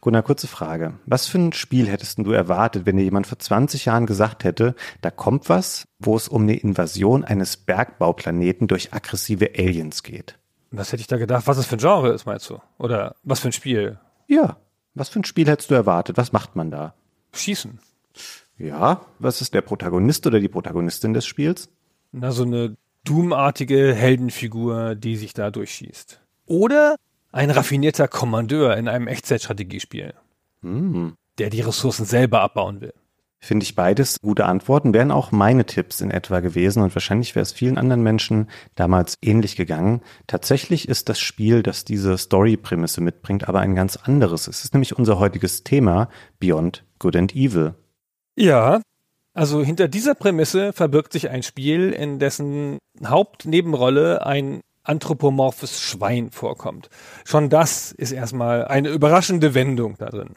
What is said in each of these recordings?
Gunnar, kurze Frage. Was für ein Spiel hättest du erwartet, wenn dir jemand vor 20 Jahren gesagt hätte, da kommt was, wo es um eine Invasion eines Bergbauplaneten durch aggressive Aliens geht? Was hätte ich da gedacht? Was es für ein Genre ist, meinst du? Oder was für ein Spiel? Ja. Was für ein Spiel hättest du erwartet? Was macht man da? Schießen. Ja. Was ist der Protagonist oder die Protagonistin des Spiels? Na, so eine Doom-artige Heldenfigur, die sich da durchschießt. Oder ein raffinierter Kommandeur in einem Echtzeitstrategiespiel, Hm. der die Ressourcen selber abbauen will. Finde ich beides gute Antworten, wären auch meine Tipps in etwa gewesen und wahrscheinlich wäre es vielen anderen Menschen damals ähnlich gegangen. Tatsächlich ist das Spiel, das diese Story-Prämisse mitbringt, aber ein ganz anderes. Es ist nämlich unser heutiges Thema Beyond Good and Evil. Ja, also hinter dieser Prämisse verbirgt sich ein Spiel, in dessen Hauptnebenrolle ein anthropomorphes Schwein vorkommt. Schon das ist erstmal eine überraschende Wendung da drin.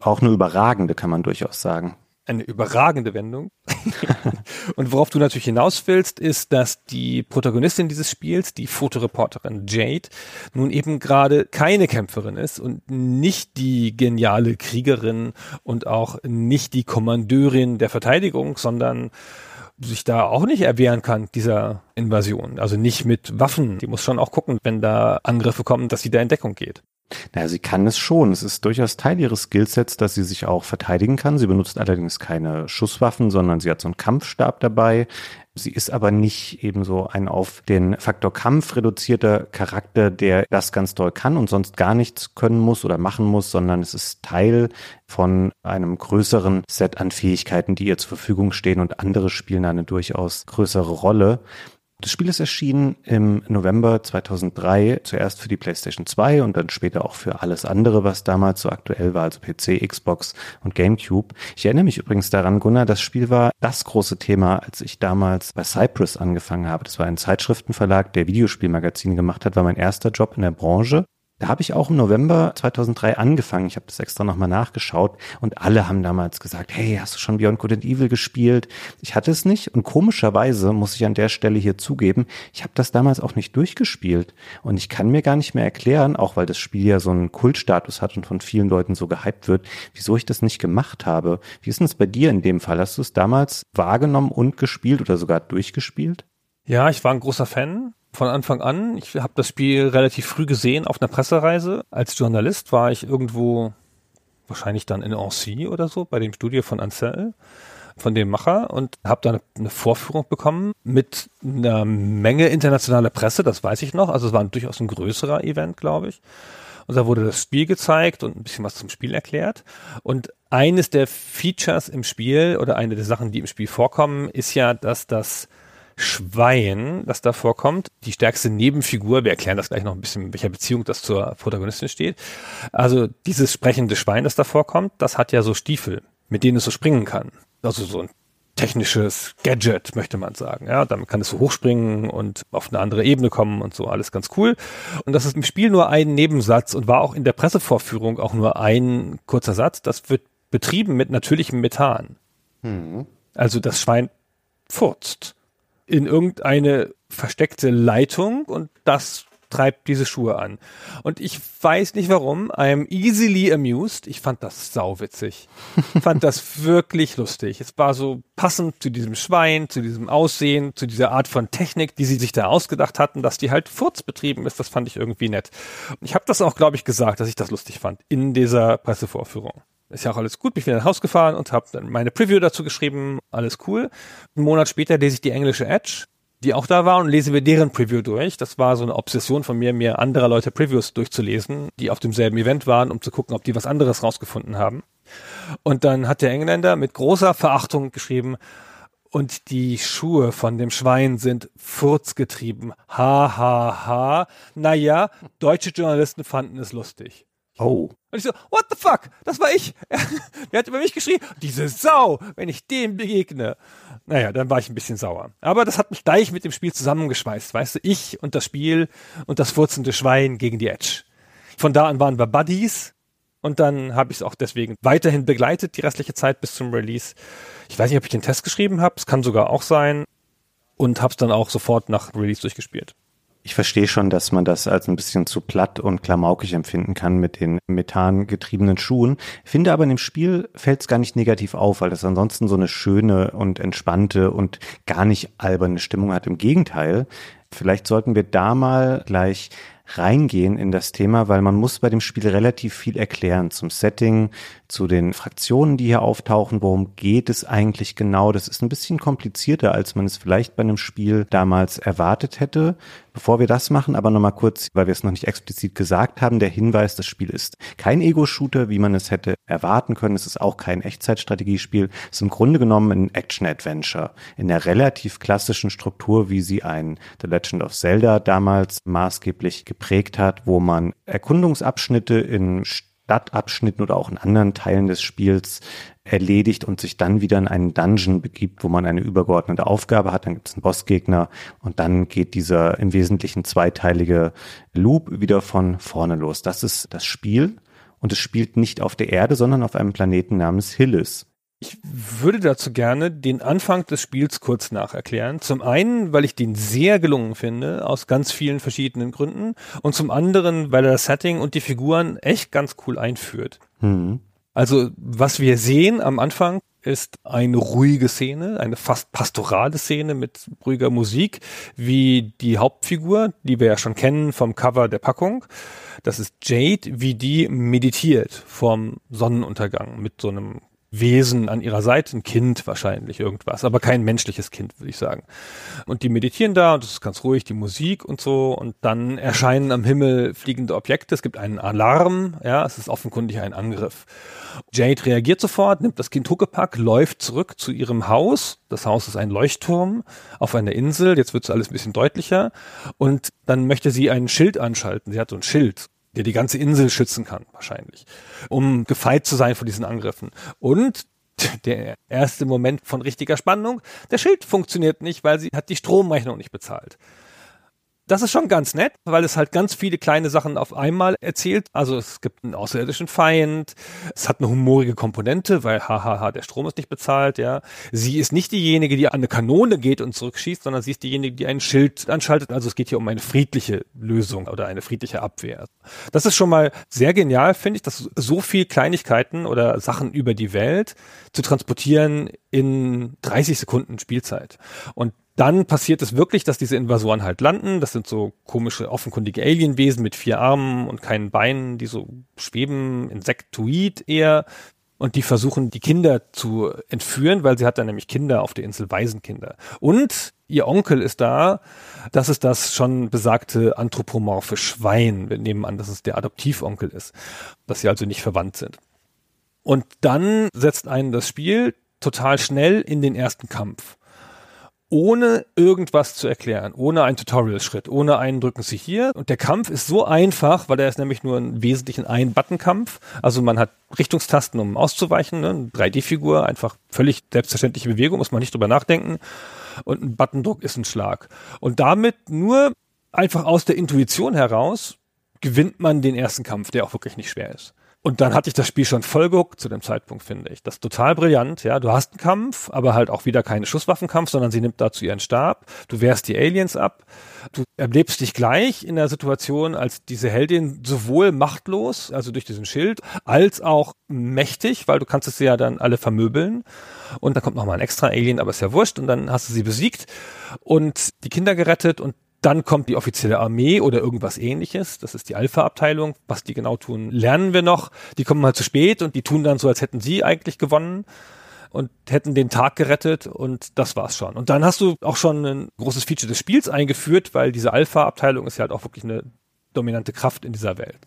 Auch eine überragende, kann man durchaus sagen. Eine überragende Wendung. Und worauf du natürlich hinaus willst, ist, dass die Protagonistin dieses Spiels, die Fotoreporterin Jade, nun eben gerade keine Kämpferin ist und nicht die geniale Kriegerin und auch nicht die Kommandeurin der Verteidigung, sondern sich da auch nicht erwehren kann, dieser Invasion. Also nicht mit Waffen. Die muss schon auch gucken, wenn da Angriffe kommen, dass sie da in Deckung geht. Naja, sie kann es schon. Es ist durchaus Teil ihres Skillsets, dass sie sich auch verteidigen kann. Sie benutzt allerdings keine Schusswaffen, sondern sie hat so einen Kampfstab dabei. Sie ist aber nicht eben so ein auf den Faktor Kampf reduzierter Charakter, der das ganz doll kann und sonst gar nichts können muss oder machen muss, sondern es ist Teil von einem größeren Set an Fähigkeiten, die ihr zur Verfügung stehen und andere spielen eine durchaus größere Rolle. Das Spiel ist erschienen im November 2003, zuerst für die PlayStation 2 und dann später auch für alles andere, was damals so aktuell war, also PC, Xbox und GameCube. Ich erinnere mich übrigens daran, Gunnar, das Spiel war das große Thema, als ich damals bei Cypress angefangen habe. Das war ein Zeitschriftenverlag, der Videospielmagazine gemacht hat, war mein erster Job in der Branche. Da habe ich auch im November 2003 angefangen. Ich habe das extra nochmal nachgeschaut und alle haben damals gesagt, hey, hast du schon Beyond Good and Evil gespielt? Ich hatte es nicht und komischerweise muss ich an der Stelle hier zugeben, ich habe das damals auch nicht durchgespielt und ich kann mir gar nicht mehr erklären, auch weil das Spiel ja so einen Kultstatus hat und von vielen Leuten so gehypt wird, wieso ich das nicht gemacht habe. Wie ist denn es bei dir in dem Fall? Hast du es damals wahrgenommen und gespielt oder sogar durchgespielt? Ja, ich war ein großer Fan von Anfang an. Ich habe das Spiel relativ früh gesehen auf einer Pressereise. Als Journalist war ich irgendwo wahrscheinlich dann in Annecy oder so bei dem Studio von Ansel von dem Macher und habe da eine Vorführung bekommen mit einer Menge internationaler Presse, das weiß ich noch. Also es war durchaus ein größerer Event, glaube ich. Und da wurde das Spiel gezeigt und ein bisschen was zum Spiel erklärt. Und eines der Features im Spiel oder eine der Sachen, die im Spiel vorkommen, ist ja, dass das Schwein, das da vorkommt, die stärkste Nebenfigur, wir erklären das gleich noch ein bisschen, in welcher Beziehung das zur Protagonistin steht. Also dieses sprechende Schwein, das da vorkommt, das hat ja so Stiefel, mit denen es so springen kann. Also so ein technisches Gadget, möchte man sagen. Ja, damit kann es so hochspringen und auf eine andere Ebene kommen und so, alles ganz cool. Und das ist im Spiel nur ein Nebensatz und war auch in der Pressevorführung auch nur ein kurzer Satz. Das wird betrieben mit natürlichem Methan. Hm. Also das Schwein furzt in irgendeine versteckte Leitung und das treibt diese Schuhe an. Und ich weiß nicht warum, I'm easily amused. Ich fand das sauwitzig. fand das wirklich lustig. Es war so passend zu diesem Schwein, zu diesem Aussehen, zu dieser Art von Technik, die sie sich da ausgedacht hatten, dass die halt furzbetrieben ist. Das fand ich irgendwie nett. Und ich habe das auch, glaube ich, gesagt, dass ich das lustig fand in dieser Pressevorführung. Ist ja auch alles gut, bin ich wieder nach Haus gefahren und habe dann meine Preview dazu geschrieben, alles cool. Einen Monat später lese ich die englische Edge, die auch da war und lese mir deren Preview durch. Das war so eine Obsession von mir, mir anderer Leute Previews durchzulesen, die auf demselben Event waren, um zu gucken, ob die was anderes rausgefunden haben. Und dann hat der Engländer mit großer Verachtung geschrieben, und die Schuhe von dem Schwein sind furzgetrieben. Ha, ha, ha. Naja, deutsche Journalisten fanden es lustig. Oh. Und ich so, what the fuck? Das war ich. Der hat über mich geschrien, diese Sau, wenn ich dem begegne. Naja, dann war ich ein bisschen sauer. Aber das hat mich gleich mit dem Spiel zusammengeschweißt. Weißt du, ich und das Spiel und das furzende Schwein gegen die Edge. Von da an waren wir Buddies. Und dann habe ich es auch deswegen weiterhin begleitet, die restliche Zeit bis zum Release. Ich weiß nicht, ob ich den Test geschrieben habe. Es kann sogar auch sein. Und habe es dann auch sofort nach Release durchgespielt. Ich verstehe schon, dass man das als ein bisschen zu platt und klamaukig empfinden kann mit den methangetriebenen Schuhen. Finde aber in dem Spiel fällt es gar nicht negativ auf, weil das ansonsten so eine schöne und entspannte und gar nicht alberne Stimmung hat. Im Gegenteil, vielleicht sollten wir da mal gleich reingehen in das Thema, weil man muss bei dem Spiel relativ viel erklären zum Setting, zu den Fraktionen, die hier auftauchen, worum geht es eigentlich genau. Das ist ein bisschen komplizierter, als man es vielleicht bei einem Spiel damals erwartet hätte. Bevor wir das machen, aber nochmal kurz, weil wir es noch nicht explizit gesagt haben, der Hinweis, das Spiel ist kein Ego-Shooter, wie man es hätte erwarten können. Es ist auch kein Echtzeitstrategiespiel. Es ist im Grunde genommen ein Action-Adventure in der relativ klassischen Struktur, wie sie ein The Legend of Zelda damals maßgeblich geprägt hat, wo man Erkundungsabschnitte in Stadtabschnitten oder auch in anderen Teilen des Spiels erledigt und sich dann wieder in einen Dungeon begibt, wo man eine übergeordnete Aufgabe hat. Dann gibt es einen Bossgegner und dann geht dieser im Wesentlichen zweiteilige Loop wieder von vorne los. Das ist das Spiel und es spielt nicht auf der Erde, sondern auf einem Planeten namens Hillis. Ich würde dazu gerne den Anfang des Spiels kurz nacherklären. Zum einen, weil ich den sehr gelungen finde, aus ganz vielen verschiedenen Gründen. Und zum anderen, weil er das Setting und die Figuren echt ganz cool einführt. Mhm. Also, was wir sehen am Anfang ist eine ruhige Szene, eine fast pastorale Szene mit ruhiger Musik, wie die Hauptfigur, die wir ja schon kennen vom Cover der Packung. Das ist Jade, wie die meditiert vorm Sonnenuntergang mit so einem Wesen an ihrer Seite, ein Kind wahrscheinlich irgendwas, aber kein menschliches Kind, würde ich sagen. Und die meditieren da und es ist ganz ruhig, die Musik und so und dann erscheinen am Himmel fliegende Objekte, es gibt einen Alarm, ja, es ist offenkundig ein Angriff. Jade reagiert sofort, nimmt das Kind Huckepack, läuft zurück zu ihrem Haus. Das Haus ist ein Leuchtturm auf einer Insel, jetzt wird es alles ein bisschen deutlicher und dann möchte sie ein Schild anschalten. Sie hat so ein Schild der die ganze Insel schützen kann, wahrscheinlich, um gefeit zu sein vor diesen Angriffen. Und der erste Moment von richtiger Spannung, der Schild funktioniert nicht, weil sie hat die Stromrechnung nicht bezahlt das ist schon ganz nett, weil es halt ganz viele kleine Sachen auf einmal erzählt. Also es gibt einen außerirdischen Feind, es hat eine humorige Komponente, weil hahaha, der Strom ist nicht bezahlt, ja. Sie ist nicht diejenige, die an eine Kanone geht und zurückschießt, sondern sie ist diejenige, die ein Schild anschaltet. Also es geht hier um eine friedliche Lösung oder eine friedliche Abwehr. Das ist schon mal sehr genial, finde ich, dass so viel Kleinigkeiten oder Sachen über die Welt zu transportieren in 30 Sekunden Spielzeit. Und dann passiert es wirklich, dass diese Invasoren halt landen. Das sind so komische, offenkundige Alienwesen mit vier Armen und keinen Beinen, die so schweben, Insektoid eher. Und die versuchen, die Kinder zu entführen, weil sie hat dann nämlich Kinder auf der Insel, Waisenkinder. Und ihr Onkel ist da. Das ist das schon besagte anthropomorphe Schwein. Wir nehmen an, dass es der Adoptivonkel ist. Dass sie also nicht verwandt sind. Und dann setzt einen das Spiel total schnell in den ersten Kampf ohne irgendwas zu erklären, ohne einen Tutorial-Schritt, ohne einen drücken Sie hier. Und der Kampf ist so einfach, weil er ist nämlich nur ein wesentlichen Ein-Button-Kampf. Also man hat Richtungstasten, um auszuweichen, ne? 3D-Figur, einfach völlig selbstverständliche Bewegung, muss man nicht drüber nachdenken. Und ein Buttondruck ist ein Schlag. Und damit nur einfach aus der Intuition heraus gewinnt man den ersten Kampf, der auch wirklich nicht schwer ist. Und dann hatte ich das Spiel schon voll gehuckt zu dem Zeitpunkt, finde ich. Das ist total brillant, ja. Du hast einen Kampf, aber halt auch wieder keine Schusswaffenkampf, sondern sie nimmt dazu ihren Stab. Du wehrst die Aliens ab. Du erlebst dich gleich in der Situation als diese Heldin sowohl machtlos, also durch diesen Schild, als auch mächtig, weil du kannst es ja dann alle vermöbeln. Und dann kommt nochmal ein extra Alien, aber ist ja wurscht. Und dann hast du sie besiegt und die Kinder gerettet und dann kommt die offizielle Armee oder irgendwas ähnliches. Das ist die Alpha-Abteilung. Was die genau tun, lernen wir noch. Die kommen mal zu spät und die tun dann so, als hätten sie eigentlich gewonnen und hätten den Tag gerettet und das war's schon. Und dann hast du auch schon ein großes Feature des Spiels eingeführt, weil diese Alpha-Abteilung ist ja halt auch wirklich eine dominante Kraft in dieser Welt.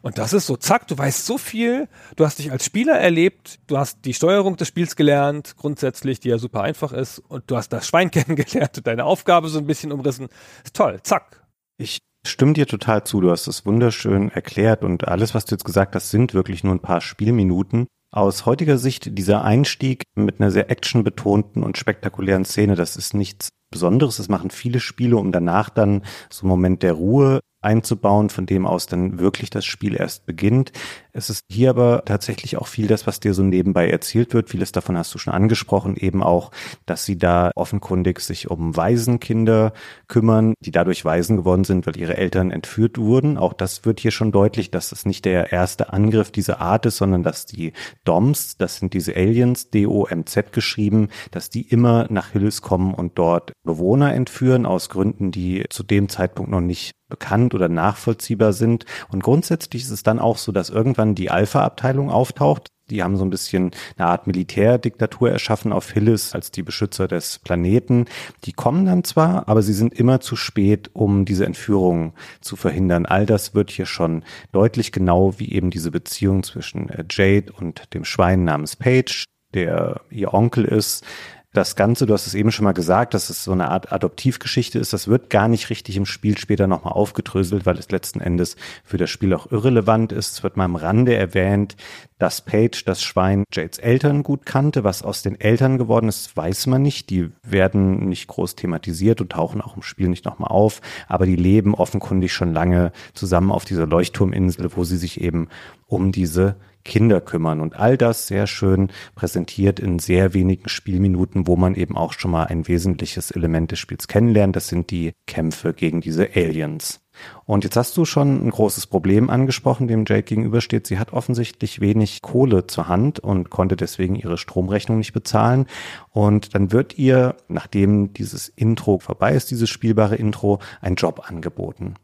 Und das ist so, zack, du weißt so viel, du hast dich als Spieler erlebt, du hast die Steuerung des Spiels gelernt, grundsätzlich, die ja super einfach ist, und du hast das Schwein kennengelernt und deine Aufgabe so ein bisschen umrissen. Ist toll, zack. Ich Stimmt dir total zu, du hast es wunderschön erklärt und alles, was du jetzt gesagt hast, sind wirklich nur ein paar Spielminuten. Aus heutiger Sicht dieser Einstieg mit einer sehr actionbetonten und spektakulären Szene, das ist nichts Besonderes. Das machen viele Spiele, um danach dann so einen Moment der Ruhe einzubauen, von dem aus dann wirklich das Spiel erst beginnt. Es ist hier aber tatsächlich auch viel das, was dir so nebenbei erzählt wird. Vieles davon hast du schon angesprochen, eben auch, dass sie da offenkundig sich um Waisenkinder kümmern, die dadurch Waisen geworden sind, weil ihre Eltern entführt wurden. Auch das wird hier schon deutlich, dass es nicht der erste Angriff dieser Art ist, sondern dass die DOMs, das sind diese Aliens, D-O-M-Z geschrieben, dass die immer nach Hills kommen und dort Bewohner entführen, aus Gründen, die zu dem Zeitpunkt noch nicht bekannt oder nachvollziehbar sind. Und grundsätzlich ist es dann auch so, dass irgendwann die Alpha-Abteilung auftaucht. Die haben so ein bisschen eine Art Militärdiktatur erschaffen auf Hillis als die Beschützer des Planeten. Die kommen dann zwar, aber sie sind immer zu spät, um diese Entführung zu verhindern. All das wird hier schon deutlich genau, wie eben diese Beziehung zwischen äh, Jade und dem Schwein namens Paige, der ihr Onkel ist, das Ganze, du hast es eben schon mal gesagt, dass es so eine Art Adoptivgeschichte ist, das wird gar nicht richtig im Spiel später nochmal aufgedröselt, weil es letzten Endes für das Spiel auch irrelevant ist. Es wird mal am Rande erwähnt, dass Paige das Schwein Jades Eltern gut kannte. Was aus den Eltern geworden ist, weiß man nicht. Die werden nicht groß thematisiert und tauchen auch im Spiel nicht nochmal auf. Aber die leben offenkundig schon lange zusammen auf dieser Leuchtturminsel, wo sie sich eben um diese Kinder kümmern und all das sehr schön präsentiert in sehr wenigen Spielminuten, wo man eben auch schon mal ein wesentliches Element des Spiels kennenlernt. Das sind die Kämpfe gegen diese Aliens. Und jetzt hast du schon ein großes Problem angesprochen, dem Jake gegenübersteht. Sie hat offensichtlich wenig Kohle zur Hand und konnte deswegen ihre Stromrechnung nicht bezahlen. Und dann wird ihr, nachdem dieses Intro vorbei ist, dieses spielbare Intro, ein Job angeboten.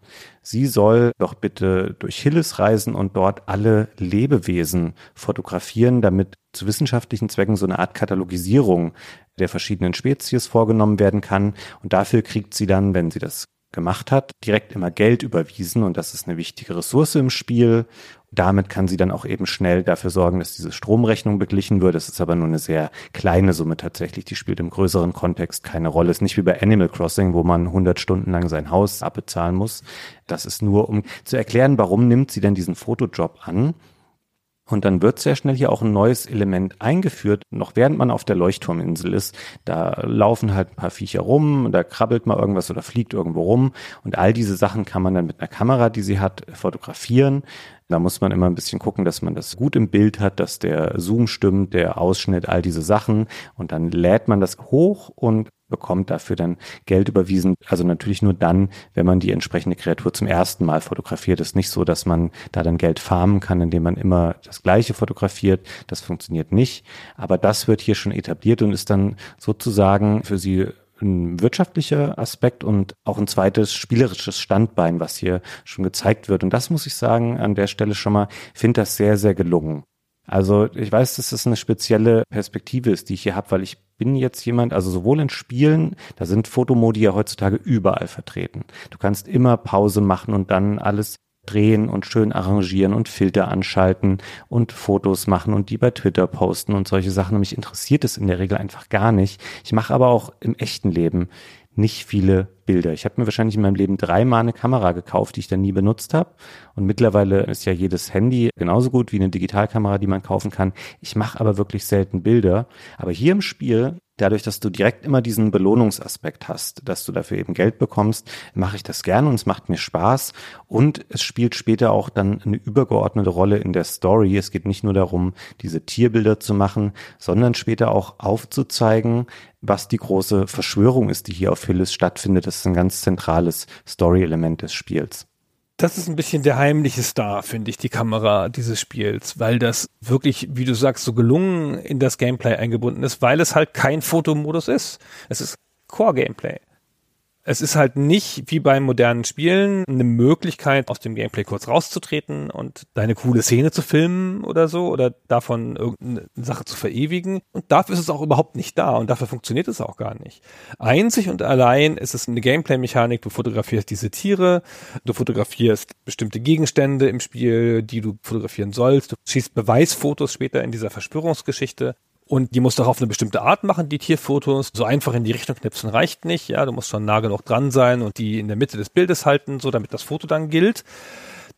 Sie soll doch bitte durch Hilles reisen und dort alle Lebewesen fotografieren, damit zu wissenschaftlichen Zwecken so eine Art Katalogisierung der verschiedenen Spezies vorgenommen werden kann. Und dafür kriegt sie dann, wenn sie das gemacht hat, direkt immer Geld überwiesen und das ist eine wichtige Ressource im Spiel. Damit kann sie dann auch eben schnell dafür sorgen, dass diese Stromrechnung beglichen wird. Es ist aber nur eine sehr kleine Summe tatsächlich. Die spielt im größeren Kontext keine Rolle. Es ist nicht wie bei Animal Crossing, wo man 100 Stunden lang sein Haus abbezahlen muss. Das ist nur, um zu erklären, warum nimmt sie denn diesen Fotojob an. Und dann wird sehr schnell hier auch ein neues Element eingeführt, noch während man auf der Leuchtturminsel ist. Da laufen halt ein paar Viecher rum, da krabbelt mal irgendwas oder fliegt irgendwo rum. Und all diese Sachen kann man dann mit einer Kamera, die sie hat, fotografieren. Da muss man immer ein bisschen gucken, dass man das gut im Bild hat, dass der Zoom stimmt, der Ausschnitt, all diese Sachen. Und dann lädt man das hoch und bekommt dafür dann Geld überwiesen. Also natürlich nur dann, wenn man die entsprechende Kreatur zum ersten Mal fotografiert. Es ist nicht so, dass man da dann Geld farmen kann, indem man immer das Gleiche fotografiert. Das funktioniert nicht. Aber das wird hier schon etabliert und ist dann sozusagen für sie ein wirtschaftlicher Aspekt und auch ein zweites spielerisches Standbein, was hier schon gezeigt wird. Und das muss ich sagen, an der Stelle schon mal, finde das sehr, sehr gelungen. Also ich weiß, dass das eine spezielle Perspektive ist, die ich hier habe, weil ich bin jetzt jemand, also sowohl in Spielen, da sind Fotomodi ja heutzutage überall vertreten. Du kannst immer Pause machen und dann alles drehen und schön arrangieren und Filter anschalten und Fotos machen und die bei Twitter posten und solche Sachen. Und mich interessiert es in der Regel einfach gar nicht. Ich mache aber auch im echten Leben nicht viele Bilder. Ich habe mir wahrscheinlich in meinem Leben dreimal eine Kamera gekauft, die ich dann nie benutzt habe. Und mittlerweile ist ja jedes Handy genauso gut wie eine Digitalkamera, die man kaufen kann. Ich mache aber wirklich selten Bilder. Aber hier im Spiel dadurch, dass du direkt immer diesen Belohnungsaspekt hast, dass du dafür eben Geld bekommst, mache ich das gerne und es macht mir Spaß und es spielt später auch dann eine übergeordnete Rolle in der Story. Es geht nicht nur darum, diese Tierbilder zu machen, sondern später auch aufzuzeigen, was die große Verschwörung ist, die hier auf Phyllis stattfindet. Das ist ein ganz zentrales Story-Element des Spiels das ist ein bisschen der heimliche Star, finde ich, die Kamera dieses Spiels, weil das wirklich, wie du sagst, so gelungen in das Gameplay eingebunden ist, weil es halt kein Fotomodus ist. Es ist Core-Gameplay. Es ist halt nicht wie bei modernen Spielen eine Möglichkeit, aus dem Gameplay kurz rauszutreten und deine coole Szene zu filmen oder so oder davon irgendeine Sache zu verewigen. Und dafür ist es auch überhaupt nicht da und dafür funktioniert es auch gar nicht. Einzig und allein ist es eine Gameplay-Mechanik. Du fotografierst diese Tiere, du fotografierst bestimmte Gegenstände im Spiel, die du fotografieren sollst. Du schießt Beweisfotos später in dieser Verschwörungsgeschichte Und die musst du auch auf eine bestimmte Art machen, die Tierfotos. So einfach in die Richtung knipsen reicht nicht. Ja, du musst schon nah genug dran sein und die in der Mitte des Bildes halten, so damit das Foto dann gilt.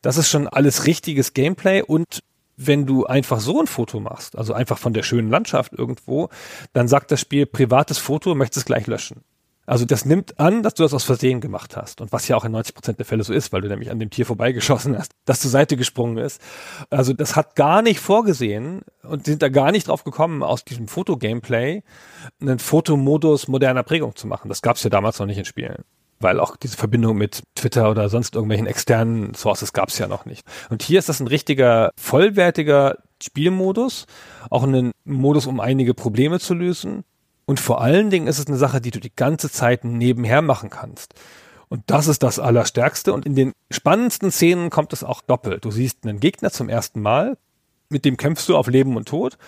Das ist schon alles richtiges Gameplay und wenn du einfach so ein Foto machst, also einfach von der schönen Landschaft irgendwo, dann sagt das Spiel privates Foto, möchtest es gleich löschen. Also das nimmt an, dass du das aus Versehen gemacht hast. Und was ja auch in 90 Prozent der Fälle so ist, weil du nämlich an dem Tier vorbeigeschossen hast, das zur Seite gesprungen ist. Also das hat gar nicht vorgesehen und sind da gar nicht drauf gekommen, aus diesem Foto-Gameplay einen Fotomodus moderner Prägung zu machen. Das gab es ja damals noch nicht in Spielen. Weil auch diese Verbindung mit Twitter oder sonst irgendwelchen externen Sources gab es ja noch nicht. Und hier ist das ein richtiger, vollwertiger Spielmodus, auch ein Modus, um einige Probleme zu lösen und vor allen Dingen ist es eine Sache, die du die ganze Zeit nebenher machen kannst. Und das ist das Allerstärkste. Und in den spannendsten Szenen kommt es auch doppelt. Du siehst einen Gegner zum ersten Mal, mit dem kämpfst du auf Leben und Tod.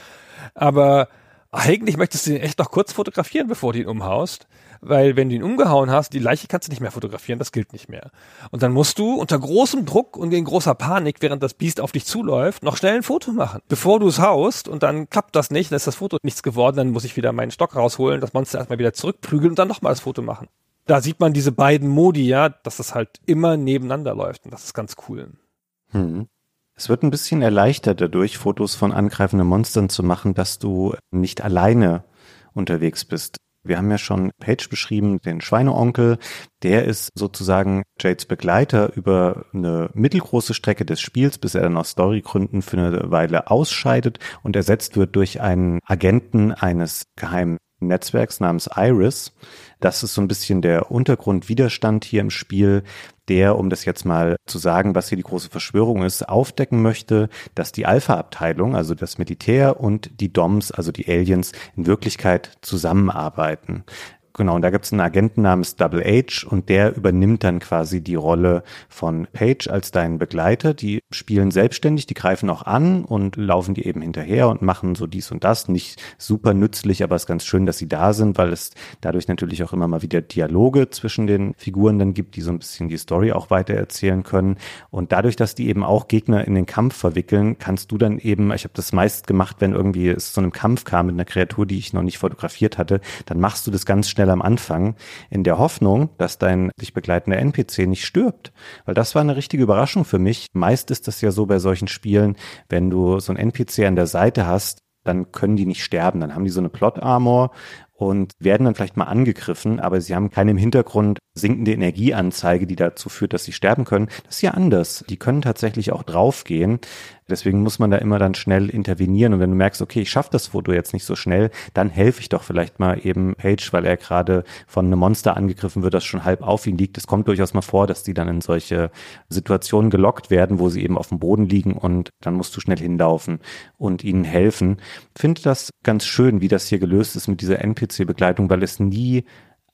Aber eigentlich möchtest du ihn echt noch kurz fotografieren, bevor du ihn umhaust weil wenn du ihn umgehauen hast, die Leiche kannst du nicht mehr fotografieren, das gilt nicht mehr. Und dann musst du unter großem Druck und in großer Panik, während das Biest auf dich zuläuft, noch schnell ein Foto machen, bevor du es haust und dann klappt das nicht, dann ist das Foto nichts geworden, dann muss ich wieder meinen Stock rausholen, das Monster erstmal wieder zurückprügeln und dann nochmal das Foto machen. Da sieht man diese beiden Modi, ja, dass das halt immer nebeneinander läuft und das ist ganz cool. Hm. Es wird ein bisschen erleichtert dadurch, Fotos von angreifenden Monstern zu machen, dass du nicht alleine unterwegs bist. Wir haben ja schon Page beschrieben, den Schweineonkel. Der ist sozusagen Jades Begleiter über eine mittelgroße Strecke des Spiels, bis er dann aus Storygründen für eine Weile ausscheidet und ersetzt wird durch einen Agenten eines geheimen Netzwerks namens Iris. Das ist so ein bisschen der Untergrundwiderstand hier im Spiel, der, um das jetzt mal zu sagen, was hier die große Verschwörung ist, aufdecken möchte, dass die Alpha-Abteilung, also das Militär und die DOMs, also die Aliens, in Wirklichkeit zusammenarbeiten. Genau, und da gibt es einen Agenten namens Double H und der übernimmt dann quasi die Rolle von Page als deinen Begleiter. Die spielen selbstständig, die greifen auch an und laufen die eben hinterher und machen so dies und das. Nicht super nützlich, aber es ist ganz schön, dass sie da sind, weil es dadurch natürlich auch immer mal wieder Dialoge zwischen den Figuren dann gibt, die so ein bisschen die Story auch weiter erzählen können. Und dadurch, dass die eben auch Gegner in den Kampf verwickeln, kannst du dann eben, ich habe das meist gemacht, wenn irgendwie es zu einem Kampf kam mit einer Kreatur, die ich noch nicht fotografiert hatte, dann machst du das ganz schnell schnell am Anfang, in der Hoffnung, dass dein dich begleitender NPC nicht stirbt. Weil das war eine richtige Überraschung für mich. Meist ist das ja so bei solchen Spielen, wenn du so ein NPC an der Seite hast, dann können die nicht sterben. Dann haben die so eine Plot-Armor und werden dann vielleicht mal angegriffen, aber sie haben keine im Hintergrund sinkende Energieanzeige, die dazu führt, dass sie sterben können. Das ist ja anders. Die können tatsächlich auch draufgehen. Deswegen muss man da immer dann schnell intervenieren. Und wenn du merkst, okay, ich schaffe das Foto jetzt nicht so schnell, dann helfe ich doch vielleicht mal eben Page, weil er gerade von einem Monster angegriffen wird, das schon halb auf ihn liegt. Es kommt durchaus mal vor, dass die dann in solche Situationen gelockt werden, wo sie eben auf dem Boden liegen und dann musst du schnell hinlaufen und ihnen helfen. Finde das ganz schön, wie das hier gelöst ist mit dieser NPC-Begleitung, weil es nie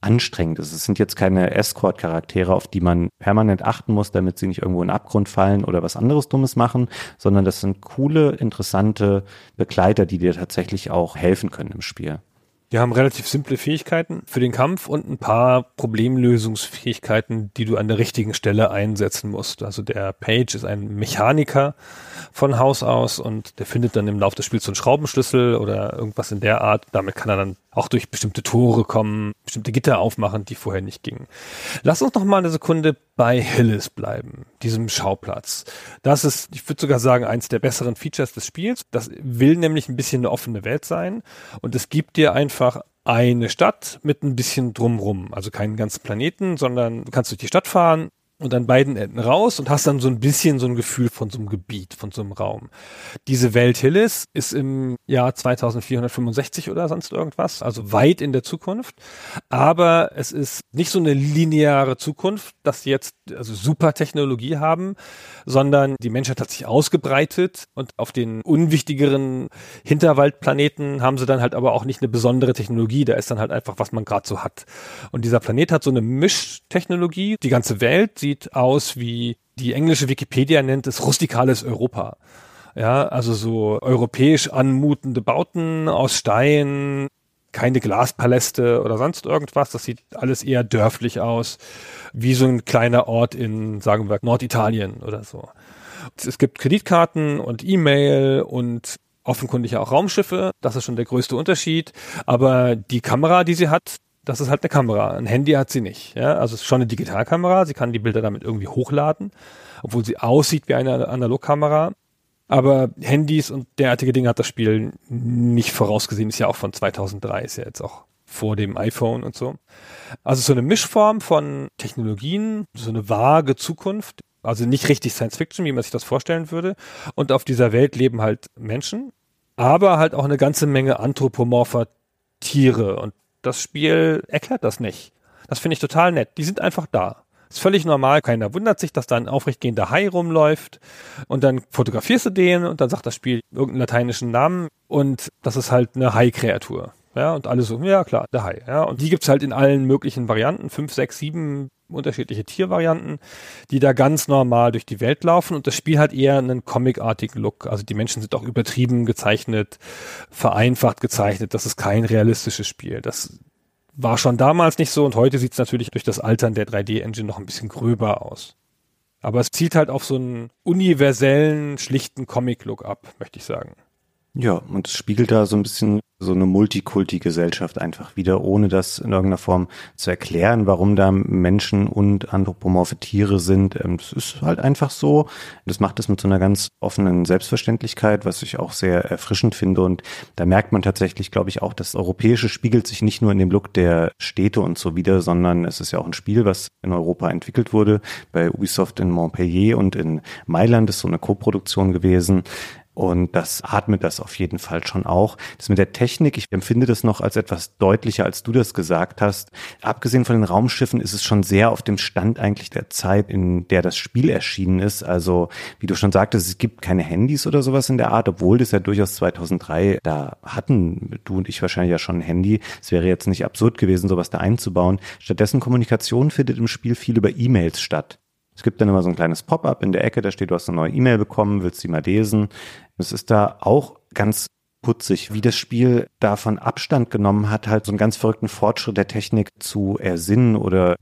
anstrengend ist. Es sind jetzt keine Escort-Charaktere, auf die man permanent achten muss, damit sie nicht irgendwo in den Abgrund fallen oder was anderes Dummes machen, sondern das sind coole, interessante Begleiter, die dir tatsächlich auch helfen können im Spiel. Die haben relativ simple Fähigkeiten für den Kampf und ein paar Problemlösungsfähigkeiten, die du an der richtigen Stelle einsetzen musst. Also der Page ist ein Mechaniker von Haus aus und der findet dann im Laufe des Spiels so einen Schraubenschlüssel oder irgendwas in der Art. Damit kann er dann auch durch bestimmte Tore kommen, bestimmte Gitter aufmachen, die vorher nicht gingen. Lass uns noch mal eine Sekunde bei Hillis bleiben, diesem Schauplatz. Das ist, ich würde sogar sagen, eins der besseren Features des Spiels. Das will nämlich ein bisschen eine offene Welt sein und es gibt dir einfach eine Stadt mit ein bisschen drumrum. Also keinen ganzen Planeten, sondern du kannst durch die Stadt fahren, und an beiden Enden raus und hast dann so ein bisschen so ein Gefühl von so einem Gebiet, von so einem Raum. Diese Welt Hillis ist im Jahr 2465 oder sonst irgendwas, also weit in der Zukunft. Aber es ist nicht so eine lineare Zukunft, dass sie jetzt also super Technologie haben, sondern die Menschheit hat sich ausgebreitet und auf den unwichtigeren Hinterwaldplaneten haben sie dann halt aber auch nicht eine besondere Technologie. Da ist dann halt einfach, was man gerade so hat. Und dieser Planet hat so eine Mischtechnologie. Die ganze Welt, sieht aus wie die englische Wikipedia nennt es rustikales Europa. Ja, also so europäisch anmutende Bauten aus Stein, keine Glaspaläste oder sonst irgendwas. Das sieht alles eher dörflich aus, wie so ein kleiner Ort in, sagen wir, Norditalien oder so. Es gibt Kreditkarten und E-Mail und offenkundig auch Raumschiffe, das ist schon der größte Unterschied. Aber die Kamera, die sie hat, das ist halt eine Kamera. Ein Handy hat sie nicht. Ja? Also es ist schon eine Digitalkamera, sie kann die Bilder damit irgendwie hochladen, obwohl sie aussieht wie eine Analogkamera. Aber Handys und derartige Dinge hat das Spiel nicht vorausgesehen, ist ja auch von 2003, ist ja jetzt auch vor dem iPhone und so. Also so eine Mischform von Technologien, so eine vage Zukunft, also nicht richtig Science Fiction, wie man sich das vorstellen würde. Und auf dieser Welt leben halt Menschen, aber halt auch eine ganze Menge anthropomorpher Tiere. Und das Spiel erklärt das nicht. Das finde ich total nett. Die sind einfach da. Ist völlig normal, keiner wundert sich, dass da ein aufrechtgehender Hai rumläuft und dann fotografierst du den und dann sagt das Spiel irgendeinen lateinischen Namen und das ist halt eine Hai-Kreatur. Ja, und alle so, ja klar, der Hai. Ja, und die gibt's halt in allen möglichen Varianten, fünf, sechs, sieben unterschiedliche Tiervarianten, die da ganz normal durch die Welt laufen und das Spiel hat eher einen comicartigen Look. Also die Menschen sind auch übertrieben gezeichnet, vereinfacht gezeichnet. Das ist kein realistisches Spiel. Das war schon damals nicht so und heute sieht es natürlich durch das Altern der 3D-Engine noch ein bisschen gröber aus. Aber es zielt halt auf so einen universellen, schlichten Comic-Look ab, möchte ich sagen. Ja, und es spiegelt da so ein bisschen so eine Multikulti-Gesellschaft einfach wieder, ohne das in irgendeiner Form zu erklären, warum da Menschen und anthropomorphe Tiere sind. Ähm, ist halt einfach so. Das macht es mit so einer ganz offenen Selbstverständlichkeit, was ich auch sehr erfrischend finde. Und da merkt man tatsächlich, glaube ich, auch, das Europäische spiegelt sich nicht nur in dem Look der Städte und so wieder, sondern es ist ja auch ein Spiel, was in Europa entwickelt wurde. Bei Ubisoft in Montpellier und in Mailand ist so eine Co-Produktion gewesen. Und das atmet das auf jeden Fall schon auch. Das mit der Technik, ich empfinde das noch als etwas deutlicher, als du das gesagt hast. Abgesehen von den Raumschiffen ist es schon sehr auf dem Stand eigentlich der Zeit, in der das Spiel erschienen ist. Also, wie du schon sagtest, es gibt keine Handys oder sowas in der Art, obwohl das ja durchaus 2003, da hatten du und ich wahrscheinlich ja schon ein Handy. Es wäre jetzt nicht absurd gewesen, sowas da einzubauen. Stattdessen Kommunikation findet im Spiel viel über E-Mails statt. Es gibt dann immer so ein kleines Pop-up in der Ecke, da steht, du hast eine neue E-Mail bekommen, willst sie mal lesen. Es ist da auch ganz putzig, wie das Spiel davon Abstand genommen hat, halt so einen ganz verrückten Fortschritt der Technik zu ersinnen oder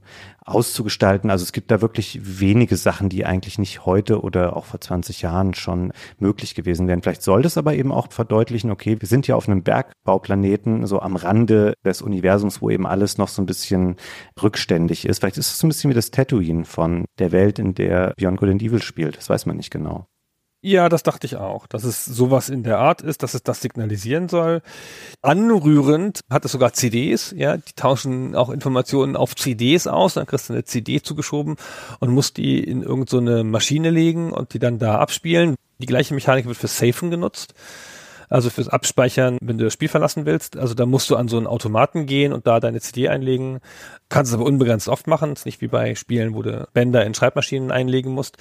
auszugestalten. Also es gibt da wirklich wenige Sachen, die eigentlich nicht heute oder auch vor 20 Jahren schon möglich gewesen wären. Vielleicht soll das aber eben auch verdeutlichen, okay, wir sind ja auf einem Bergbauplaneten, so am Rande des Universums, wo eben alles noch so ein bisschen rückständig ist. Vielleicht ist es so ein bisschen wie das Tatooine von der Welt, in der Beyond Good and Evil spielt. Das weiß man nicht genau. Ja, das dachte ich auch, dass es sowas in der Art ist, dass es das signalisieren soll. Anrührend hat es sogar CDs, ja, die tauschen auch Informationen auf CDs aus, dann kriegst du eine CD zugeschoben und musst die in irgendeine so Maschine legen und die dann da abspielen. Die gleiche Mechanik wird für Safen genutzt. Also fürs Abspeichern, wenn du das Spiel verlassen willst. Also da musst du an so einen Automaten gehen und da deine CD einlegen. Kannst es aber unbegrenzt oft machen. Das ist nicht wie bei Spielen, wo du Bänder in Schreibmaschinen einlegen musst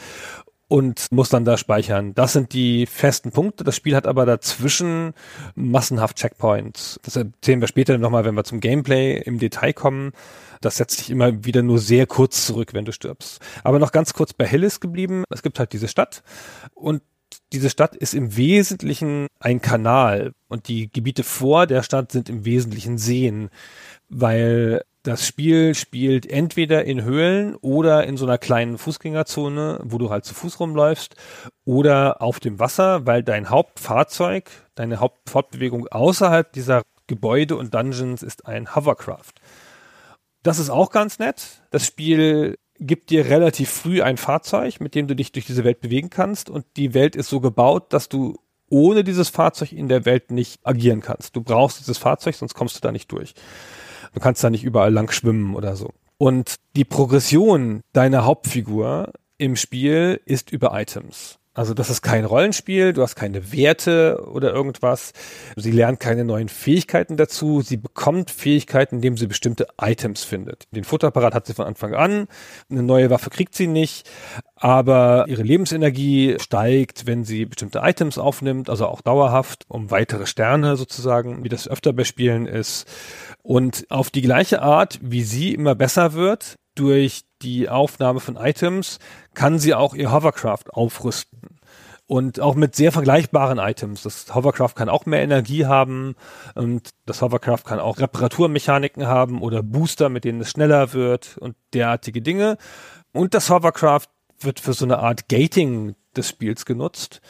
und muss dann da speichern. Das sind die festen Punkte. Das Spiel hat aber dazwischen massenhaft Checkpoints. Das erzählen wir später nochmal, wenn wir zum Gameplay im Detail kommen. Das setzt dich immer wieder nur sehr kurz zurück, wenn du stirbst. Aber noch ganz kurz bei Hillis geblieben. Es gibt halt diese Stadt und diese Stadt ist im Wesentlichen ein Kanal und die Gebiete vor der Stadt sind im Wesentlichen Seen, weil das Spiel spielt entweder in Höhlen oder in so einer kleinen Fußgängerzone, wo du halt zu Fuß rumläufst, oder auf dem Wasser, weil dein Hauptfahrzeug, deine Hauptfortbewegung außerhalb dieser Gebäude und Dungeons ist ein Hovercraft. Das ist auch ganz nett. Das Spiel gibt dir relativ früh ein Fahrzeug, mit dem du dich durch diese Welt bewegen kannst und die Welt ist so gebaut, dass du ohne dieses Fahrzeug in der Welt nicht agieren kannst. Du brauchst dieses Fahrzeug, sonst kommst du da nicht durch. Du kannst da nicht überall lang schwimmen oder so. Und die Progression deiner Hauptfigur im Spiel ist über Items. Also das ist kein Rollenspiel, du hast keine Werte oder irgendwas. Sie lernt keine neuen Fähigkeiten dazu. Sie bekommt Fähigkeiten, indem sie bestimmte Items findet. Den Futterapparat hat sie von Anfang an. Eine neue Waffe kriegt sie nicht. Aber ihre Lebensenergie steigt, wenn sie bestimmte Items aufnimmt, also auch dauerhaft, um weitere Sterne sozusagen, wie das öfter bei Spielen ist. Und auf die gleiche Art, wie sie immer besser wird, durch die Aufnahme von Items kann sie auch ihr Hovercraft aufrüsten. Und auch mit sehr vergleichbaren Items. Das Hovercraft kann auch mehr Energie haben und das Hovercraft kann auch Reparaturmechaniken haben oder Booster, mit denen es schneller wird und derartige Dinge. Und das Hovercraft wird für so eine Art Gating des Spiels genutzt.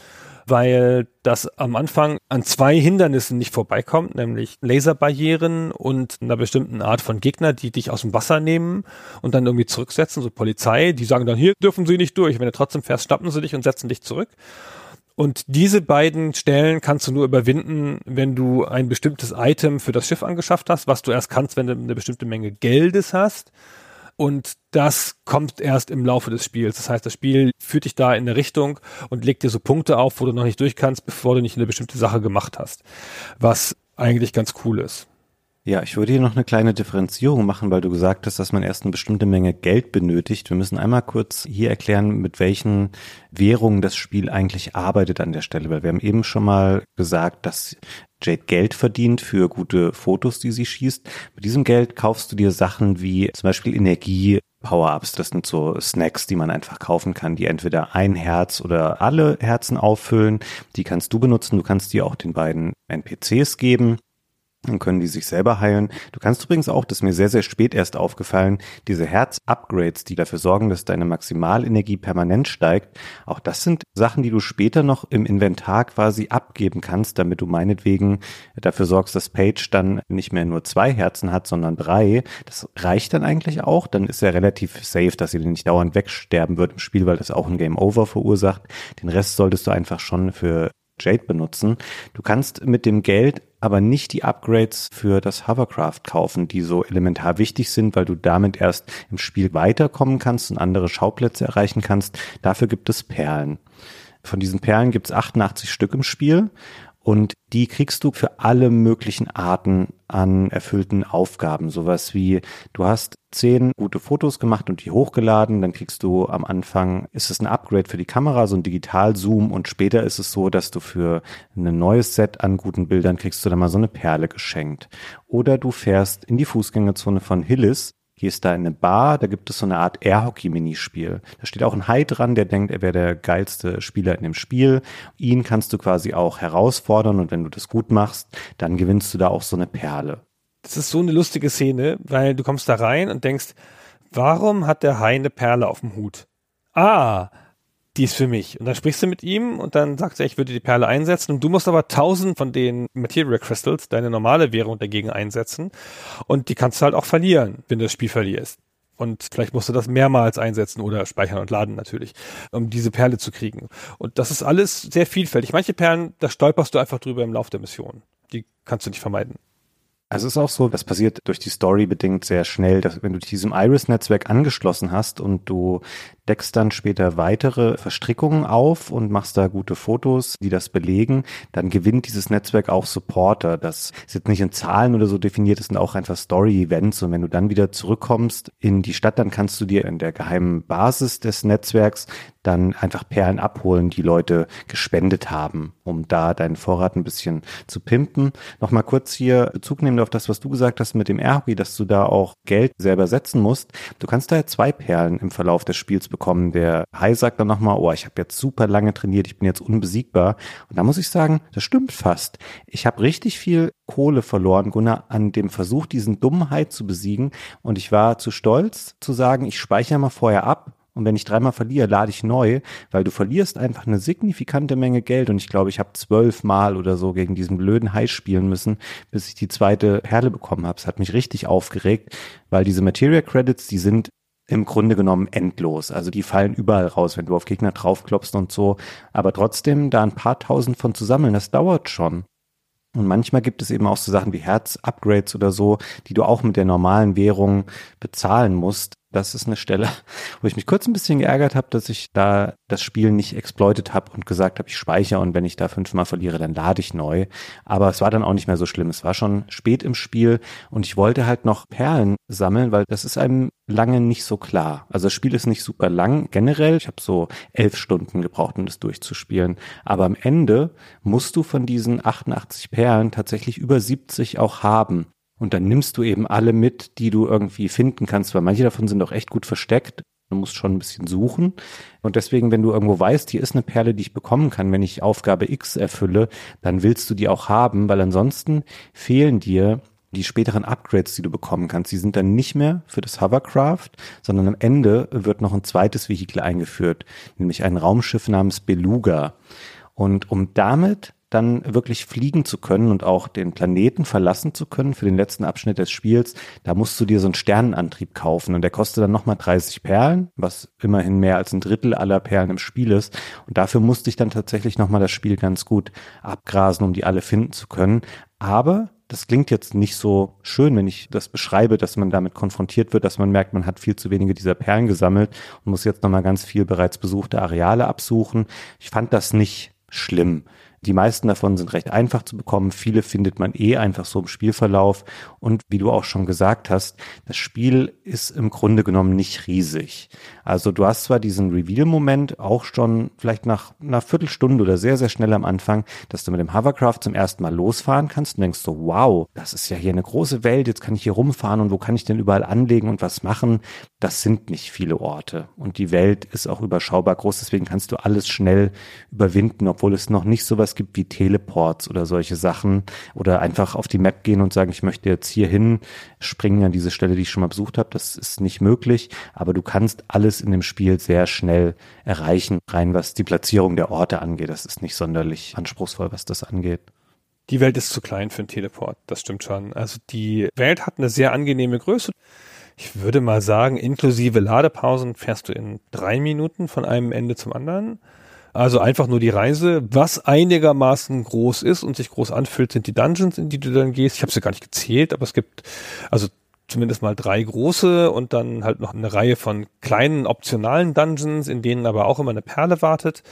Weil das am Anfang an zwei Hindernissen nicht vorbeikommt, nämlich Laserbarrieren und einer bestimmten Art von Gegner, die dich aus dem Wasser nehmen und dann irgendwie zurücksetzen, so Polizei, die sagen dann, hier dürfen sie nicht durch. Wenn du trotzdem fährst, schnappen sie dich und setzen dich zurück. Und diese beiden Stellen kannst du nur überwinden, wenn du ein bestimmtes Item für das Schiff angeschafft hast, was du erst kannst, wenn du eine bestimmte Menge Geldes hast. Und das kommt erst im Laufe des Spiels. Das heißt, das Spiel führt dich da in eine Richtung und legt dir so Punkte auf, wo du noch nicht durch kannst, bevor du nicht eine bestimmte Sache gemacht hast. Was eigentlich ganz cool ist. Ja, ich würde hier noch eine kleine Differenzierung machen, weil du gesagt hast, dass man erst eine bestimmte Menge Geld benötigt. Wir müssen einmal kurz hier erklären, mit welchen Währungen das Spiel eigentlich arbeitet an der Stelle, weil wir haben eben schon mal gesagt, dass Jade Geld verdient für gute Fotos, die sie schießt. Mit diesem Geld kaufst du dir Sachen wie zum Beispiel Energie, Power-Ups. Das sind so Snacks, die man einfach kaufen kann, die entweder ein Herz oder alle Herzen auffüllen. Die kannst du benutzen. Du kannst die auch den beiden NPCs geben. Dann können die sich selber heilen. Du kannst übrigens auch, das ist mir sehr, sehr spät erst aufgefallen, diese Herz-Upgrades, die dafür sorgen, dass deine Maximalenergie permanent steigt, auch das sind Sachen, die du später noch im Inventar quasi abgeben kannst, damit du meinetwegen dafür sorgst, dass Page dann nicht mehr nur zwei Herzen hat, sondern drei. Das reicht dann eigentlich auch. Dann ist er relativ safe, dass sie nicht dauernd wegsterben wird im Spiel, weil das auch ein Game Over verursacht. Den Rest solltest du einfach schon für Jade benutzen. Du kannst mit dem Geld aber nicht die Upgrades für das Hovercraft kaufen, die so elementar wichtig sind, weil du damit erst im Spiel weiterkommen kannst und andere Schauplätze erreichen kannst. Dafür gibt es Perlen. Von diesen Perlen gibt es 88 Stück im Spiel und die kriegst du für alle möglichen Arten an erfüllten Aufgaben. Sowas wie, du hast zehn gute Fotos gemacht und die hochgeladen, dann kriegst du am Anfang, ist es ein Upgrade für die Kamera, so ein Digital-Zoom und später ist es so, dass du für ein neues Set an guten Bildern kriegst du dann mal so eine Perle geschenkt. Oder du fährst in die Fußgängerzone von Hillis gehst da in eine Bar, da gibt es so eine Art Airhockey-Minispiel. Da steht auch ein Hai dran, der denkt, er wäre der geilste Spieler in dem Spiel. Ihn kannst du quasi auch herausfordern und wenn du das gut machst, dann gewinnst du da auch so eine Perle. Das ist so eine lustige Szene, weil du kommst da rein und denkst, warum hat der Hai eine Perle auf dem Hut? Ah, die ist für mich. Und dann sprichst du mit ihm und dann sagt er, ich würde die Perle einsetzen und du musst aber tausend von den Material Crystals, deine normale Währung dagegen einsetzen und die kannst du halt auch verlieren, wenn du das Spiel verlierst. Und vielleicht musst du das mehrmals einsetzen oder speichern und laden natürlich, um diese Perle zu kriegen. Und das ist alles sehr vielfältig. Manche Perlen, da stolperst du einfach drüber im Laufe der Mission. Die kannst du nicht vermeiden. Also es ist auch so, das passiert durch die Story bedingt sehr schnell, dass wenn du diesem Iris-Netzwerk angeschlossen hast und du deckst dann später weitere Verstrickungen auf und machst da gute Fotos, die das belegen, dann gewinnt dieses Netzwerk auch Supporter. Das ist jetzt nicht in Zahlen oder so definiert, das sind auch einfach Story-Events und wenn du dann wieder zurückkommst in die Stadt, dann kannst du dir in der geheimen Basis des Netzwerks dann einfach Perlen abholen, die Leute gespendet haben, um da deinen Vorrat ein bisschen zu pimpen. Nochmal kurz hier Bezug nehmen auf das, was du gesagt hast mit dem Airhockey, dass du da auch Geld selber setzen musst. Du kannst da zwei Perlen im Verlauf des Spiels bekommen. Der Hai sagt dann nochmal, oh, ich habe jetzt super lange trainiert, ich bin jetzt unbesiegbar. Und da muss ich sagen, das stimmt fast. Ich habe richtig viel Kohle verloren, Gunnar, an dem Versuch, diesen Dummheit zu besiegen. Und ich war zu stolz zu sagen, ich speichere mal vorher ab und wenn ich dreimal verliere, lade ich neu, weil du verlierst einfach eine signifikante Menge Geld. Und ich glaube, ich habe zwölfmal oder so gegen diesen blöden Hai spielen müssen, bis ich die zweite Perle bekommen habe. Es hat mich richtig aufgeregt, weil diese Material Credits, die sind im Grunde genommen endlos. Also die fallen überall raus, wenn du auf Gegner draufklopfst und so. Aber trotzdem, da ein paar tausend von zu sammeln, das dauert schon. Und manchmal gibt es eben auch so Sachen wie Herz-Upgrades oder so, die du auch mit der normalen Währung bezahlen musst. Das ist eine Stelle, wo ich mich kurz ein bisschen geärgert habe, dass ich da das Spiel nicht exploitet habe und gesagt habe, ich speichere und wenn ich da fünfmal verliere, dann lade ich neu. Aber es war dann auch nicht mehr so schlimm. Es war schon spät im Spiel und ich wollte halt noch Perlen sammeln, weil das ist einem lange nicht so klar. Also das Spiel ist nicht super lang generell. Ich habe so elf Stunden gebraucht, um das durchzuspielen. Aber am Ende musst du von diesen 88 Perlen tatsächlich über 70 auch haben. Und dann nimmst du eben alle mit, die du irgendwie finden kannst, weil manche davon sind auch echt gut versteckt. Du musst schon ein bisschen suchen. Und deswegen, wenn du irgendwo weißt, hier ist eine Perle, die ich bekommen kann, wenn ich Aufgabe X erfülle, dann willst du die auch haben, weil ansonsten fehlen dir die späteren Upgrades, die du bekommen kannst, die sind dann nicht mehr für das Hovercraft, sondern am Ende wird noch ein zweites Vehikel eingeführt, nämlich ein Raumschiff namens Beluga. Und um damit dann wirklich fliegen zu können und auch den Planeten verlassen zu können für den letzten Abschnitt des Spiels, da musst du dir so einen Sternenantrieb kaufen und der kostet dann nochmal 30 Perlen, was immerhin mehr als ein Drittel aller Perlen im Spiel ist. Und dafür musste ich dann tatsächlich nochmal das Spiel ganz gut abgrasen, um die alle finden zu können. Aber das klingt jetzt nicht so schön, wenn ich das beschreibe, dass man damit konfrontiert wird, dass man merkt, man hat viel zu wenige dieser Perlen gesammelt und muss jetzt nochmal ganz viel bereits besuchte Areale absuchen. Ich fand das nicht schlimm. Die meisten davon sind recht einfach zu bekommen. Viele findet man eh einfach so im Spielverlauf. Und wie du auch schon gesagt hast, das Spiel ist im Grunde genommen nicht riesig. Also du hast zwar diesen Reveal-Moment auch schon vielleicht nach einer Viertelstunde oder sehr, sehr schnell am Anfang, dass du mit dem Hovercraft zum ersten Mal losfahren kannst und denkst so, wow, das ist ja hier eine große Welt, jetzt kann ich hier rumfahren und wo kann ich denn überall anlegen und was machen? Das sind nicht viele Orte. Und die Welt ist auch überschaubar groß, deswegen kannst du alles schnell überwinden, obwohl es noch nicht sowas gibt wie Teleports oder solche Sachen oder einfach auf die Map gehen und sagen, ich möchte jetzt hier hin, springen an diese Stelle, die ich schon mal besucht habe. Das ist nicht möglich, aber du kannst alles in dem Spiel sehr schnell erreichen, rein was die Platzierung der Orte angeht. Das ist nicht sonderlich anspruchsvoll, was das angeht. Die Welt ist zu klein für einen Teleport, das stimmt schon. Also die Welt hat eine sehr angenehme Größe. Ich würde mal sagen, inklusive Ladepausen fährst du in drei Minuten von einem Ende zum anderen. Also einfach nur die Reise. Was einigermaßen groß ist und sich groß anfühlt, sind die Dungeons, in die du dann gehst. Ich habe sie gar nicht gezählt, aber es gibt also zumindest mal drei große und dann halt noch eine Reihe von kleinen optionalen Dungeons, in denen aber auch immer eine Perle wartet,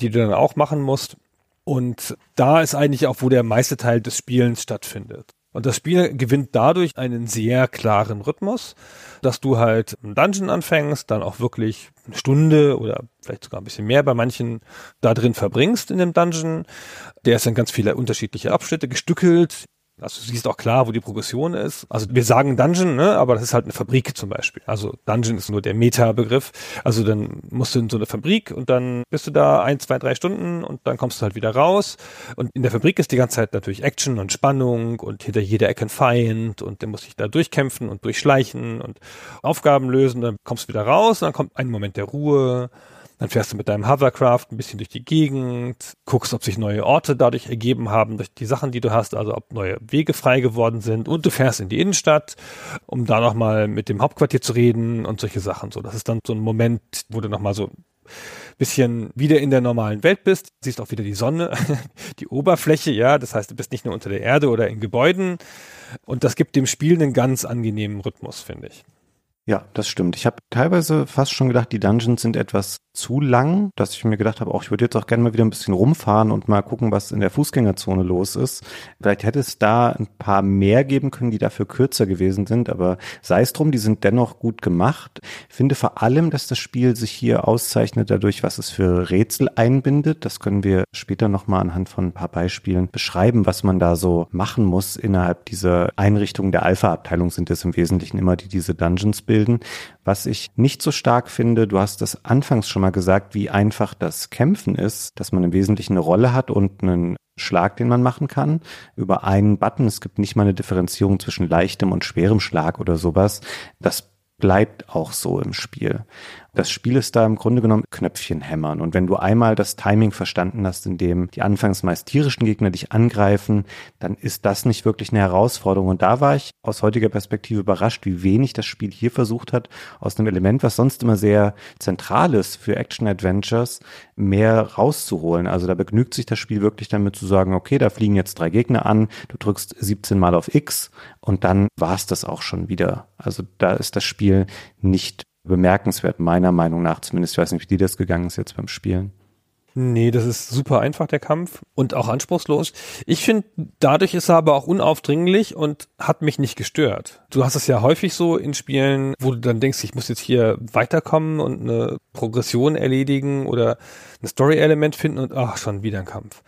die du dann auch machen musst. Und da ist eigentlich auch, wo der meiste Teil des Spielens stattfindet. Und das Spiel gewinnt dadurch einen sehr klaren Rhythmus, dass du halt einen Dungeon anfängst, dann auch wirklich eine Stunde oder vielleicht sogar ein bisschen mehr bei manchen da drin verbringst in dem Dungeon. Der ist dann ganz viele unterschiedliche Abschnitte gestückelt. Also du siehst auch klar, wo die Progression ist. Also wir sagen Dungeon, ne, aber das ist halt eine Fabrik zum Beispiel. Also Dungeon ist nur der Meta-Begriff. Also dann musst du in so eine Fabrik und dann bist du da ein, zwei, drei Stunden und dann kommst du halt wieder raus. Und in der Fabrik ist die ganze Zeit natürlich Action und Spannung und hinter jeder Ecke ein Feind und der muss sich da durchkämpfen und durchschleichen und Aufgaben lösen. Dann kommst du wieder raus und dann kommt ein Moment der Ruhe dann fährst du mit deinem Hovercraft ein bisschen durch die Gegend, guckst, ob sich neue Orte dadurch ergeben haben, durch die Sachen, die du hast, also ob neue Wege frei geworden sind und du fährst in die Innenstadt, um da nochmal mit dem Hauptquartier zu reden und solche Sachen. So, das ist dann so ein Moment, wo du nochmal so bisschen wieder in der normalen Welt bist, siehst auch wieder die Sonne, die Oberfläche, ja, das heißt, du bist nicht nur unter der Erde oder in Gebäuden und das gibt dem Spiel einen ganz angenehmen Rhythmus, finde ich. Ja, das stimmt. Ich habe teilweise fast schon gedacht, die Dungeons sind etwas zu lang, dass ich mir gedacht habe, auch ich würde jetzt auch gerne mal wieder ein bisschen rumfahren und mal gucken, was in der Fußgängerzone los ist. Vielleicht hätte es da ein paar mehr geben können, die dafür kürzer gewesen sind, aber sei es drum, die sind dennoch gut gemacht. Ich finde vor allem, dass das Spiel sich hier auszeichnet dadurch, was es für Rätsel einbindet. Das können wir später nochmal anhand von ein paar Beispielen beschreiben, was man da so machen muss innerhalb dieser Einrichtung der Alpha-Abteilung sind es im Wesentlichen immer, die diese Dungeons bilden. Was ich nicht so stark finde, du hast das anfangs schon mal gesagt, wie einfach das Kämpfen ist, dass man im Wesentlichen eine Rolle hat und einen Schlag, den man machen kann, über einen Button. Es gibt nicht mal eine Differenzierung zwischen leichtem und schwerem Schlag oder sowas. Das bleibt auch so im Spiel. Das Spiel ist da im Grunde genommen Knöpfchen hämmern. Und wenn du einmal das Timing verstanden hast, in dem die anfangs meist tierischen Gegner dich angreifen, dann ist das nicht wirklich eine Herausforderung. Und da war ich aus heutiger Perspektive überrascht, wie wenig das Spiel hier versucht hat, aus einem Element, was sonst immer sehr zentral ist für Action-Adventures, mehr rauszuholen. Also da begnügt sich das Spiel wirklich damit zu sagen, okay, da fliegen jetzt drei Gegner an, du drückst 17 Mal auf X und dann war es das auch schon wieder. Also da ist das Spiel nicht bemerkenswert, meiner Meinung nach zumindest. Ich weiß nicht, wie dir das gegangen ist jetzt beim Spielen. Nee, das ist super einfach, der Kampf. Und auch anspruchslos. Ich finde, dadurch ist er aber auch unaufdringlich und hat mich nicht gestört. Du hast es ja häufig so in Spielen, wo du dann denkst, ich muss jetzt hier weiterkommen und eine Progression erledigen oder ein Story-Element finden und ach, schon wieder ein Kampf.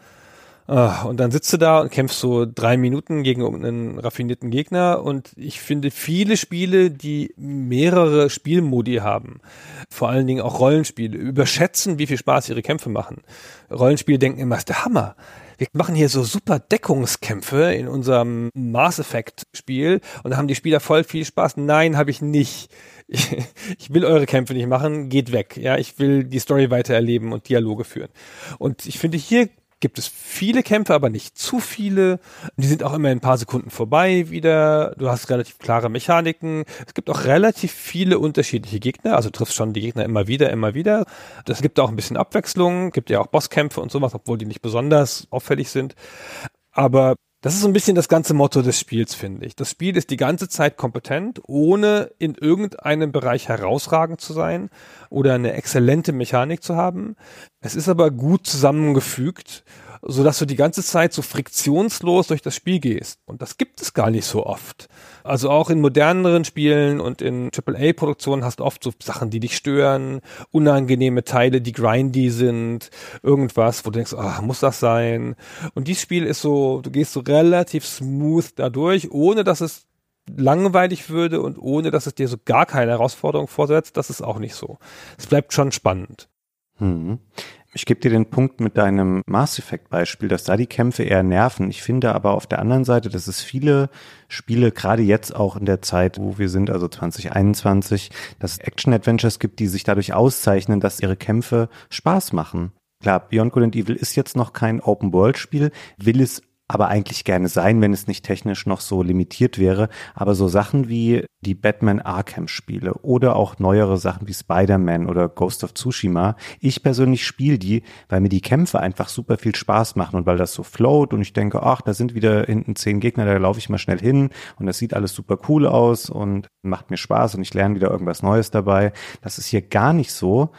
Ah, und dann sitzt du da und kämpfst so drei Minuten gegen einen raffinierten Gegner. Und ich finde viele Spiele, die mehrere Spielmodi haben, vor allen Dingen auch Rollenspiele, überschätzen, wie viel Spaß ihre Kämpfe machen. Rollenspiele denken immer, ist der Hammer. Wir machen hier so super Deckungskämpfe in unserem Mass Effect Spiel und da haben die Spieler voll viel Spaß. Nein, habe ich nicht. Ich, ich will eure Kämpfe nicht machen, geht weg. Ja, ich will die Story weiter erleben und Dialoge führen. Und ich finde, hier gibt es viele Kämpfe, aber nicht zu viele. Die sind auch immer in ein paar Sekunden vorbei wieder. Du hast relativ klare Mechaniken. Es gibt auch relativ viele unterschiedliche Gegner. Also triffst schon die Gegner immer wieder, immer wieder. Das gibt auch ein bisschen Abwechslung. Gibt ja auch Bosskämpfe und sowas, obwohl die nicht besonders auffällig sind. Aber das ist so ein bisschen das ganze Motto des Spiels, finde ich. Das Spiel ist die ganze Zeit kompetent, ohne in irgendeinem Bereich herausragend zu sein oder eine exzellente Mechanik zu haben. Es ist aber gut zusammengefügt, so dass du die ganze Zeit so friktionslos durch das Spiel gehst. Und das gibt es gar nicht so oft. Also auch in moderneren Spielen und in AAA-Produktionen hast du oft so Sachen, die dich stören, unangenehme Teile, die grindy sind, irgendwas, wo du denkst, ach, muss das sein? Und dieses Spiel ist so, du gehst so relativ smooth dadurch, ohne dass es langweilig würde und ohne dass es dir so gar keine Herausforderung vorsetzt, das ist auch nicht so. Es bleibt schon spannend. Hm. Ich gebe dir den Punkt mit deinem Mass Effect Beispiel, dass da die Kämpfe eher nerven. Ich finde aber auf der anderen Seite, dass es viele Spiele, gerade jetzt auch in der Zeit, wo wir sind, also 2021, dass Action Adventures gibt, die sich dadurch auszeichnen, dass ihre Kämpfe Spaß machen. Klar, Beyond Good and Evil ist jetzt noch kein Open World Spiel, will es aber eigentlich gerne sein, wenn es nicht technisch noch so limitiert wäre. Aber so Sachen wie die Batman Arkham Spiele oder auch neuere Sachen wie Spider-Man oder Ghost of Tsushima. Ich persönlich spiele die, weil mir die Kämpfe einfach super viel Spaß machen und weil das so float und ich denke, ach, da sind wieder hinten zehn Gegner, da laufe ich mal schnell hin und das sieht alles super cool aus und macht mir Spaß und ich lerne wieder irgendwas Neues dabei. Das ist hier gar nicht so.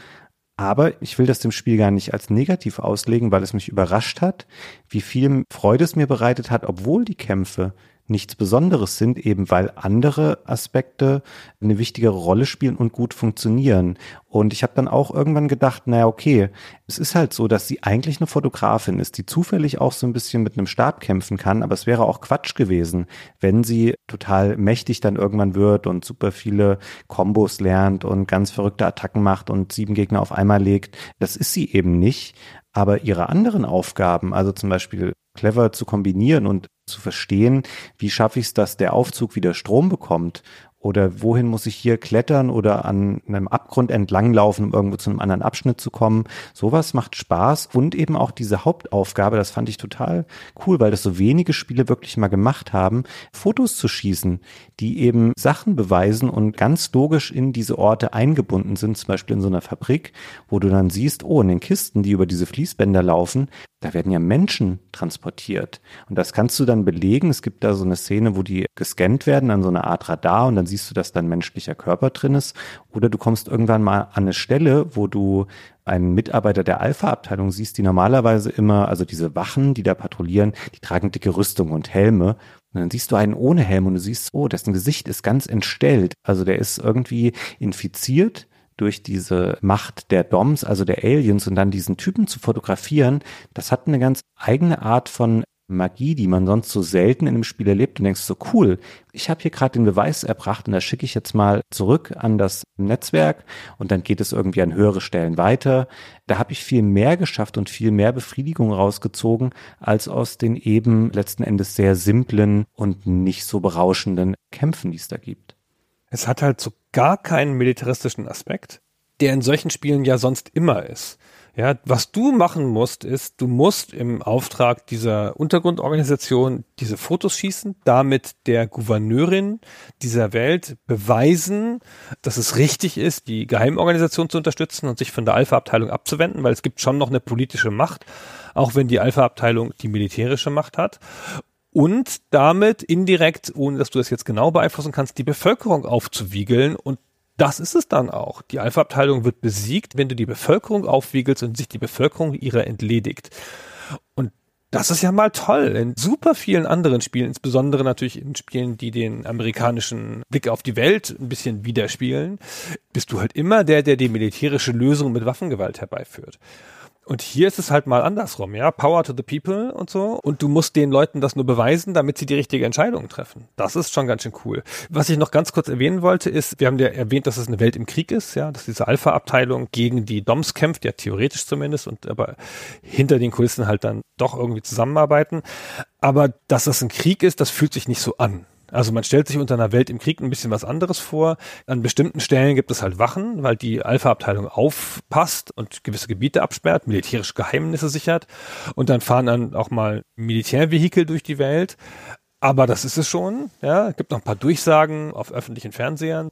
Aber ich will das dem Spiel gar nicht als negativ auslegen, weil es mich überrascht hat, wie viel Freude es mir bereitet hat, obwohl die Kämpfe nichts Besonderes sind, eben weil andere Aspekte eine wichtigere Rolle spielen und gut funktionieren. Und ich habe dann auch irgendwann gedacht, naja, okay, es ist halt so, dass sie eigentlich eine Fotografin ist, die zufällig auch so ein bisschen mit einem Stab kämpfen kann, aber es wäre auch Quatsch gewesen, wenn sie total mächtig dann irgendwann wird und super viele Kombos lernt und ganz verrückte Attacken macht und sieben Gegner auf einmal legt. Das ist sie eben nicht. Aber ihre anderen Aufgaben, also zum Beispiel clever zu kombinieren und zu verstehen, wie schaffe ich es, dass der Aufzug wieder Strom bekommt oder wohin muss ich hier klettern oder an einem Abgrund entlanglaufen, um irgendwo zu einem anderen Abschnitt zu kommen. Sowas macht Spaß und eben auch diese Hauptaufgabe, das fand ich total cool, weil das so wenige Spiele wirklich mal gemacht haben, Fotos zu schießen, die eben Sachen beweisen und ganz logisch in diese Orte eingebunden sind, zum Beispiel in so einer Fabrik, wo du dann siehst, oh, in den Kisten, die über diese Fließbänder laufen, da werden ja Menschen transportiert. Und das kannst du dann belegen. Es gibt da so eine Szene, wo die gescannt werden an so eine Art Radar und dann siehst du, dass da ein menschlicher Körper drin ist. Oder du kommst irgendwann mal an eine Stelle, wo du einen Mitarbeiter der Alpha-Abteilung siehst, die normalerweise immer, also diese Wachen, die da patrouillieren, die tragen dicke Rüstung und Helme. Und dann siehst du einen ohne Helm und du siehst, oh, dessen Gesicht ist ganz entstellt. Also der ist irgendwie infiziert durch diese Macht der Doms, also der Aliens und dann diesen Typen zu fotografieren, das hat eine ganz eigene Art von Magie, die man sonst so selten in einem Spiel erlebt und denkst so cool, ich habe hier gerade den Beweis erbracht und das schicke ich jetzt mal zurück an das Netzwerk und dann geht es irgendwie an höhere Stellen weiter. Da habe ich viel mehr geschafft und viel mehr Befriedigung rausgezogen als aus den eben letzten Endes sehr simplen und nicht so berauschenden Kämpfen, die es da gibt. Es hat halt so gar keinen militaristischen Aspekt, der in solchen Spielen ja sonst immer ist. Ja, was du machen musst, ist, du musst im Auftrag dieser Untergrundorganisation diese Fotos schießen, damit der Gouverneurin dieser Welt beweisen, dass es richtig ist, die Geheimorganisation zu unterstützen und sich von der Alpha-Abteilung abzuwenden, weil es gibt schon noch eine politische Macht, auch wenn die Alpha-Abteilung die militärische Macht hat und damit indirekt, ohne dass du das jetzt genau beeinflussen kannst, die Bevölkerung aufzuwiegeln und das ist es dann auch. Die Alpha-Abteilung wird besiegt, wenn du die Bevölkerung aufwiegelst und sich die Bevölkerung ihrer entledigt. Und das ist ja mal toll. In super vielen anderen Spielen, insbesondere natürlich in Spielen, die den amerikanischen Blick auf die Welt ein bisschen widerspielen, bist du halt immer der, der die militärische Lösung mit Waffengewalt herbeiführt. Und hier ist es halt mal andersrum, ja. Power to the people und so. Und du musst den Leuten das nur beweisen, damit sie die richtige Entscheidung treffen. Das ist schon ganz schön cool. Was ich noch ganz kurz erwähnen wollte, ist, wir haben ja erwähnt, dass es eine Welt im Krieg ist, ja, dass diese Alpha-Abteilung gegen die DOMs kämpft, ja theoretisch zumindest, und aber hinter den Kulissen halt dann doch irgendwie zusammenarbeiten. Aber dass das ein Krieg ist, das fühlt sich nicht so an. Also man stellt sich unter einer Welt im Krieg ein bisschen was anderes vor. An bestimmten Stellen gibt es halt Wachen, weil die Alpha-Abteilung aufpasst und gewisse Gebiete absperrt, militärische Geheimnisse sichert. Und dann fahren dann auch mal Militärvehikel durch die Welt. Aber das ist es schon. Ja, es gibt noch ein paar Durchsagen auf öffentlichen Fernsehern.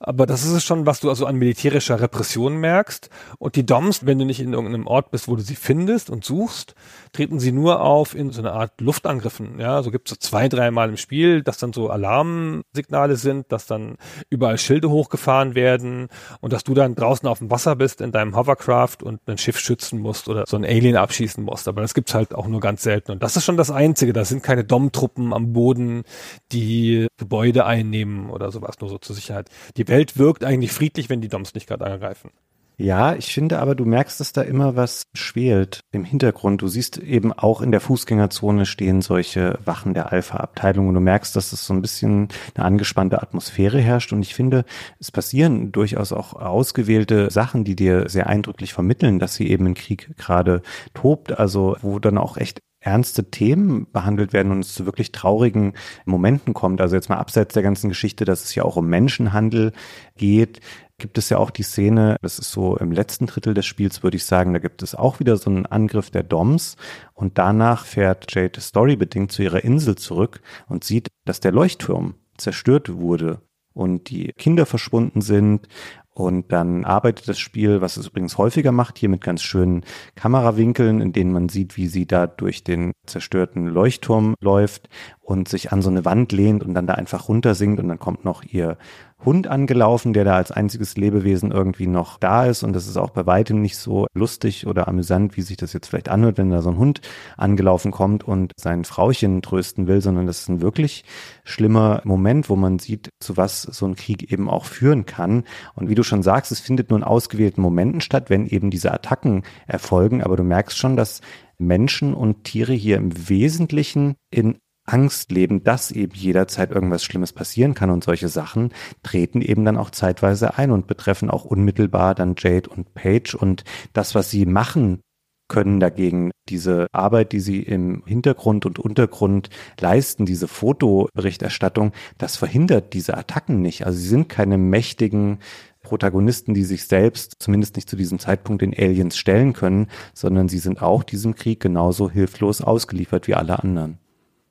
Aber das ist es schon, was du also an militärischer Repression merkst. Und die DOMs, wenn du nicht in irgendeinem Ort bist, wo du sie findest und suchst, treten sie nur auf in so einer Art Luftangriffen. Ja, so gibt es so zwei, dreimal im Spiel, dass dann so Alarmsignale sind, dass dann überall Schilde hochgefahren werden und dass du dann draußen auf dem Wasser bist in deinem Hovercraft und ein Schiff schützen musst oder so ein Alien abschießen musst. Aber das gibt's halt auch nur ganz selten. Und das ist schon das Einzige. Da sind keine Dom-Truppen am Boden, die Gebäude einnehmen oder sowas, nur so zur Sicherheit. Die Welt wirkt eigentlich friedlich, wenn die Doms nicht gerade angreifen. Ja, ich finde aber, du merkst, dass da immer was schwelt im Hintergrund. Du siehst eben auch in der Fußgängerzone stehen solche Wachen der Alpha-Abteilung und du merkst, dass es so ein bisschen eine angespannte Atmosphäre herrscht. Und ich finde, es passieren durchaus auch ausgewählte Sachen, die dir sehr eindrücklich vermitteln, dass sie eben im Krieg gerade tobt. Also wo dann auch echt ernste Themen behandelt werden und es zu wirklich traurigen Momenten kommt. Also jetzt mal abseits der ganzen Geschichte, dass es ja auch um Menschenhandel geht, gibt es ja auch die Szene, das ist so im letzten Drittel des Spiels, würde ich sagen, da gibt es auch wieder so einen Angriff der Doms und danach fährt Jade storybedingt zu ihrer Insel zurück und sieht, dass der Leuchtturm zerstört wurde und die Kinder verschwunden sind und dann arbeitet das Spiel, was es übrigens häufiger macht, hier mit ganz schönen Kamerawinkeln, in denen man sieht, wie sie da durch den zerstörten Leuchtturm läuft und sich an so eine Wand lehnt und dann da einfach runtersinkt und dann kommt noch ihr Hund angelaufen, der da als einziges Lebewesen irgendwie noch da ist. Und das ist auch bei weitem nicht so lustig oder amüsant, wie sich das jetzt vielleicht anhört, wenn da so ein Hund angelaufen kommt und sein Frauchen trösten will, sondern das ist ein wirklich schlimmer Moment, wo man sieht, zu was so ein Krieg eben auch führen kann. Und wie du schon sagst, es findet nur in ausgewählten Momenten statt, wenn eben diese Attacken erfolgen. Aber du merkst schon, dass Menschen und Tiere hier im Wesentlichen in Angst leben, dass eben jederzeit irgendwas Schlimmes passieren kann und solche Sachen treten eben dann auch zeitweise ein und betreffen auch unmittelbar dann Jade und Paige und das, was sie machen können dagegen diese Arbeit, die sie im Hintergrund und Untergrund leisten, diese Fotoberichterstattung, das verhindert diese Attacken nicht. Also sie sind keine mächtigen Protagonisten, die sich selbst zumindest nicht zu diesem Zeitpunkt den Aliens stellen können, sondern sie sind auch diesem Krieg genauso hilflos ausgeliefert wie alle anderen.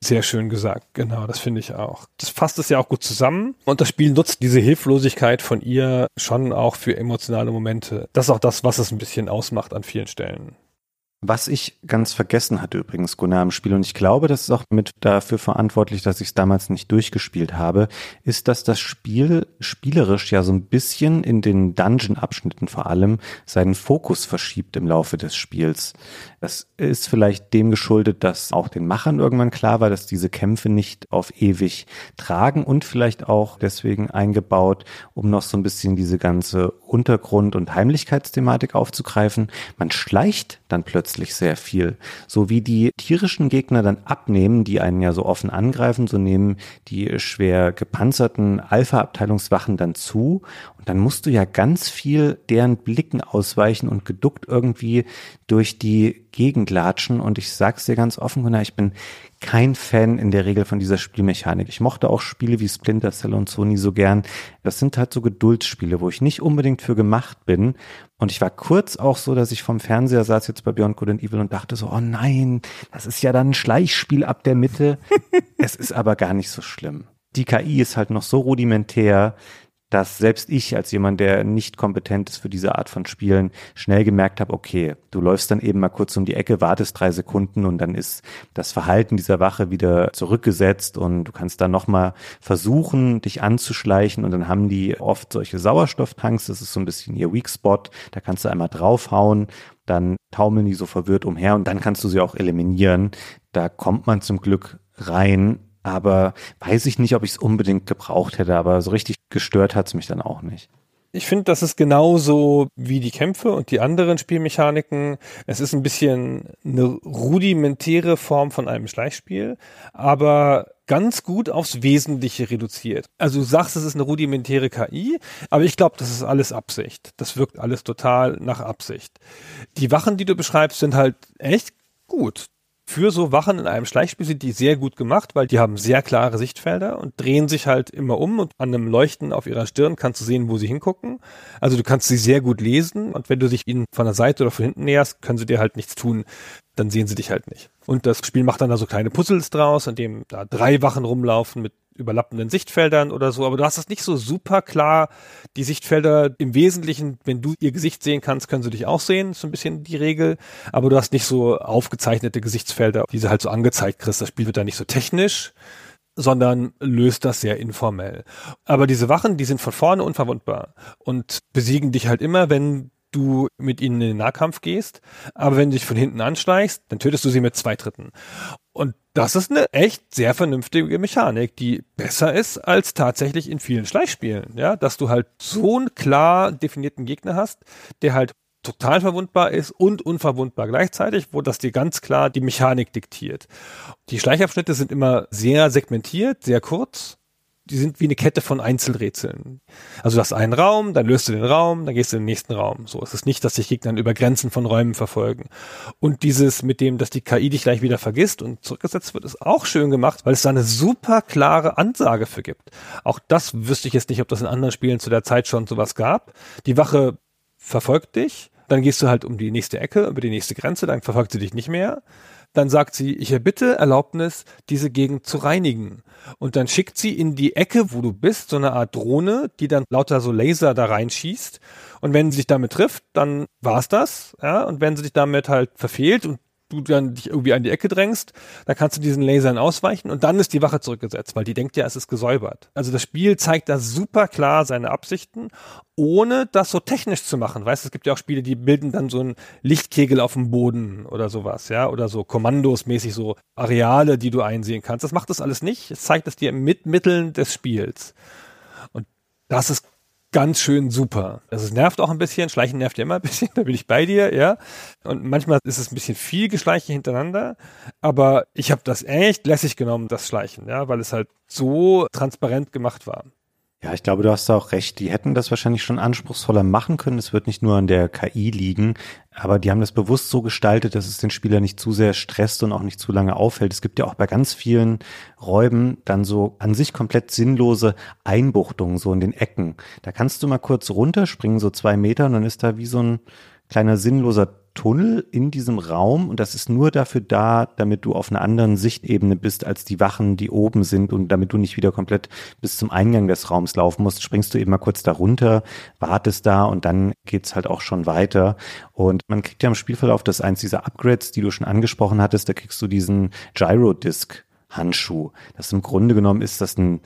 Sehr schön gesagt, genau, das finde ich auch. Das fasst es ja auch gut zusammen und das Spiel nutzt diese Hilflosigkeit von ihr schon auch für emotionale Momente. Das ist auch das, was es ein bisschen ausmacht an vielen Stellen. Was ich ganz vergessen hatte übrigens, Gunnar, im Spiel, und ich glaube, das ist auch mit dafür verantwortlich, dass ich es damals nicht durchgespielt habe, ist, dass das Spiel spielerisch ja so ein bisschen in den Dungeon-Abschnitten vor allem seinen Fokus verschiebt im Laufe des Spiels. Das ist vielleicht dem geschuldet, dass auch den Machern irgendwann klar war, dass diese Kämpfe nicht auf ewig tragen und vielleicht auch deswegen eingebaut, um noch so ein bisschen diese ganze Untergrund- und Heimlichkeitsthematik aufzugreifen. Man schleicht dann plötzlich sehr viel. So wie die tierischen Gegner dann abnehmen, die einen ja so offen angreifen, so nehmen die schwer gepanzerten Alpha-Abteilungswachen dann zu dann musst du ja ganz viel deren Blicken ausweichen und geduckt irgendwie durch die Gegend latschen. Und ich sag's dir ganz offen, Gunnar, ich bin kein Fan in der Regel von dieser Spielmechanik. Ich mochte auch Spiele wie Splinter Cell und so nie so gern. Das sind halt so Geduldsspiele, wo ich nicht unbedingt für gemacht bin. Und ich war kurz auch so, dass ich vom Fernseher saß jetzt bei Beyond Good and Evil und dachte so, oh nein, das ist ja dann ein Schleichspiel ab der Mitte. es ist aber gar nicht so schlimm. Die KI ist halt noch so rudimentär, dass selbst ich als jemand, der nicht kompetent ist für diese Art von Spielen, schnell gemerkt habe, okay, du läufst dann eben mal kurz um die Ecke, wartest drei Sekunden und dann ist das Verhalten dieser Wache wieder zurückgesetzt und du kannst dann nochmal versuchen, dich anzuschleichen und dann haben die oft solche Sauerstofftanks, das ist so ein bisschen ihr Weak Spot, da kannst du einmal draufhauen, dann taumeln die so verwirrt umher und dann kannst du sie auch eliminieren. Da kommt man zum Glück rein, aber weiß ich nicht, ob ich es unbedingt gebraucht hätte, aber so richtig gestört hat es mich dann auch nicht. Ich finde, das ist genauso wie die Kämpfe und die anderen Spielmechaniken. Es ist ein bisschen eine rudimentäre Form von einem Schleichspiel, aber ganz gut aufs Wesentliche reduziert. Also du sagst, es ist eine rudimentäre KI, aber ich glaube, das ist alles Absicht. Das wirkt alles total nach Absicht. Die Wachen, die du beschreibst, sind halt echt gut für so Wachen in einem Schleichspiel sind die sehr gut gemacht, weil die haben sehr klare Sichtfelder und drehen sich halt immer um und an einem Leuchten auf ihrer Stirn kannst du sehen, wo sie hingucken. Also du kannst sie sehr gut lesen und wenn du dich ihnen von der Seite oder von hinten näherst, können sie dir halt nichts tun. Dann sehen sie dich halt nicht. Und das Spiel macht dann da so kleine Puzzles draus, in dem da drei Wachen rumlaufen mit überlappenden Sichtfeldern oder so, aber du hast es nicht so super klar. Die Sichtfelder im Wesentlichen, wenn du ihr Gesicht sehen kannst, können sie dich auch sehen, ist so ein bisschen die Regel, aber du hast nicht so aufgezeichnete Gesichtsfelder, die sie halt so angezeigt kriegst. Das Spiel wird da nicht so technisch, sondern löst das sehr informell. Aber diese Wachen, die sind von vorne unverwundbar und besiegen dich halt immer, wenn du mit ihnen in den Nahkampf gehst. Aber wenn du dich von hinten anschleichst, dann tötest du sie mit zwei Tritten. Und das ist eine echt sehr vernünftige Mechanik, die besser ist als tatsächlich in vielen Schleichspielen. Ja, dass du halt so einen klar definierten Gegner hast, der halt total verwundbar ist und unverwundbar gleichzeitig, wo das dir ganz klar die Mechanik diktiert. Die Schleichabschnitte sind immer sehr segmentiert, sehr kurz die sind wie eine Kette von Einzelrätseln. Also du hast einen Raum, dann löst du den Raum, dann gehst du in den nächsten Raum. So es ist nicht, dass sich Gegner über Grenzen von Räumen verfolgen. Und dieses mit dem, dass die KI dich gleich wieder vergisst und zurückgesetzt wird, ist auch schön gemacht, weil es da eine super klare Ansage für gibt. Auch das wüsste ich jetzt nicht, ob das in anderen Spielen zu der Zeit schon sowas gab. Die Wache verfolgt dich, dann gehst du halt um die nächste Ecke, über die nächste Grenze, dann verfolgt sie dich nicht mehr dann sagt sie, ich erbitte Erlaubnis, diese Gegend zu reinigen. Und dann schickt sie in die Ecke, wo du bist, so eine Art Drohne, die dann lauter so Laser da reinschießt. Und wenn sie sich damit trifft, dann war's das. Ja? Und wenn sie dich damit halt verfehlt und du dann dich irgendwie an die Ecke drängst, dann kannst du diesen Lasern ausweichen und dann ist die Wache zurückgesetzt, weil die denkt ja, es ist gesäubert. Also das Spiel zeigt da super klar seine Absichten, ohne das so technisch zu machen. Weißt, es gibt ja auch Spiele, die bilden dann so einen Lichtkegel auf dem Boden oder sowas, ja, oder so kommandosmäßig so Areale, die du einsehen kannst. Das macht das alles nicht. Es zeigt es dir mit Mitteln des Spiels. Und das ist ganz schön super. Also es nervt auch ein bisschen, Schleichen nervt ja immer ein bisschen, da bin ich bei dir, ja. Und manchmal ist es ein bisschen viel Geschleiche hintereinander, aber ich habe das echt lässig genommen, das Schleichen, ja, weil es halt so transparent gemacht war. Ja, ich glaube, du hast da auch recht. Die hätten das wahrscheinlich schon anspruchsvoller machen können. Es wird nicht nur an der KI liegen, aber die haben das bewusst so gestaltet, dass es den Spieler nicht zu sehr stresst und auch nicht zu lange auffällt. Es gibt ja auch bei ganz vielen Räumen dann so an sich komplett sinnlose Einbuchtungen so in den Ecken. Da kannst du mal kurz runterspringen, so zwei Meter, und dann ist da wie so ein kleiner sinnloser Tunnel in diesem Raum und das ist nur dafür da, damit du auf einer anderen Sichtebene bist als die Wachen, die oben sind und damit du nicht wieder komplett bis zum Eingang des Raums laufen musst, springst du eben mal kurz darunter, wartest da und dann geht's halt auch schon weiter und man kriegt ja im Spielverlauf das eins dieser Upgrades, die du schon angesprochen hattest, da kriegst du diesen Gyro-Disc Handschuh. Das im Grunde genommen ist das ein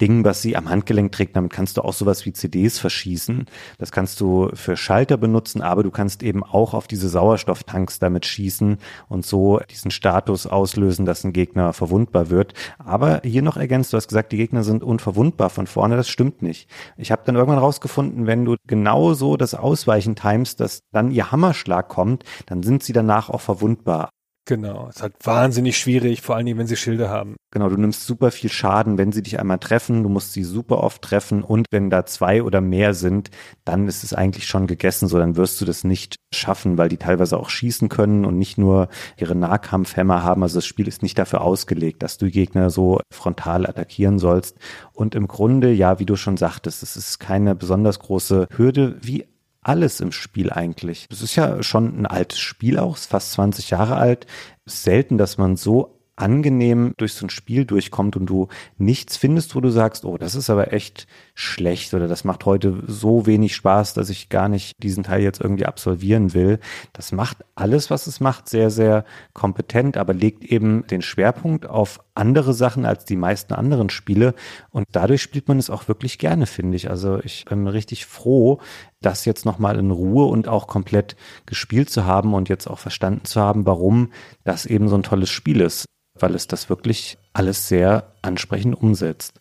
Ding, was sie am Handgelenk trägt. Damit kannst du auch sowas wie CDs verschießen. Das kannst du für Schalter benutzen, aber du kannst eben auch auf diese Sauerstofftanks damit schießen und so diesen Status auslösen, dass ein Gegner verwundbar wird. Aber hier noch ergänzt, du hast gesagt, die Gegner sind unverwundbar von vorne. Das stimmt nicht. Ich habe dann irgendwann rausgefunden, wenn du genau so das Ausweichen timest, dass dann ihr Hammerschlag kommt, dann sind sie danach auch verwundbar. Genau, es ist halt wahnsinnig schwierig, vor allen Dingen, wenn sie Schilde haben. Genau, du nimmst super viel Schaden, wenn sie dich einmal treffen, du musst sie super oft treffen und wenn da zwei oder mehr sind, dann ist es eigentlich schon gegessen, so dann wirst du das nicht schaffen, weil die teilweise auch schießen können und nicht nur ihre Nahkampfhämmer haben. Also das Spiel ist nicht dafür ausgelegt, dass du Gegner so frontal attackieren sollst. Und im Grunde, ja, wie du schon sagtest, es ist keine besonders große Hürde, wie alles im Spiel eigentlich. Es ist ja schon ein altes Spiel auch, ist fast 20 Jahre alt. Selten, dass man so angenehm durch so ein Spiel durchkommt und du nichts findest, wo du sagst, oh, das ist aber echt schlecht oder das macht heute so wenig Spaß, dass ich gar nicht diesen Teil jetzt irgendwie absolvieren will. Das macht alles, was es macht, sehr, sehr kompetent, aber legt eben den Schwerpunkt auf andere Sachen als die meisten anderen Spiele und dadurch spielt man es auch wirklich gerne, finde ich. Also ich bin richtig froh, das jetzt nochmal in Ruhe und auch komplett gespielt zu haben und jetzt auch verstanden zu haben, warum das eben so ein tolles Spiel ist weil es das wirklich alles sehr ansprechend umsetzt.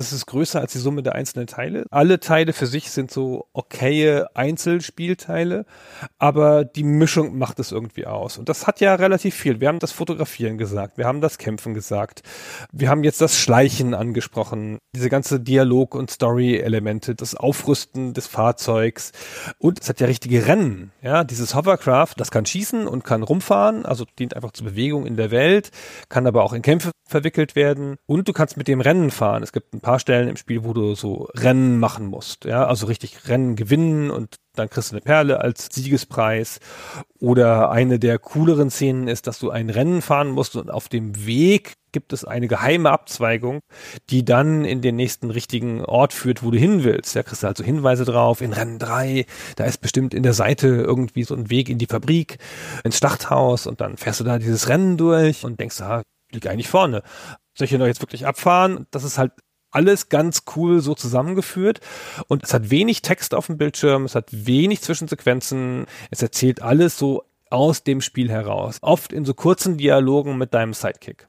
Das ist größer als die Summe der einzelnen Teile. Alle Teile für sich sind so okaye Einzelspielteile, aber die Mischung macht es irgendwie aus. Und das hat ja relativ viel. Wir haben das Fotografieren gesagt, wir haben das Kämpfen gesagt, wir haben jetzt das Schleichen angesprochen, diese ganze Dialog- und Story-Elemente, das Aufrüsten des Fahrzeugs und es hat ja richtige Rennen. Ja, dieses Hovercraft, das kann schießen und kann rumfahren, also dient einfach zur Bewegung in der Welt, kann aber auch in Kämpfe verwickelt werden und du kannst mit dem Rennen fahren. Es gibt ein paar Stellen im Spiel, wo du so Rennen machen musst, ja, also richtig Rennen gewinnen und dann kriegst du eine Perle als Siegespreis. Oder eine der cooleren Szenen ist, dass du ein Rennen fahren musst und auf dem Weg gibt es eine geheime Abzweigung, die dann in den nächsten richtigen Ort führt, wo du hin willst. Da kriegst du also Hinweise drauf, in Rennen 3, da ist bestimmt in der Seite irgendwie so ein Weg in die Fabrik, ins Schlachthaus und dann fährst du da dieses Rennen durch und denkst, ah, lieg eigentlich vorne. Soll ich hier noch jetzt wirklich abfahren? Das ist halt alles ganz cool so zusammengeführt. Und es hat wenig Text auf dem Bildschirm, es hat wenig Zwischensequenzen, es erzählt alles so aus dem Spiel heraus, oft in so kurzen Dialogen mit deinem Sidekick.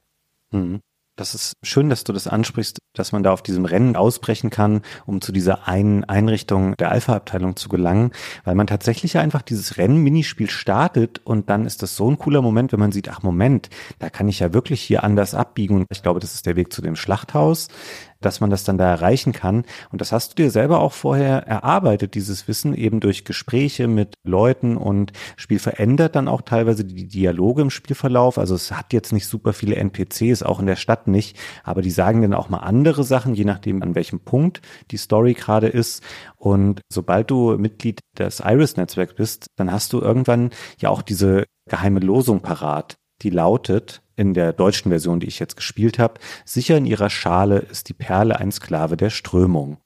Mhm. Das ist schön, dass du das ansprichst, dass man da auf diesem Rennen ausbrechen kann, um zu dieser einen Einrichtung der Alpha-Abteilung zu gelangen, weil man tatsächlich einfach dieses Rennen-Minispiel startet und dann ist das so ein cooler Moment, wenn man sieht, ach Moment, da kann ich ja wirklich hier anders abbiegen. Und ich glaube, das ist der Weg zu dem Schlachthaus dass man das dann da erreichen kann. Und das hast du dir selber auch vorher erarbeitet, dieses Wissen eben durch Gespräche mit Leuten und Spiel verändert dann auch teilweise die Dialoge im Spielverlauf. Also es hat jetzt nicht super viele NPCs, auch in der Stadt nicht, aber die sagen dann auch mal andere Sachen, je nachdem an welchem Punkt die Story gerade ist. Und sobald du Mitglied des Iris-Netzwerks bist, dann hast du irgendwann ja auch diese geheime Losung parat, die lautet, in der deutschen Version, die ich jetzt gespielt habe, sicher in ihrer Schale ist die Perle ein Sklave der Strömung.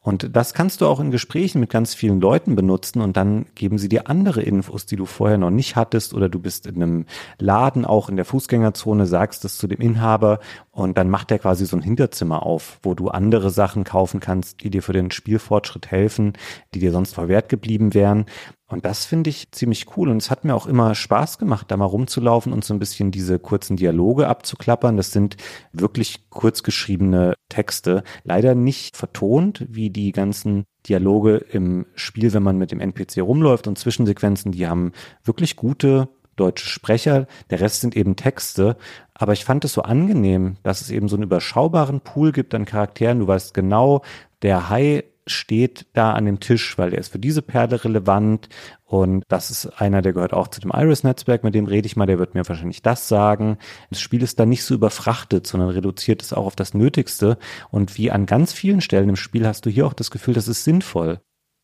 Und das kannst du auch in Gesprächen mit ganz vielen Leuten benutzen und dann geben sie dir andere Infos, die du vorher noch nicht hattest oder du bist in einem Laden auch in der Fußgängerzone, sagst es zu dem Inhaber und dann macht er quasi so ein Hinterzimmer auf, wo du andere Sachen kaufen kannst, die dir für den Spielfortschritt helfen, die dir sonst verwehrt geblieben wären. Und das finde ich ziemlich cool. Und es hat mir auch immer Spaß gemacht, da mal rumzulaufen und so ein bisschen diese kurzen Dialoge abzuklappern. Das sind wirklich kurz geschriebene Texte. Leider nicht vertont, wie die ganzen Dialoge im Spiel, wenn man mit dem NPC rumläuft und Zwischensequenzen, die haben wirklich gute deutsche Sprecher. Der Rest sind eben Texte. Aber ich fand es so angenehm, dass es eben so einen überschaubaren Pool gibt an Charakteren. Du weißt genau, der Hai steht da an dem Tisch, weil er ist für diese Perle relevant. Und das ist einer, der gehört auch zu dem Iris-Netzwerk, mit dem rede ich mal, der wird mir wahrscheinlich das sagen. Das Spiel ist da nicht so überfrachtet, sondern reduziert es auch auf das Nötigste. Und wie an ganz vielen Stellen im Spiel hast du hier auch das Gefühl, das ist sinnvoll,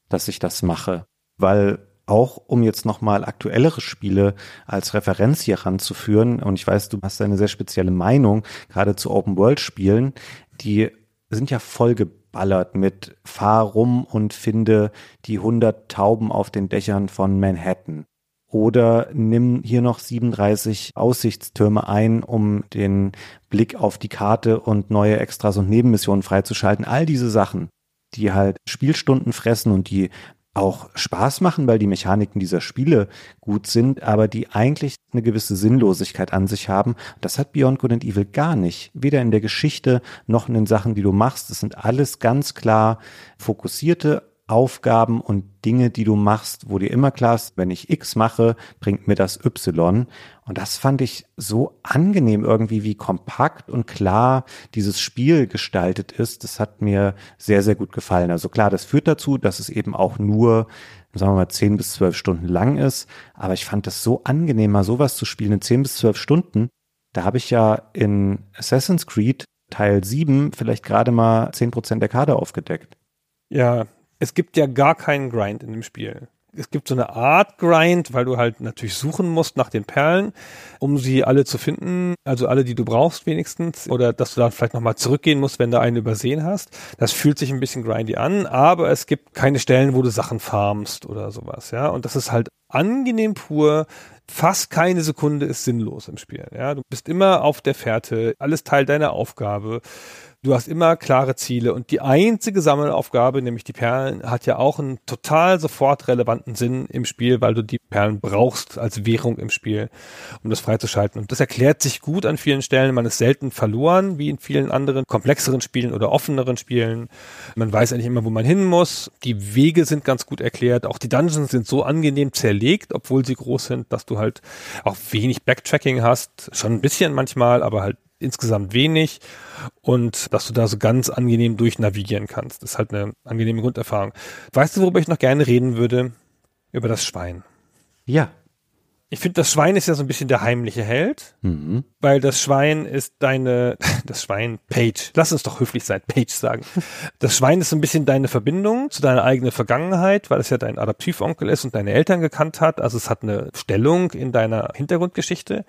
dass ich das mache, weil auch um jetzt nochmal aktuellere Spiele als Referenz hier ranzuführen, und ich weiß, du hast eine sehr spezielle Meinung, gerade zu Open-World-Spielen, die sind ja voll ballert mit Fahr rum und finde die 100 Tauben auf den Dächern von Manhattan. Oder nimm hier noch 37 Aussichtstürme ein, um den Blick auf die Karte und neue Extras und Nebenmissionen freizuschalten. All diese Sachen, die halt Spielstunden fressen und die auch Spaß machen, weil die Mechaniken dieser Spiele gut sind, aber die eigentlich eine gewisse Sinnlosigkeit an sich haben. Das hat Beyond Good and Evil gar nicht. Weder in der Geschichte noch in den Sachen, die du machst. Es sind alles ganz klar fokussierte Aufgaben und Dinge, die du machst, wo dir immer klar ist, wenn ich X mache, bringt mir das Y. Und das fand ich so angenehm irgendwie, wie kompakt und klar dieses Spiel gestaltet ist. Das hat mir sehr, sehr gut gefallen. Also klar, das führt dazu, dass es eben auch nur sagen wir mal, zehn bis zwölf Stunden lang ist. Aber ich fand das so angenehm, mal sowas zu spielen in zehn bis zwölf Stunden. Da habe ich ja in Assassin's Creed Teil 7 vielleicht gerade mal zehn Prozent der Kader aufgedeckt. Ja, es gibt ja gar keinen Grind in dem Spiel. Es gibt so eine Art Grind, weil du halt natürlich suchen musst nach den Perlen, um sie alle zu finden, also alle, die du brauchst wenigstens, oder dass du dann vielleicht nochmal zurückgehen musst, wenn du einen übersehen hast. Das fühlt sich ein bisschen grindy an, aber es gibt keine Stellen, wo du Sachen farmst oder sowas, ja. Und das ist halt angenehm pur. Fast keine Sekunde ist sinnlos im Spiel, ja. Du bist immer auf der Fährte, alles Teil deiner Aufgabe Du hast immer klare Ziele und die einzige Sammelaufgabe, nämlich die Perlen, hat ja auch einen total sofort relevanten Sinn im Spiel, weil du die Perlen brauchst als Währung im Spiel, um das freizuschalten. Und das erklärt sich gut an vielen Stellen. Man ist selten verloren, wie in vielen anderen komplexeren Spielen oder offeneren Spielen. Man weiß eigentlich immer, wo man hin muss. Die Wege sind ganz gut erklärt. Auch die Dungeons sind so angenehm zerlegt, obwohl sie groß sind, dass du halt auch wenig Backtracking hast. Schon ein bisschen manchmal, aber halt insgesamt wenig und dass du da so ganz angenehm durchnavigieren kannst. Das ist halt eine angenehme Grunderfahrung. Weißt du, worüber ich noch gerne reden würde? Über das Schwein. Ja. Ich finde, das Schwein ist ja so ein bisschen der heimliche Held, Mhm. weil das Schwein ist deine, das Schwein, Page, lass uns doch höflich sein, Page sagen. Das Schwein ist so ein bisschen deine Verbindung zu deiner eigenen Vergangenheit, weil es ja dein Adoptivonkel ist und deine Eltern gekannt hat. Also es hat eine Stellung in deiner Hintergrundgeschichte,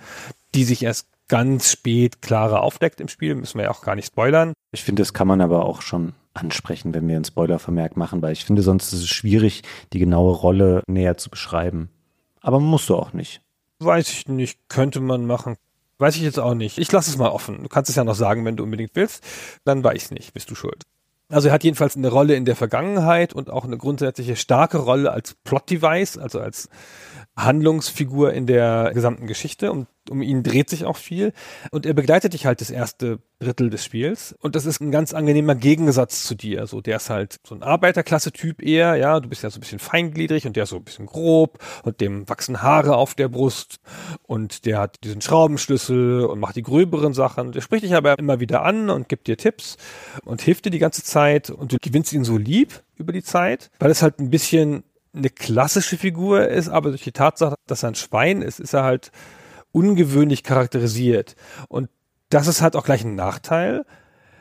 die sich erst ganz spät klarer aufdeckt im Spiel, müssen wir ja auch gar nicht spoilern. Ich finde, das kann man aber auch schon ansprechen, wenn wir einen Spoilervermerk machen, weil ich finde, sonst ist es schwierig, die genaue Rolle näher zu beschreiben. Aber musst du auch nicht. Weiß ich nicht, könnte man machen. Weiß ich jetzt auch nicht. Ich lasse es mal offen. Du kannst es ja noch sagen, wenn du unbedingt willst. Dann weiß ich nicht, bist du schuld. Also er hat jedenfalls eine Rolle in der Vergangenheit und auch eine grundsätzliche starke Rolle als Plot-Device, also als Handlungsfigur in der gesamten Geschichte. Und um ihn dreht sich auch viel. Und er begleitet dich halt das erste Drittel des Spiels. Und das ist ein ganz angenehmer Gegensatz zu dir. So, der ist halt so ein Arbeiterklasse-Typ eher, ja. Du bist ja so ein bisschen feingliedrig und der ist so ein bisschen grob und dem wachsen Haare auf der Brust und der hat diesen Schraubenschlüssel und macht die gröberen Sachen. Der spricht dich aber immer wieder an und gibt dir Tipps und hilft dir die ganze Zeit und du gewinnst ihn so lieb über die Zeit, weil es halt ein bisschen eine klassische Figur ist, aber durch die Tatsache, dass er ein Schwein ist, ist er halt ungewöhnlich charakterisiert. Und das ist halt auch gleich ein Nachteil,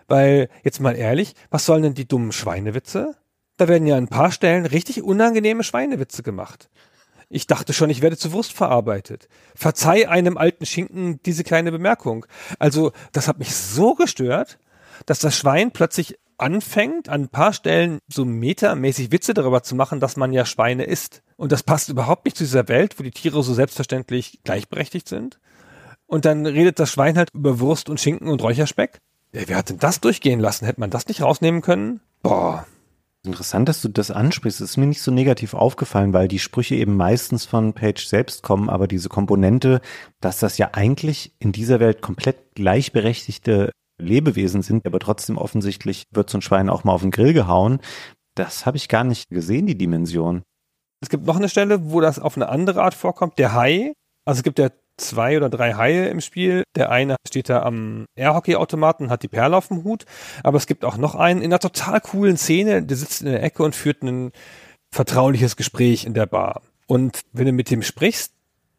weil, jetzt mal ehrlich, was sollen denn die dummen Schweinewitze? Da werden ja an ein paar Stellen richtig unangenehme Schweinewitze gemacht. Ich dachte schon, ich werde zu Wurst verarbeitet. Verzeih einem alten Schinken diese kleine Bemerkung. Also, das hat mich so gestört, dass das Schwein plötzlich anfängt, an ein paar Stellen so metamäßig Witze darüber zu machen, dass man ja Schweine isst. Und das passt überhaupt nicht zu dieser Welt, wo die Tiere so selbstverständlich gleichberechtigt sind. Und dann redet das Schwein halt über Wurst und Schinken und Räucherspeck. Ja, wer hat denn das durchgehen lassen? Hätte man das nicht rausnehmen können? Boah. Interessant, dass du das ansprichst. Es ist mir nicht so negativ aufgefallen, weil die Sprüche eben meistens von Page selbst kommen, aber diese Komponente, dass das ja eigentlich in dieser Welt komplett gleichberechtigte Lebewesen sind, aber trotzdem offensichtlich wird so ein Schwein auch mal auf den Grill gehauen. Das habe ich gar nicht gesehen, die Dimension. Es gibt noch eine Stelle, wo das auf eine andere Art vorkommt. Der Hai. Also es gibt ja zwei oder drei Haie im Spiel. Der eine steht da am Airhockey-Automaten, hat die Perle auf dem Hut. Aber es gibt auch noch einen in einer total coolen Szene. Der sitzt in der Ecke und führt ein vertrauliches Gespräch in der Bar. Und wenn du mit dem sprichst,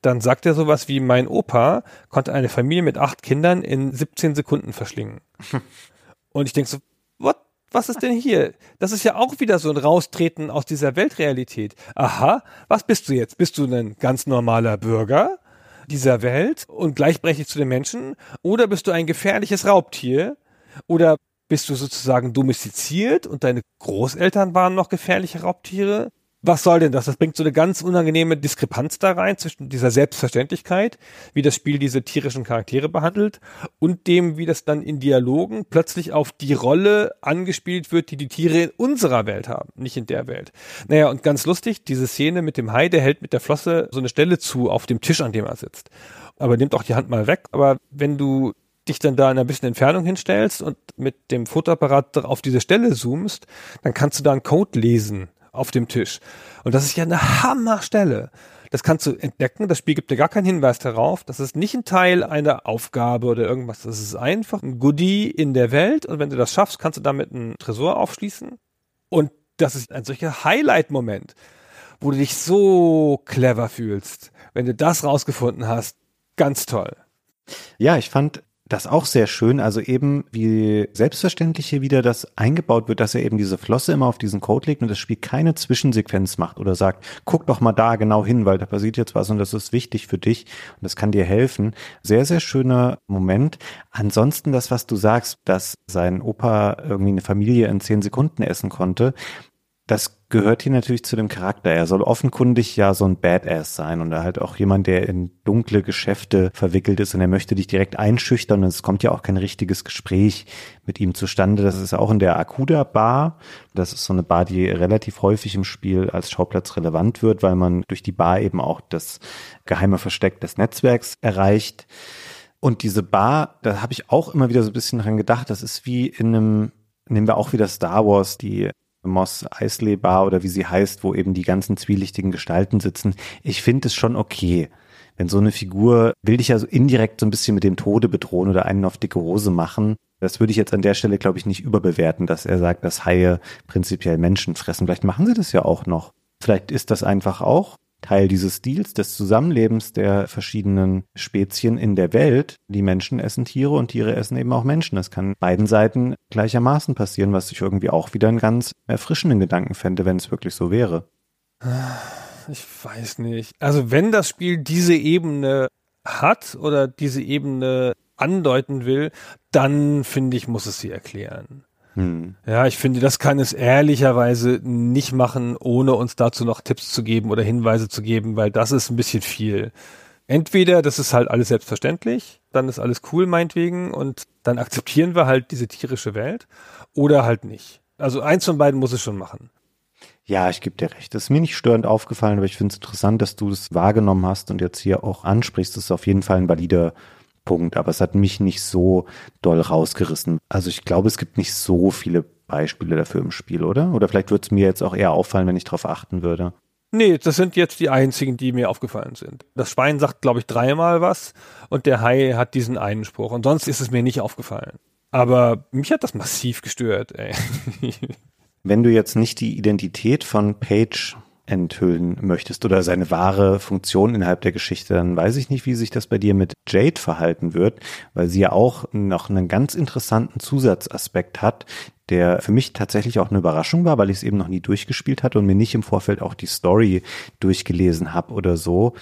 dann sagt er sowas wie, mein Opa konnte eine Familie mit acht Kindern in 17 Sekunden verschlingen. Und ich denke so, what? Was ist denn hier? Das ist ja auch wieder so ein Raustreten aus dieser Weltrealität. Aha, was bist du jetzt? Bist du ein ganz normaler Bürger dieser Welt und gleichberechtigt zu den Menschen? Oder bist du ein gefährliches Raubtier? Oder bist du sozusagen domestiziert und deine Großeltern waren noch gefährliche Raubtiere? Was soll denn das? Das bringt so eine ganz unangenehme Diskrepanz da rein zwischen dieser Selbstverständlichkeit, wie das Spiel diese tierischen Charaktere behandelt und dem, wie das dann in Dialogen plötzlich auf die Rolle angespielt wird, die die Tiere in unserer Welt haben, nicht in der Welt. Naja, und ganz lustig, diese Szene mit dem Hai, der hält mit der Flosse so eine Stelle zu auf dem Tisch, an dem er sitzt. Aber nimmt auch die Hand mal weg. Aber wenn du dich dann da in ein bisschen Entfernung hinstellst und mit dem Fotoapparat auf diese Stelle zoomst, dann kannst du da einen Code lesen auf dem Tisch. Und das ist ja eine Hammerstelle. Das kannst du entdecken. Das Spiel gibt dir gar keinen Hinweis darauf. Das ist nicht ein Teil einer Aufgabe oder irgendwas. Das ist einfach ein Goodie in der Welt. Und wenn du das schaffst, kannst du damit einen Tresor aufschließen. Und das ist ein solcher Highlight-Moment, wo du dich so clever fühlst. Wenn du das rausgefunden hast, ganz toll. Ja, ich fand das auch sehr schön, also eben wie selbstverständlich hier wieder das eingebaut wird, dass er eben diese Flosse immer auf diesen Code legt und das Spiel keine Zwischensequenz macht oder sagt, guck doch mal da genau hin, weil da passiert jetzt was und das ist wichtig für dich und das kann dir helfen. Sehr, sehr schöner Moment. Ansonsten das, was du sagst, dass sein Opa irgendwie eine Familie in zehn Sekunden essen konnte, das gehört hier natürlich zu dem Charakter. Er soll offenkundig ja so ein Badass sein und er halt auch jemand, der in dunkle Geschäfte verwickelt ist und er möchte dich direkt einschüchtern und es kommt ja auch kein richtiges Gespräch mit ihm zustande. Das ist auch in der Akuda Bar. Das ist so eine Bar, die relativ häufig im Spiel als Schauplatz relevant wird, weil man durch die Bar eben auch das geheime Versteck des Netzwerks erreicht. Und diese Bar, da habe ich auch immer wieder so ein bisschen dran gedacht, das ist wie in einem, nehmen wir auch wieder Star Wars, die Moss Eisley Bar oder wie sie heißt, wo eben die ganzen zwielichtigen Gestalten sitzen. Ich finde es schon okay. Wenn so eine Figur will dich also indirekt so ein bisschen mit dem Tode bedrohen oder einen auf dicke Hose machen. Das würde ich jetzt an der Stelle, glaube ich, nicht überbewerten, dass er sagt, dass Haie prinzipiell Menschen fressen. Vielleicht machen sie das ja auch noch. Vielleicht ist das einfach auch Teil dieses Stils des Zusammenlebens der verschiedenen Spezien in der Welt. Die Menschen essen Tiere und Tiere essen eben auch Menschen. Das kann beiden Seiten gleichermaßen passieren, was ich irgendwie auch wieder einen ganz erfrischenden Gedanken fände, wenn es wirklich so wäre. Ich weiß nicht. Also wenn das Spiel diese Ebene hat oder diese Ebene andeuten will, dann finde ich, muss es sie erklären. Hm. Ja, ich finde, das kann es ehrlicherweise nicht machen, ohne uns dazu noch Tipps zu geben oder Hinweise zu geben, weil das ist ein bisschen viel. Entweder das ist halt alles selbstverständlich, dann ist alles cool meinetwegen und dann akzeptieren wir halt diese tierische Welt oder halt nicht. Also eins von beiden muss es schon machen. Ja, ich gebe dir recht. Das ist mir nicht störend aufgefallen, aber ich finde es interessant, dass du das wahrgenommen hast und jetzt hier auch ansprichst. Das ist auf jeden Fall ein valider Punkt, aber es hat mich nicht so doll rausgerissen. Also ich glaube, es gibt nicht so viele Beispiele dafür im Spiel, oder? Oder vielleicht würde es mir jetzt auch eher auffallen, wenn ich darauf achten würde. Nee, das sind jetzt die einzigen, die mir aufgefallen sind. Das Schwein sagt, glaube ich, dreimal was und der Hai hat diesen einen Spruch. Und sonst ist es mir nicht aufgefallen. Aber mich hat das massiv gestört, ey. Wenn du jetzt nicht die Identität von Page enthüllen möchtest oder seine wahre Funktion innerhalb der Geschichte, dann weiß ich nicht, wie sich das bei dir mit Jade verhalten wird, weil sie ja auch noch einen ganz interessanten Zusatzaspekt hat, der für mich tatsächlich auch eine Überraschung war, weil ich es eben noch nie durchgespielt hatte und mir nicht im Vorfeld auch die Story durchgelesen habe oder so.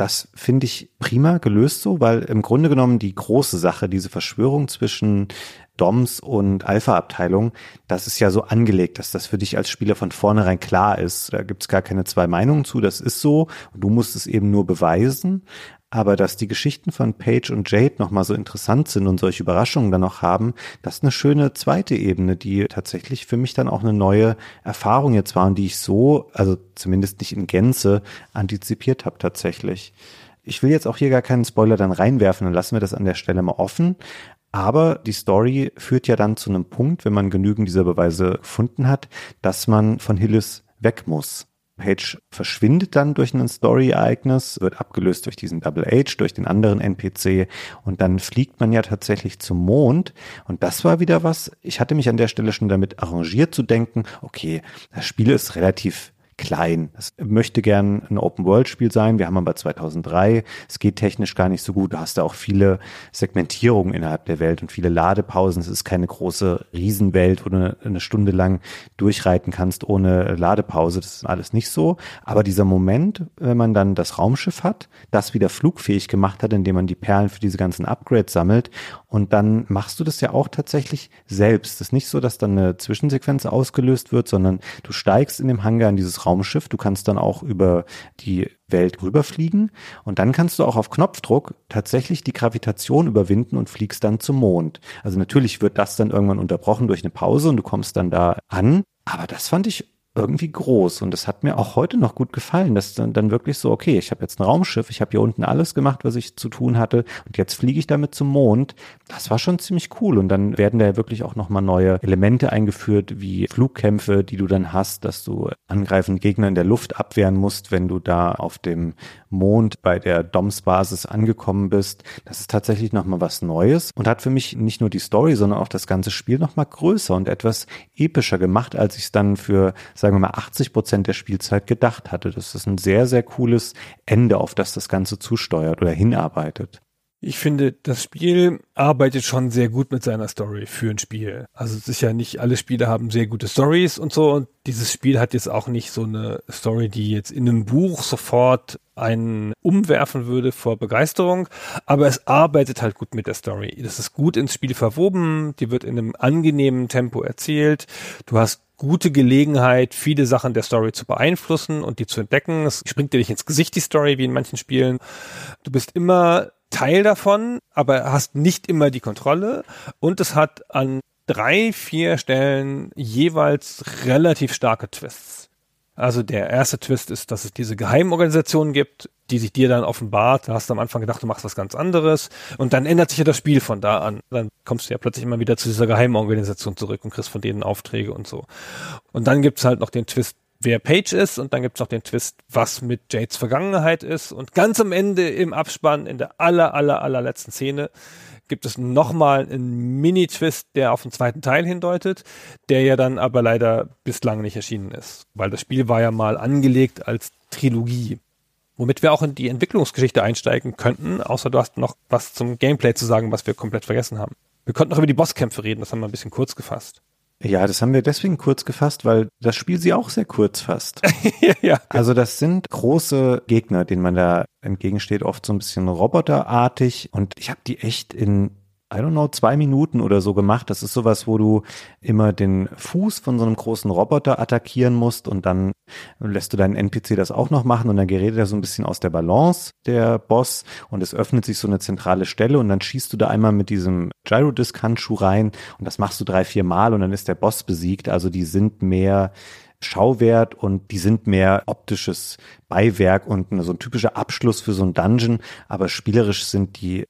Das finde ich prima gelöst so, weil im Grunde genommen die große Sache, diese Verschwörung zwischen DOMs und Alpha-Abteilung, das ist ja so angelegt, dass das für dich als Spieler von vornherein klar ist. Da gibt's gar keine zwei Meinungen zu, das ist so. Und du musst es eben nur beweisen. Aber dass die Geschichten von Paige und Jade nochmal so interessant sind und solche Überraschungen dann noch haben, das ist eine schöne zweite Ebene, die tatsächlich für mich dann auch eine neue Erfahrung jetzt war und die ich so, also zumindest nicht in Gänze, antizipiert habe tatsächlich. Ich will jetzt auch hier gar keinen Spoiler dann reinwerfen, dann lassen wir das an der Stelle mal offen. Aber die Story führt ja dann zu einem Punkt, wenn man genügend dieser Beweise gefunden hat, dass man von Hillis weg muss. Page verschwindet dann durch ein Story-Ereignis, wird abgelöst durch diesen Double H, durch den anderen NPC und dann fliegt man ja tatsächlich zum Mond. Und das war wieder was, ich hatte mich an der Stelle schon damit arrangiert zu denken, okay, das Spiel ist relativ klein. Es möchte gern ein Open-World-Spiel sein. Wir haben aber 2003. Es geht technisch gar nicht so gut. Du hast da auch viele Segmentierungen innerhalb der Welt und viele Ladepausen. Es ist keine große Riesenwelt, wo du eine Stunde lang durchreiten kannst ohne Ladepause. Das ist alles nicht so. Aber dieser Moment, wenn man dann das Raumschiff hat, das wieder flugfähig gemacht hat, indem man die Perlen für diese ganzen Upgrades sammelt und dann machst du das ja auch tatsächlich selbst. Es ist nicht so, dass dann eine Zwischensequenz ausgelöst wird, sondern du steigst in dem Hangar in dieses Raumschiff. Du kannst dann auch über die Welt rüberfliegen und dann kannst du auch auf Knopfdruck tatsächlich die Gravitation überwinden und fliegst dann zum Mond. Also natürlich wird das dann irgendwann unterbrochen durch eine Pause und du kommst dann da an. Aber das fand ich irgendwie groß und das hat mir auch heute noch gut gefallen, dass dann, dann wirklich so, okay, ich habe jetzt ein Raumschiff, ich habe hier unten alles gemacht, was ich zu tun hatte und jetzt fliege ich damit zum Mond. Das war schon ziemlich cool und dann werden da wirklich auch nochmal neue Elemente eingeführt, wie Flugkämpfe, die du dann hast, dass du angreifende Gegner in der Luft abwehren musst, wenn du da auf dem Mond bei der DOMS-Basis angekommen bist. Das ist tatsächlich nochmal was Neues und hat für mich nicht nur die Story, sondern auch das ganze Spiel nochmal größer und etwas epischer gemacht, als ich es dann für sagen wir mal, 80 Prozent der Spielzeit gedacht hatte. Das ist ein sehr, sehr cooles Ende, auf das das Ganze zusteuert oder hinarbeitet. Ich finde, das Spiel arbeitet schon sehr gut mit seiner Story für ein Spiel. Also ja nicht, alle Spiele haben sehr gute Stories und so und dieses Spiel hat jetzt auch nicht so eine Story, die jetzt in einem Buch sofort einen umwerfen würde vor Begeisterung, aber es arbeitet halt gut mit der Story. Das ist gut ins Spiel verwoben, die wird in einem angenehmen Tempo erzählt. Du hast gute Gelegenheit, viele Sachen der Story zu beeinflussen und die zu entdecken. Es springt dir nicht ins Gesicht, die Story, wie in manchen Spielen. Du bist immer Teil davon, aber hast nicht immer die Kontrolle und es hat an drei, vier Stellen jeweils relativ starke Twists. Also der erste Twist ist, dass es diese Geheimorganisation gibt, die sich dir dann offenbart. Da hast du am Anfang gedacht, du machst was ganz anderes. Und dann ändert sich ja das Spiel von da an. Dann kommst du ja plötzlich immer wieder zu dieser Geheimorganisation zurück und kriegst von denen Aufträge und so. Und dann gibt's halt noch den Twist, wer Page ist und dann gibt's noch den Twist, was mit Jades Vergangenheit ist und ganz am Ende im Abspann in der aller aller allerletzten Szene gibt es nochmal einen Mini-Twist, der auf den zweiten Teil hindeutet, der ja dann aber leider bislang nicht erschienen ist, weil das Spiel war ja mal angelegt als Trilogie. Womit wir auch in die Entwicklungsgeschichte einsteigen könnten, außer du hast noch was zum Gameplay zu sagen, was wir komplett vergessen haben. Wir konnten noch über die Bosskämpfe reden, das haben wir ein bisschen kurz gefasst. Ja, das haben wir deswegen kurz gefasst, weil das Spiel sie auch sehr kurz fasst. ja. Also das sind große Gegner, denen man da entgegensteht, oft so ein bisschen roboterartig und ich habe die echt in I don't know, zwei Minuten oder so gemacht. Das ist sowas, wo du immer den Fuß von so einem großen Roboter attackieren musst und dann lässt du deinen NPC das auch noch machen und dann gerät er so ein bisschen aus der Balance, der Boss, und es öffnet sich so eine zentrale Stelle und dann schießt du da einmal mit diesem Gyrodisc-Handschuh rein und das machst du drei, vier Mal und dann ist der Boss besiegt. Also die sind mehr Schauwert und die sind mehr optisches Beiwerk und so ein typischer Abschluss für so ein Dungeon, aber spielerisch sind die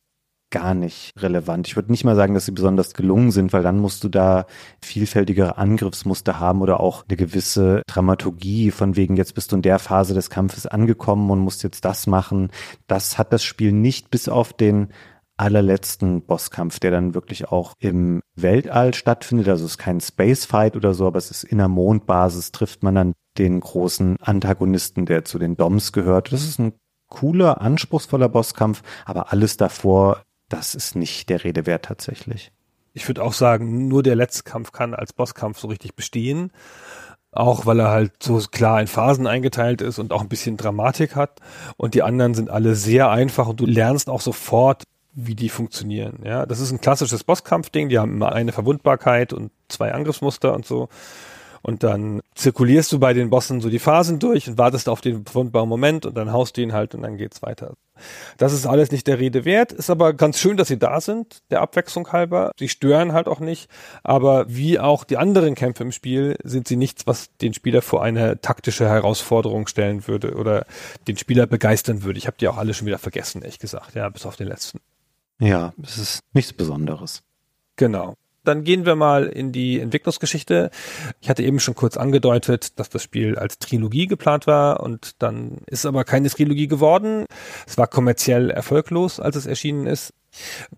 gar nicht relevant. Ich würde nicht mal sagen, dass sie besonders gelungen sind, weil dann musst du da vielfältigere Angriffsmuster haben oder auch eine gewisse Dramaturgie von wegen, jetzt bist du in der Phase des Kampfes angekommen und musst jetzt das machen. Das hat das Spiel nicht bis auf den allerletzten Bosskampf, der dann wirklich auch im Weltall stattfindet. Also es ist kein Spacefight oder so, aber es ist in der Mondbasis, trifft man dann den großen Antagonisten, der zu den Doms gehört. Das ist ein cooler, anspruchsvoller Bosskampf, aber alles davor das ist nicht der Rede wert tatsächlich. Ich würde auch sagen, nur der letzte Kampf kann als Bosskampf so richtig bestehen. Auch weil er halt so klar in Phasen eingeteilt ist und auch ein bisschen Dramatik hat. Und die anderen sind alle sehr einfach und du lernst auch sofort, wie die funktionieren. Ja, das ist ein klassisches Bosskampfding. Die haben immer eine Verwundbarkeit und zwei Angriffsmuster und so. Und dann zirkulierst du bei den Bossen so die Phasen durch und wartest auf den verwundbaren Moment und dann haust du ihn halt und dann geht's weiter. Das ist alles nicht der Rede wert, ist aber ganz schön, dass sie da sind, der Abwechslung halber. Sie stören halt auch nicht, aber wie auch die anderen Kämpfe im Spiel sind sie nichts, was den Spieler vor eine taktische Herausforderung stellen würde oder den Spieler begeistern würde. Ich habe die auch alle schon wieder vergessen, ehrlich gesagt, ja, bis auf den letzten. Ja, es ist nichts Besonderes. Genau. Dann gehen wir mal in die Entwicklungsgeschichte. Ich hatte eben schon kurz angedeutet, dass das Spiel als Trilogie geplant war und dann ist aber keine Trilogie geworden. Es war kommerziell erfolglos, als es erschienen ist.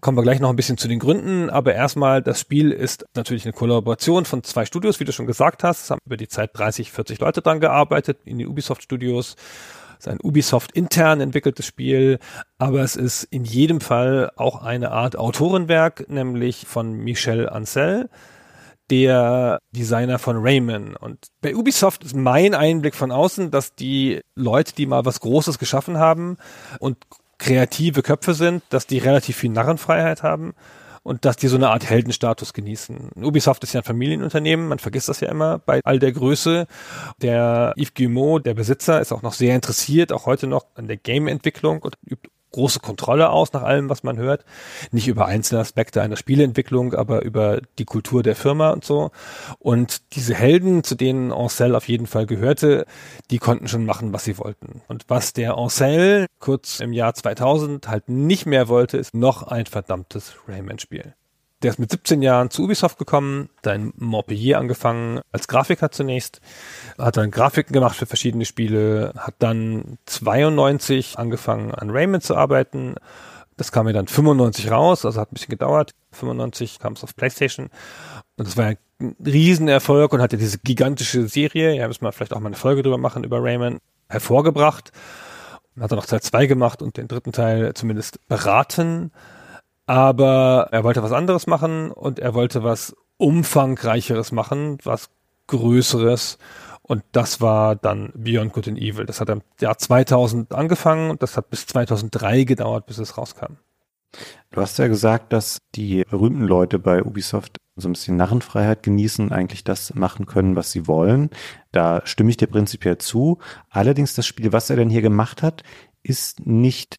Kommen wir gleich noch ein bisschen zu den Gründen, aber erstmal, das Spiel ist natürlich eine Kollaboration von zwei Studios, wie du schon gesagt hast. Es haben über die Zeit 30, 40 Leute dran gearbeitet in den Ubisoft Studios ist ein Ubisoft intern entwickeltes Spiel, aber es ist in jedem Fall auch eine Art Autorenwerk, nämlich von Michel Ancel, der Designer von Rayman. Und bei Ubisoft ist mein Einblick von außen, dass die Leute, die mal was Großes geschaffen haben und kreative Köpfe sind, dass die relativ viel Narrenfreiheit haben und dass die so eine Art Heldenstatus genießen. Ubisoft ist ja ein Familienunternehmen, man vergisst das ja immer bei all der Größe. Der Yves Guillemot, der Besitzer, ist auch noch sehr interessiert, auch heute noch an der Game-Entwicklung und übt große Kontrolle aus nach allem, was man hört. Nicht über einzelne Aspekte einer Spieleentwicklung, aber über die Kultur der Firma und so. Und diese Helden, zu denen Ancel auf jeden Fall gehörte, die konnten schon machen, was sie wollten. Und was der Ancel kurz im Jahr 2000 halt nicht mehr wollte, ist noch ein verdammtes Rayman-Spiel. Der ist mit 17 Jahren zu Ubisoft gekommen, da in angefangen, als Grafiker zunächst, hat dann Grafiken gemacht für verschiedene Spiele, hat dann 92 angefangen an Rayman zu arbeiten. Das kam mir dann 95 raus, also hat ein bisschen gedauert. 95 kam es auf PlayStation und das war ein Riesenerfolg und hatte diese gigantische Serie, ja, müssen wir vielleicht auch mal eine Folge drüber machen, über Rayman, hervorgebracht. Hat er noch Teil 2 gemacht und den dritten Teil zumindest beraten aber er wollte was anderes machen und er wollte was umfangreicheres machen, was größeres. Und das war dann Beyond Good and Evil. Das hat im Jahr 2000 angefangen und das hat bis 2003 gedauert, bis es rauskam. Du hast ja gesagt, dass die berühmten Leute bei Ubisoft so ein bisschen Narrenfreiheit genießen, eigentlich das machen können, was sie wollen. Da stimme ich dir prinzipiell zu. Allerdings das Spiel, was er denn hier gemacht hat, ist nicht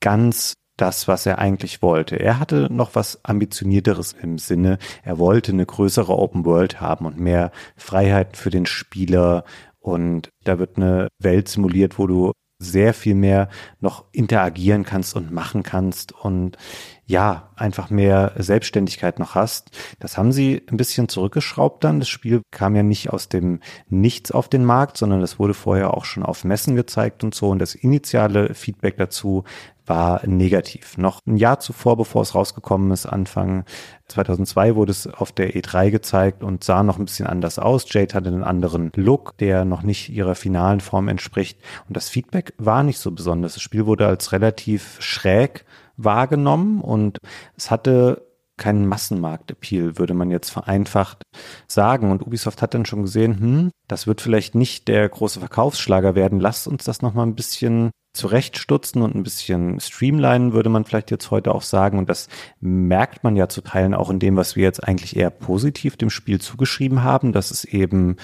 ganz das, was er eigentlich wollte. Er hatte noch was ambitionierteres im Sinne. Er wollte eine größere Open World haben und mehr Freiheit für den Spieler. Und da wird eine Welt simuliert, wo du sehr viel mehr noch interagieren kannst und machen kannst und ja, einfach mehr Selbstständigkeit noch hast. Das haben sie ein bisschen zurückgeschraubt dann. Das Spiel kam ja nicht aus dem Nichts auf den Markt, sondern das wurde vorher auch schon auf Messen gezeigt und so. Und das initiale Feedback dazu war negativ. Noch ein Jahr zuvor, bevor es rausgekommen ist, Anfang 2002 wurde es auf der E3 gezeigt und sah noch ein bisschen anders aus. Jade hatte einen anderen Look, der noch nicht ihrer finalen Form entspricht. Und das Feedback war nicht so besonders. Das Spiel wurde als relativ schräg wahrgenommen und es hatte keinen Massenmarkt-Appeal, würde man jetzt vereinfacht sagen. Und Ubisoft hat dann schon gesehen, hm, das wird vielleicht nicht der große Verkaufsschlager werden. Lasst uns das nochmal ein bisschen zurechtstutzen und ein bisschen streamlinen, würde man vielleicht jetzt heute auch sagen. Und das merkt man ja zu Teilen auch in dem, was wir jetzt eigentlich eher positiv dem Spiel zugeschrieben haben, dass es eben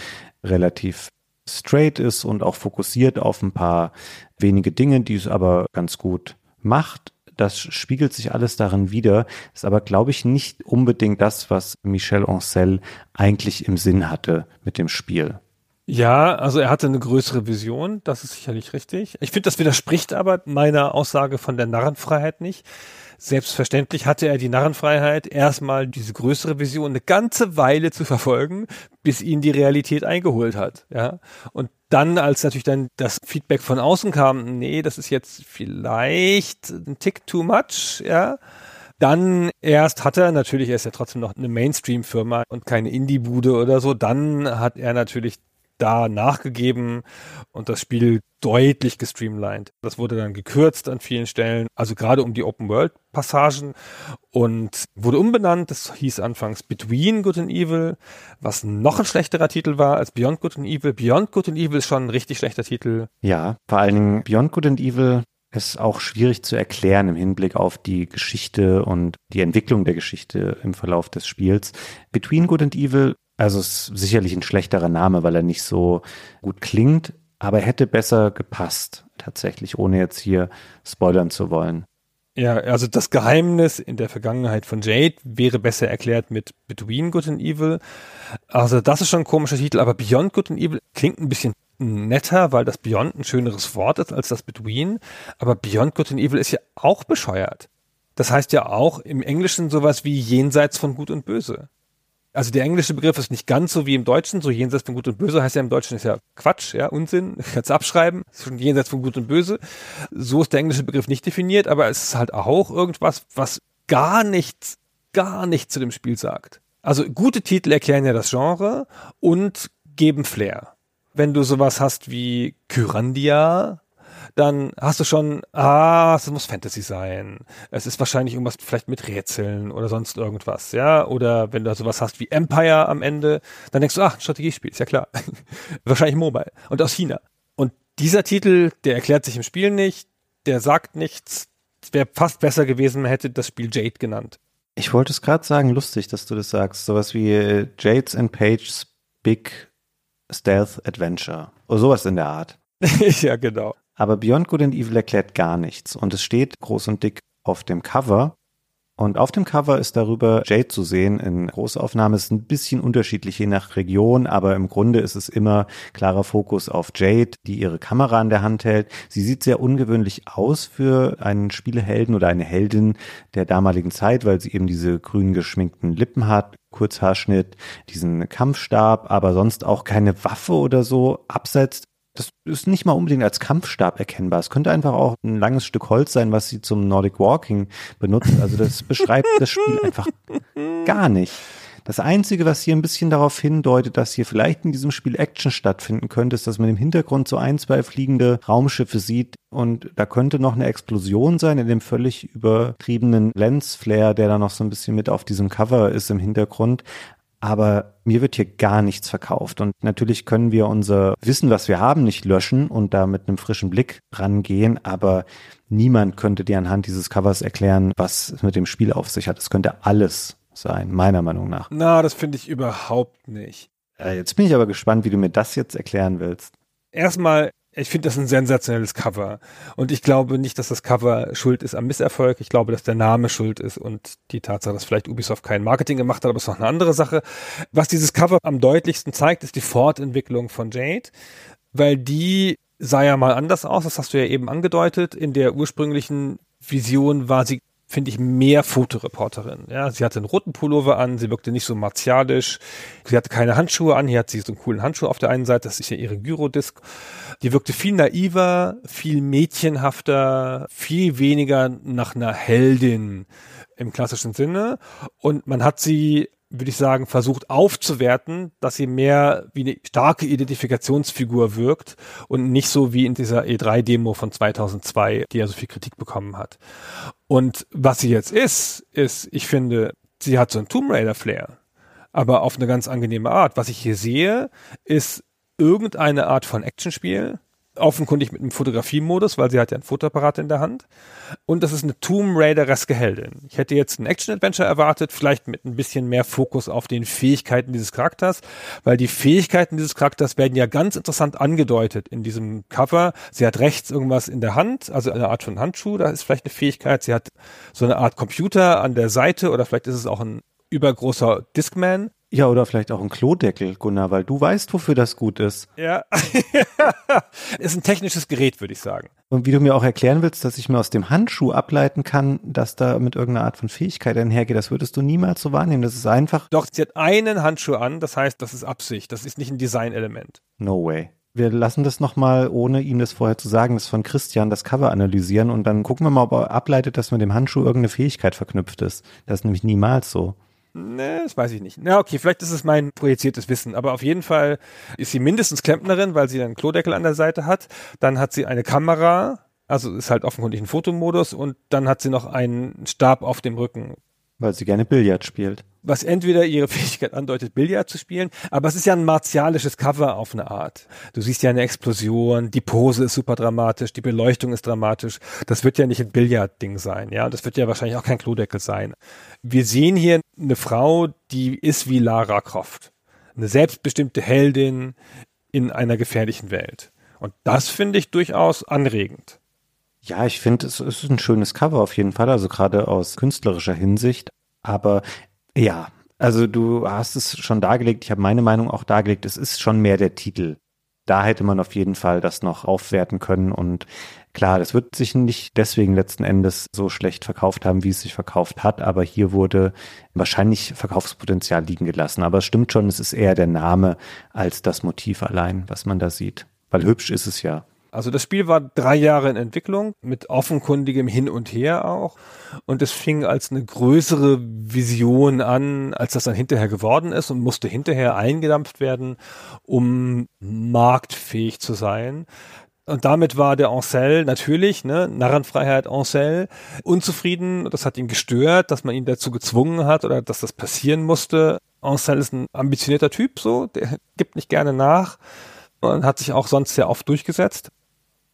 relativ straight ist und auch fokussiert auf ein paar wenige Dinge, die es aber ganz gut macht. Das spiegelt sich alles darin wieder, ist aber, glaube ich, nicht unbedingt das, was Michel Ancel eigentlich im Sinn hatte mit dem Spiel. Ja, also er hatte eine größere Vision, das ist sicherlich richtig. Ich finde, das widerspricht aber meiner Aussage von der Narrenfreiheit nicht. Selbstverständlich hatte er die Narrenfreiheit, erstmal diese größere Vision eine ganze Weile zu verfolgen, bis ihn die Realität eingeholt hat. Ja, und dann, als natürlich dann das Feedback von außen kam, nee, das ist jetzt vielleicht ein Tick too much, ja, dann erst hat er, natürlich, er ist ja trotzdem noch eine Mainstream-Firma und keine Indie-Bude oder so, dann hat er natürlich da nachgegeben und das Spiel deutlich gestreamlined. Das wurde dann gekürzt an vielen Stellen, also gerade um die Open World Passagen und wurde umbenannt. Das hieß anfangs Between Good and Evil, was noch ein schlechterer Titel war als Beyond Good and Evil. Beyond Good and Evil ist schon ein richtig schlechter Titel. Ja, vor allen Dingen Beyond Good and Evil ist auch schwierig zu erklären im Hinblick auf die Geschichte und die Entwicklung der Geschichte im Verlauf des Spiels. Between Good and Evil also es ist sicherlich ein schlechterer Name, weil er nicht so gut klingt, aber er hätte besser gepasst, tatsächlich, ohne jetzt hier spoilern zu wollen. Ja, also das Geheimnis in der Vergangenheit von Jade wäre besser erklärt mit Between Good and Evil. Also das ist schon ein komischer Titel, aber Beyond Good and Evil klingt ein bisschen netter, weil das Beyond ein schöneres Wort ist als das Between. Aber Beyond Good and Evil ist ja auch bescheuert. Das heißt ja auch im Englischen sowas wie jenseits von Gut und Böse also der englische Begriff ist nicht ganz so wie im Deutschen, so jenseits von Gut und Böse heißt ja im Deutschen ist ja Quatsch, ja, Unsinn, kannst abschreiben, schon jenseits von Gut und Böse. So ist der englische Begriff nicht definiert, aber es ist halt auch irgendwas, was gar nichts, gar nichts zu dem Spiel sagt. Also gute Titel erklären ja das Genre und geben Flair. Wenn du sowas hast wie Kyrandia, dann hast du schon, ah, es muss Fantasy sein. Es ist wahrscheinlich irgendwas vielleicht mit Rätseln oder sonst irgendwas, ja. Oder wenn du sowas hast wie Empire am Ende, dann denkst du, ach, Strategiespiel, ist ja klar. wahrscheinlich Mobile und aus China. Und dieser Titel, der erklärt sich im Spiel nicht, der sagt nichts. Es wäre fast besser gewesen, man hätte das Spiel Jade genannt. Ich wollte es gerade sagen, lustig, dass du das sagst. Sowas wie äh, Jades and Page's Big Stealth Adventure. Oder sowas in der Art. ja, genau. Aber Beyond Good and Evil erklärt gar nichts. Und es steht groß und dick auf dem Cover. Und auf dem Cover ist darüber Jade zu sehen. In Großaufnahme ist ein bisschen unterschiedlich je nach Region, aber im Grunde ist es immer klarer Fokus auf Jade, die ihre Kamera in der Hand hält. Sie sieht sehr ungewöhnlich aus für einen Spielehelden oder eine Heldin der damaligen Zeit, weil sie eben diese grün geschminkten Lippen hat, Kurzhaarschnitt, diesen Kampfstab, aber sonst auch keine Waffe oder so absetzt das ist nicht mal unbedingt als Kampfstab erkennbar. Es könnte einfach auch ein langes Stück Holz sein, was sie zum Nordic Walking benutzt. Also das beschreibt das Spiel einfach gar nicht. Das Einzige, was hier ein bisschen darauf hindeutet, dass hier vielleicht in diesem Spiel Action stattfinden könnte, ist, dass man im Hintergrund so ein, zwei fliegende Raumschiffe sieht und da könnte noch eine Explosion sein in dem völlig übertriebenen Lensflare, der da noch so ein bisschen mit auf diesem Cover ist im Hintergrund aber mir wird hier gar nichts verkauft. Und natürlich können wir unser Wissen, was wir haben, nicht löschen und da mit einem frischen Blick rangehen, aber niemand könnte dir anhand dieses Covers erklären, was es mit dem Spiel auf sich hat. Es könnte alles sein, meiner Meinung nach. Na, das finde ich überhaupt nicht. Äh, jetzt bin ich aber gespannt, wie du mir das jetzt erklären willst. Erstmal, ich finde das ein sensationelles Cover. Und ich glaube nicht, dass das Cover schuld ist am Misserfolg. Ich glaube, dass der Name schuld ist und die Tatsache, dass vielleicht Ubisoft kein Marketing gemacht hat, aber es ist noch eine andere Sache. Was dieses Cover am deutlichsten zeigt, ist die Fortentwicklung von Jade, weil die sah ja mal anders aus, das hast du ja eben angedeutet. In der ursprünglichen Vision war sie finde ich, mehr Fotoreporterin. Ja, sie hatte einen roten Pullover an, sie wirkte nicht so martialisch, sie hatte keine Handschuhe an, hier hat sie so einen coolen Handschuh auf der einen Seite, das ist ja ihre Gyrodisc. Die wirkte viel naiver, viel mädchenhafter, viel weniger nach einer Heldin im klassischen Sinne. Und man hat sie würde ich sagen, versucht aufzuwerten, dass sie mehr wie eine starke Identifikationsfigur wirkt und nicht so wie in dieser E3-Demo von 2002, die ja so viel Kritik bekommen hat. Und was sie jetzt ist, ist, ich finde, sie hat so ein Tomb Raider-Flair, aber auf eine ganz angenehme Art. Was ich hier sehe, ist irgendeine Art von Actionspiel, offenkundig mit einem Fotografiemodus, weil sie hat ja ein Fotoapparat in der Hand. Und das ist eine Tomb Raider-reske Heldin. Ich hätte jetzt ein Action-Adventure erwartet, vielleicht mit ein bisschen mehr Fokus auf den Fähigkeiten dieses Charakters, weil die Fähigkeiten dieses Charakters werden ja ganz interessant angedeutet in diesem Cover. Sie hat rechts irgendwas in der Hand, also eine Art von Handschuh, da ist vielleicht eine Fähigkeit. Sie hat so eine Art Computer an der Seite oder vielleicht ist es auch ein übergroßer Discman ja, oder vielleicht auch ein Klodeckel, Gunnar, weil du weißt, wofür das gut ist. Ja. ist ein technisches Gerät, würde ich sagen. Und wie du mir auch erklären willst, dass ich mir aus dem Handschuh ableiten kann, dass da mit irgendeiner Art von Fähigkeit einhergeht, das würdest du niemals so wahrnehmen. Das ist einfach. Doch, sie hat einen Handschuh an, das heißt, das ist Absicht. Das ist nicht ein Designelement. No way. Wir lassen das nochmal, ohne ihm das vorher zu sagen, das von Christian das Cover analysieren und dann gucken wir mal, ob er ableitet, dass mit dem Handschuh irgendeine Fähigkeit verknüpft ist. Das ist nämlich niemals so. Ne, das weiß ich nicht. Na, okay, vielleicht ist es mein projiziertes Wissen, aber auf jeden Fall ist sie mindestens Klempnerin, weil sie einen Klodeckel an der Seite hat. Dann hat sie eine Kamera, also ist halt offenkundig ein Fotomodus und dann hat sie noch einen Stab auf dem Rücken. Weil sie gerne Billard spielt. Was entweder ihre Fähigkeit andeutet, Billard zu spielen, aber es ist ja ein martialisches Cover auf eine Art. Du siehst ja eine Explosion, die Pose ist super dramatisch, die Beleuchtung ist dramatisch. Das wird ja nicht ein Billard-Ding sein, ja. Das wird ja wahrscheinlich auch kein Klodeckel sein. Wir sehen hier eine Frau, die ist wie Lara Croft. Eine selbstbestimmte Heldin in einer gefährlichen Welt. Und das finde ich durchaus anregend. Ja, ich finde, es ist ein schönes Cover auf jeden Fall, also gerade aus künstlerischer Hinsicht. Aber ja, also du hast es schon dargelegt, ich habe meine Meinung auch dargelegt, es ist schon mehr der Titel. Da hätte man auf jeden Fall das noch aufwerten können und klar, das wird sich nicht deswegen letzten Endes so schlecht verkauft haben, wie es sich verkauft hat, aber hier wurde wahrscheinlich Verkaufspotenzial liegen gelassen. Aber es stimmt schon, es ist eher der Name als das Motiv allein, was man da sieht. Weil hübsch ist es ja. Also das Spiel war drei Jahre in Entwicklung, mit offenkundigem Hin und Her auch. Und es fing als eine größere Vision an, als das dann hinterher geworden ist und musste hinterher eingedampft werden, um marktfähig zu sein. Und damit war der Ancel natürlich, ne, Narrenfreiheit Ancel, unzufrieden. Das hat ihn gestört, dass man ihn dazu gezwungen hat oder dass das passieren musste. Ancel ist ein ambitionierter Typ, so, der gibt nicht gerne nach und hat sich auch sonst sehr oft durchgesetzt.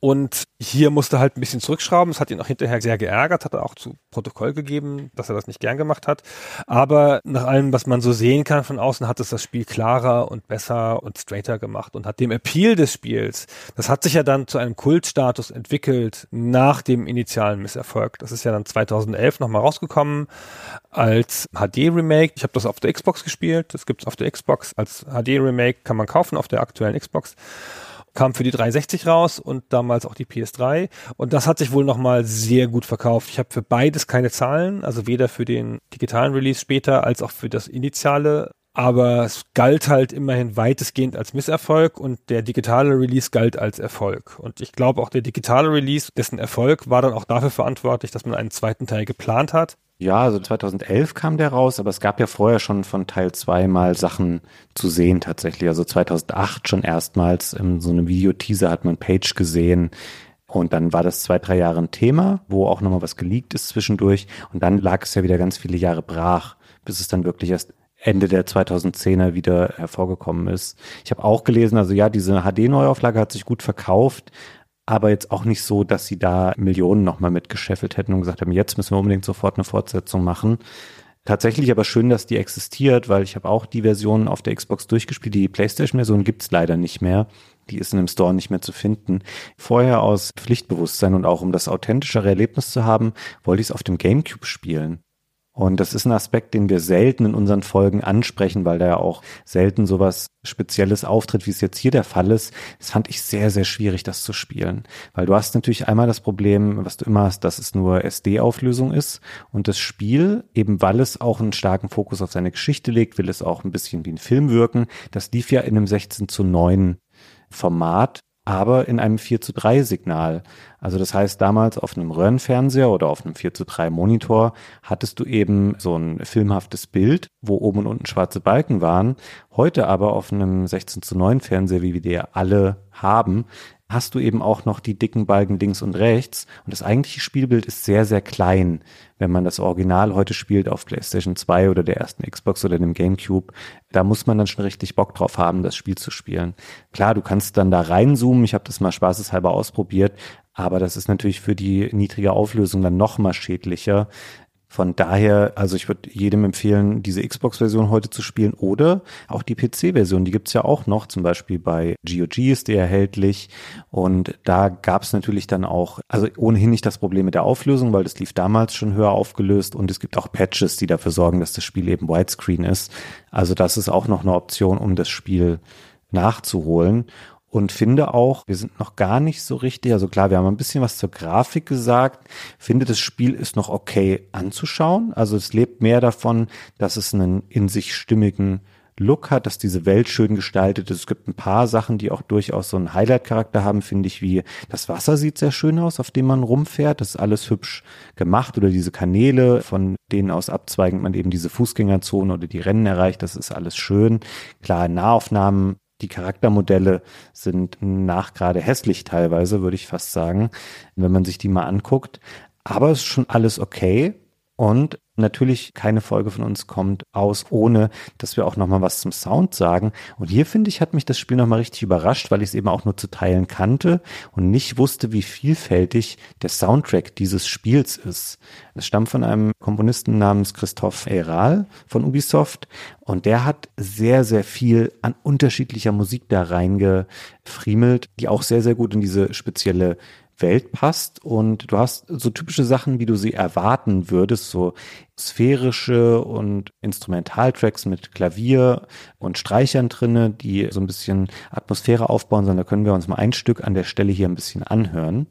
Und hier musste halt ein bisschen zurückschrauben. Das hat ihn auch hinterher sehr geärgert, hat er auch zu Protokoll gegeben, dass er das nicht gern gemacht hat. Aber nach allem, was man so sehen kann von außen, hat es das Spiel klarer und besser und straighter gemacht und hat dem Appeal des Spiels, das hat sich ja dann zu einem Kultstatus entwickelt nach dem initialen Misserfolg. Das ist ja dann 2011 nochmal rausgekommen als HD-Remake. Ich habe das auf der Xbox gespielt. Das gibt's auf der Xbox als HD-Remake, kann man kaufen auf der aktuellen Xbox kam für die 360 raus und damals auch die PS3. Und das hat sich wohl nochmal sehr gut verkauft. Ich habe für beides keine Zahlen, also weder für den digitalen Release später als auch für das initiale. Aber es galt halt immerhin weitestgehend als Misserfolg und der digitale Release galt als Erfolg. Und ich glaube auch der digitale Release, dessen Erfolg war dann auch dafür verantwortlich, dass man einen zweiten Teil geplant hat. Ja, also 2011 kam der raus, aber es gab ja vorher schon von Teil 2 mal Sachen zu sehen tatsächlich. Also 2008 schon erstmals in so einem Videoteaser hat man Page gesehen. Und dann war das zwei, drei Jahre ein Thema, wo auch nochmal was geleakt ist zwischendurch. Und dann lag es ja wieder ganz viele Jahre brach, bis es dann wirklich erst Ende der 2010er wieder hervorgekommen ist. Ich habe auch gelesen, also ja, diese HD-Neuauflage hat sich gut verkauft, aber jetzt auch nicht so, dass sie da Millionen nochmal mitgescheffelt hätten und gesagt haben, jetzt müssen wir unbedingt sofort eine Fortsetzung machen. Tatsächlich aber schön, dass die existiert, weil ich habe auch die Version auf der Xbox durchgespielt. Die PlayStation-Version gibt's leider nicht mehr. Die ist in dem Store nicht mehr zu finden. Vorher aus Pflichtbewusstsein und auch um das authentischere Erlebnis zu haben, wollte ich es auf dem GameCube spielen. Und das ist ein Aspekt, den wir selten in unseren Folgen ansprechen, weil da ja auch selten sowas Spezielles auftritt, wie es jetzt hier der Fall ist. Das fand ich sehr, sehr schwierig, das zu spielen. Weil du hast natürlich einmal das Problem, was du immer hast, dass es nur SD-Auflösung ist. Und das Spiel, eben weil es auch einen starken Fokus auf seine Geschichte legt, will es auch ein bisschen wie ein Film wirken. Das lief ja in einem 16 zu 9 Format aber in einem 4 zu 3 Signal. Also das heißt, damals auf einem Röhrenfernseher oder auf einem 4 zu 3 Monitor hattest du eben so ein filmhaftes Bild, wo oben und unten schwarze Balken waren. Heute aber auf einem 16 zu 9 Fernseher, wie wir die alle haben, hast du eben auch noch die dicken Balken links und rechts. Und das eigentliche Spielbild ist sehr, sehr klein. Wenn man das Original heute spielt auf PlayStation 2 oder der ersten Xbox oder dem GameCube, da muss man dann schon richtig Bock drauf haben, das Spiel zu spielen. Klar, du kannst dann da reinzoomen. Ich habe das mal spaßeshalber ausprobiert. Aber das ist natürlich für die niedrige Auflösung dann noch mal schädlicher. Von daher, also ich würde jedem empfehlen, diese Xbox-Version heute zu spielen oder auch die PC-Version, die gibt's ja auch noch, zum Beispiel bei GOG ist die erhältlich. Und da gab's natürlich dann auch, also ohnehin nicht das Problem mit der Auflösung, weil das lief damals schon höher aufgelöst. Und es gibt auch Patches, die dafür sorgen, dass das Spiel eben Widescreen ist. Also das ist auch noch eine Option, um das Spiel nachzuholen und finde auch, wir sind noch gar nicht so richtig, also klar, wir haben ein bisschen was zur Grafik gesagt, finde das Spiel ist noch okay anzuschauen, also es lebt mehr davon, dass es einen in sich stimmigen Look hat, dass diese Welt schön gestaltet ist. Es gibt ein paar Sachen, die auch durchaus so einen Highlight-Charakter haben, finde ich, wie das Wasser sieht sehr schön aus, auf dem man rumfährt. Das ist alles hübsch gemacht oder diese Kanäle, von denen aus abzweigend man eben diese Fußgängerzone oder die Rennen erreicht. Das ist alles schön. Klar, Nahaufnahmen die Charaktermodelle sind nachgerade hässlich teilweise, würde ich fast sagen, wenn man sich die mal anguckt. Aber es ist schon alles okay. Und natürlich keine Folge von uns kommt aus, ohne dass wir auch nochmal was zum Sound sagen. Und hier finde ich, hat mich das Spiel nochmal richtig überrascht, weil ich es eben auch nur zu teilen kannte und nicht wusste, wie vielfältig der Soundtrack dieses Spiels ist. Es stammt von einem Komponisten namens Christophe Eral von Ubisoft und der hat sehr, sehr viel an unterschiedlicher Musik da reingefriemelt, die auch sehr, sehr gut in diese spezielle Welt passt und du hast so typische Sachen, wie du sie erwarten würdest, so sphärische und Instrumentaltracks mit Klavier und Streichern drinne, die so ein bisschen Atmosphäre aufbauen, sondern da können wir uns mal ein Stück an der Stelle hier ein bisschen anhören.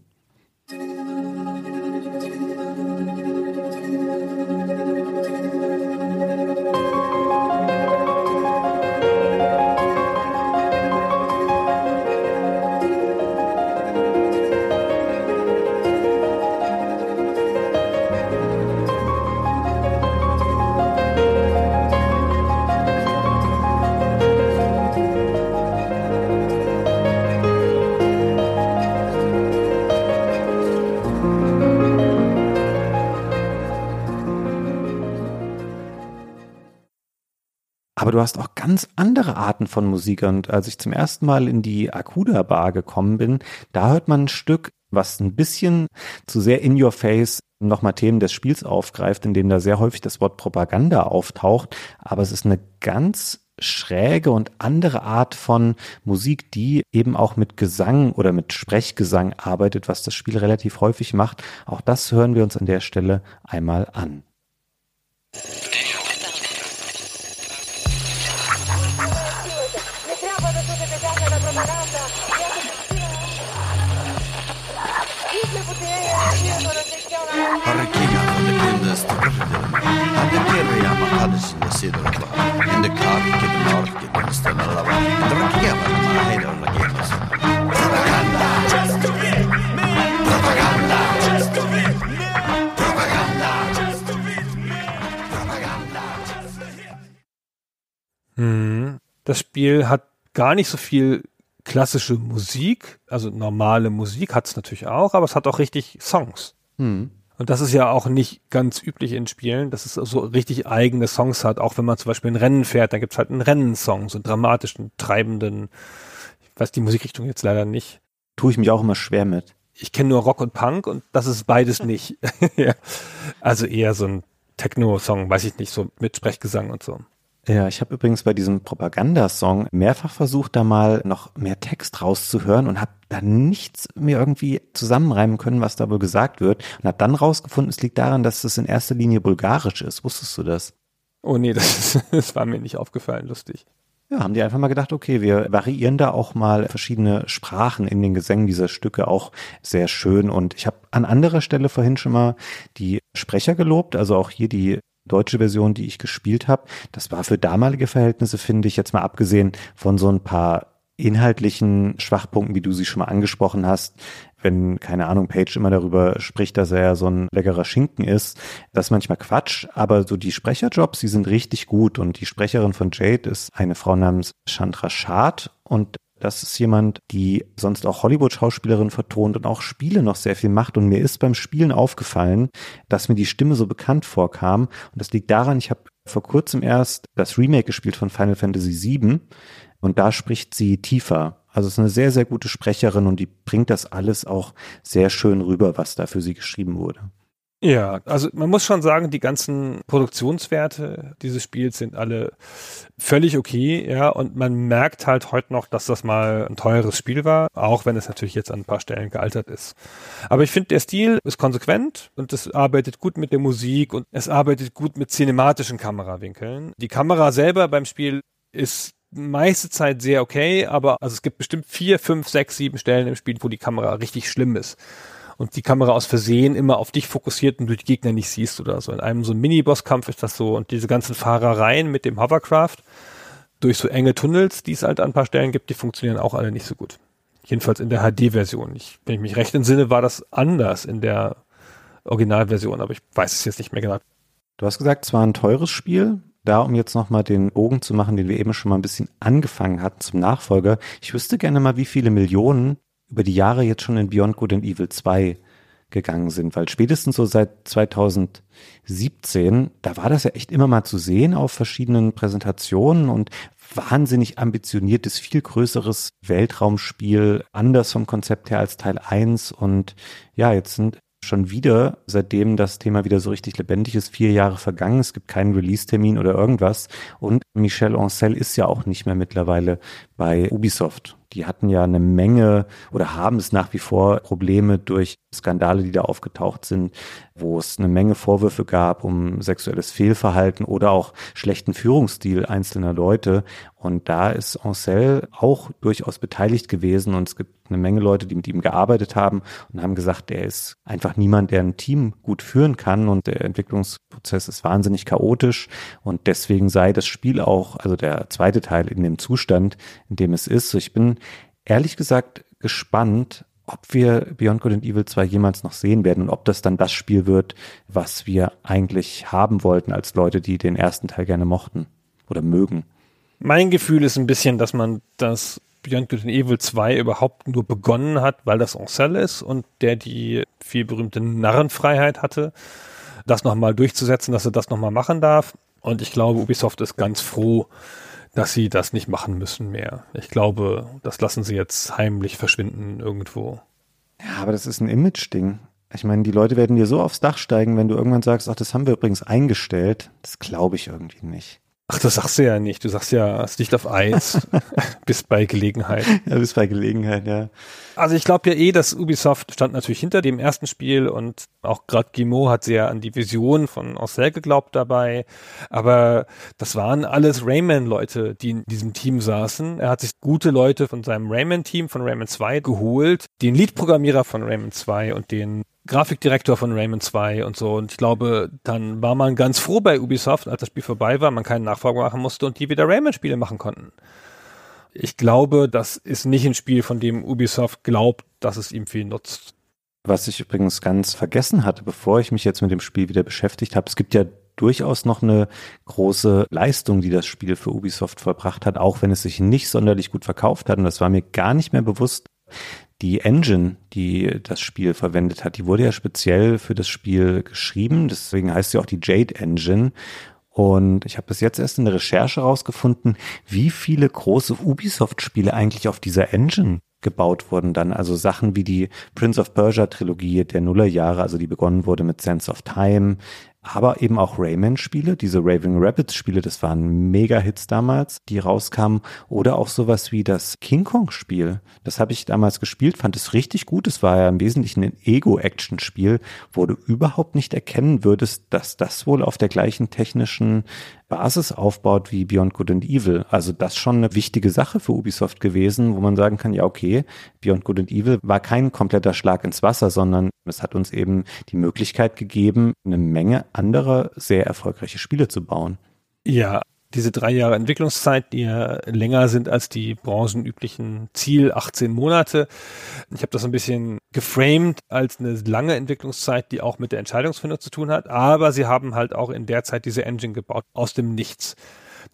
Arten von Musik. Und als ich zum ersten Mal in die Akuda Bar gekommen bin, da hört man ein Stück, was ein bisschen zu sehr in your face nochmal Themen des Spiels aufgreift, in dem da sehr häufig das Wort Propaganda auftaucht. Aber es ist eine ganz schräge und andere Art von Musik, die eben auch mit Gesang oder mit Sprechgesang arbeitet, was das Spiel relativ häufig macht. Auch das hören wir uns an der Stelle einmal an. The president had the kirjaama Helsingin sidorilla. Ennen kaikki markkinoisten alalla. Trakiavarmaa heidolla kiitos. Propaganda! Just to win! Propaganda! Just to win! Propaganda! Just to win! Propaganda! Hm. Das Spiel hat gar nicht so viel klassische Musik, also normale Musik hat es natürlich auch, aber es hat auch richtig Songs. Hm. Und das ist ja auch nicht ganz üblich in Spielen, dass es so richtig eigene Songs hat. Auch wenn man zum Beispiel ein Rennen fährt, dann gibt's halt einen Rennensong, so einen dramatischen, treibenden. Ich weiß die Musikrichtung jetzt leider nicht. Tue ich mich auch immer schwer mit. Ich kenne nur Rock und Punk und das ist beides nicht. ja. Also eher so ein Techno-Song, weiß ich nicht, so mit Sprechgesang und so. Ja, ich habe übrigens bei diesem Propagandasong mehrfach versucht, da mal noch mehr Text rauszuhören und habe da nichts mir irgendwie zusammenreimen können, was da wohl gesagt wird. Und habe dann rausgefunden, es liegt daran, dass es in erster Linie bulgarisch ist. Wusstest du das? Oh nee, das, das war mir nicht aufgefallen, lustig. Ja, haben die einfach mal gedacht, okay, wir variieren da auch mal verschiedene Sprachen in den Gesängen dieser Stücke auch sehr schön. Und ich habe an anderer Stelle vorhin schon mal die Sprecher gelobt, also auch hier die deutsche Version, die ich gespielt habe. Das war für damalige Verhältnisse, finde ich, jetzt mal abgesehen von so ein paar inhaltlichen Schwachpunkten, wie du sie schon mal angesprochen hast, wenn, keine Ahnung, Page immer darüber spricht, dass er ja so ein leckerer Schinken ist, das ist manchmal Quatsch, aber so die Sprecherjobs, die sind richtig gut und die Sprecherin von Jade ist eine Frau namens Chandra Schad und das ist jemand, die sonst auch Hollywood-Schauspielerin vertont und auch Spiele noch sehr viel macht. Und mir ist beim Spielen aufgefallen, dass mir die Stimme so bekannt vorkam. Und das liegt daran, ich habe vor kurzem erst das Remake gespielt von Final Fantasy VII. Und da spricht sie tiefer. Also es ist eine sehr, sehr gute Sprecherin und die bringt das alles auch sehr schön rüber, was da für sie geschrieben wurde. Ja, also man muss schon sagen, die ganzen Produktionswerte dieses Spiels sind alle völlig okay, ja, und man merkt halt heute noch, dass das mal ein teures Spiel war, auch wenn es natürlich jetzt an ein paar Stellen gealtert ist. Aber ich finde, der Stil ist konsequent und es arbeitet gut mit der Musik und es arbeitet gut mit cinematischen Kamerawinkeln. Die Kamera selber beim Spiel ist meiste Zeit sehr okay, aber also es gibt bestimmt vier, fünf, sechs, sieben Stellen im Spiel, wo die Kamera richtig schlimm ist und die Kamera aus Versehen immer auf dich fokussiert und du die Gegner nicht siehst oder so. In einem so Mini-Boss-Kampf ist das so und diese ganzen Fahrereien mit dem Hovercraft durch so enge Tunnels, die es halt an ein paar Stellen gibt, die funktionieren auch alle nicht so gut. Jedenfalls in der HD-Version. Ich, wenn ich mich recht entsinne, war das anders in der Originalversion, aber ich weiß es jetzt nicht mehr genau. Du hast gesagt, es war ein teures Spiel. Da, um jetzt nochmal den Bogen zu machen, den wir eben schon mal ein bisschen angefangen hatten zum Nachfolger. Ich wüsste gerne mal, wie viele Millionen über die Jahre jetzt schon in Beyond Good and Evil 2 gegangen sind, weil spätestens so seit 2017, da war das ja echt immer mal zu sehen auf verschiedenen Präsentationen und wahnsinnig ambitioniertes, viel größeres Weltraumspiel, anders vom Konzept her als Teil 1 und ja, jetzt sind schon wieder, seitdem das Thema wieder so richtig lebendig ist, vier Jahre vergangen. Es gibt keinen Release-Termin oder irgendwas. Und Michel Ancel ist ja auch nicht mehr mittlerweile bei Ubisoft. Die hatten ja eine Menge oder haben es nach wie vor Probleme durch Skandale, die da aufgetaucht sind, wo es eine Menge Vorwürfe gab um sexuelles Fehlverhalten oder auch schlechten Führungsstil einzelner Leute. Und da ist Ancel auch durchaus beteiligt gewesen und es gibt eine Menge Leute, die mit ihm gearbeitet haben und haben gesagt, er ist einfach niemand, der ein Team gut führen kann und der Entwicklungsprozess ist wahnsinnig chaotisch und deswegen sei das Spiel auch, also der zweite Teil in dem Zustand, in dem es ist. Ich bin ehrlich gesagt gespannt, ob wir Beyond Good and Evil 2 jemals noch sehen werden und ob das dann das Spiel wird, was wir eigentlich haben wollten als Leute, die den ersten Teil gerne mochten oder mögen. Mein Gefühl ist ein bisschen, dass man das Beyond Good and Evil 2 überhaupt nur begonnen hat, weil das Ancel ist und der die viel berühmte Narrenfreiheit hatte, das nochmal durchzusetzen, dass er das nochmal machen darf. Und ich glaube, Ubisoft ist ganz froh, dass sie das nicht machen müssen mehr. Ich glaube, das lassen sie jetzt heimlich verschwinden irgendwo. Ja, aber das ist ein Image-Ding. Ich meine, die Leute werden dir so aufs Dach steigen, wenn du irgendwann sagst, ach, das haben wir übrigens eingestellt. Das glaube ich irgendwie nicht. Ach, das sagst du ja nicht. Du sagst ja, es liegt auf Eis. bis bei Gelegenheit. Ja, bis bei Gelegenheit, ja. Also ich glaube ja eh, dass Ubisoft stand natürlich hinter dem ersten Spiel und auch gerade Guimau hat sehr an die Vision von Ancel geglaubt dabei. Aber das waren alles Rayman-Leute, die in diesem Team saßen. Er hat sich gute Leute von seinem Rayman-Team, von Rayman 2 geholt. Den Lead-Programmierer von Rayman 2 und den Grafikdirektor von Rayman 2 und so. Und ich glaube, dann war man ganz froh bei Ubisoft, als das Spiel vorbei war, man keinen Nachfolger machen musste und die wieder Rayman-Spiele machen konnten. Ich glaube, das ist nicht ein Spiel, von dem Ubisoft glaubt, dass es ihm viel nutzt. Was ich übrigens ganz vergessen hatte, bevor ich mich jetzt mit dem Spiel wieder beschäftigt habe, es gibt ja durchaus noch eine große Leistung, die das Spiel für Ubisoft vollbracht hat, auch wenn es sich nicht sonderlich gut verkauft hat. Und das war mir gar nicht mehr bewusst. Die Engine, die das Spiel verwendet hat, die wurde ja speziell für das Spiel geschrieben. Deswegen heißt sie auch die Jade Engine. Und ich habe bis jetzt erst in der Recherche rausgefunden, wie viele große Ubisoft-Spiele eigentlich auf dieser Engine gebaut wurden dann. Also Sachen wie die Prince of Persia Trilogie der Nullerjahre, also die begonnen wurde mit Sense of Time, aber eben auch Rayman-Spiele, diese Raving Rabbits-Spiele, das waren Mega-Hits damals, die rauskamen, oder auch sowas wie das King Kong-Spiel. Das habe ich damals gespielt, fand es richtig gut. Es war ja im Wesentlichen ein Ego-Action-Spiel, wo du überhaupt nicht erkennen würdest, dass das wohl auf der gleichen technischen Basis aufbaut wie Beyond Good and Evil. Also das schon eine wichtige Sache für Ubisoft gewesen, wo man sagen kann, ja okay, Beyond Good and Evil war kein kompletter Schlag ins Wasser, sondern es hat uns eben die Möglichkeit gegeben, eine Menge anderer sehr erfolgreiche Spiele zu bauen. Ja, diese drei Jahre Entwicklungszeit, die ja länger sind als die branchenüblichen Ziel 18 Monate. Ich habe das ein bisschen geframed als eine lange Entwicklungszeit, die auch mit der Entscheidungsfindung zu tun hat. Aber sie haben halt auch in der Zeit diese Engine gebaut aus dem Nichts.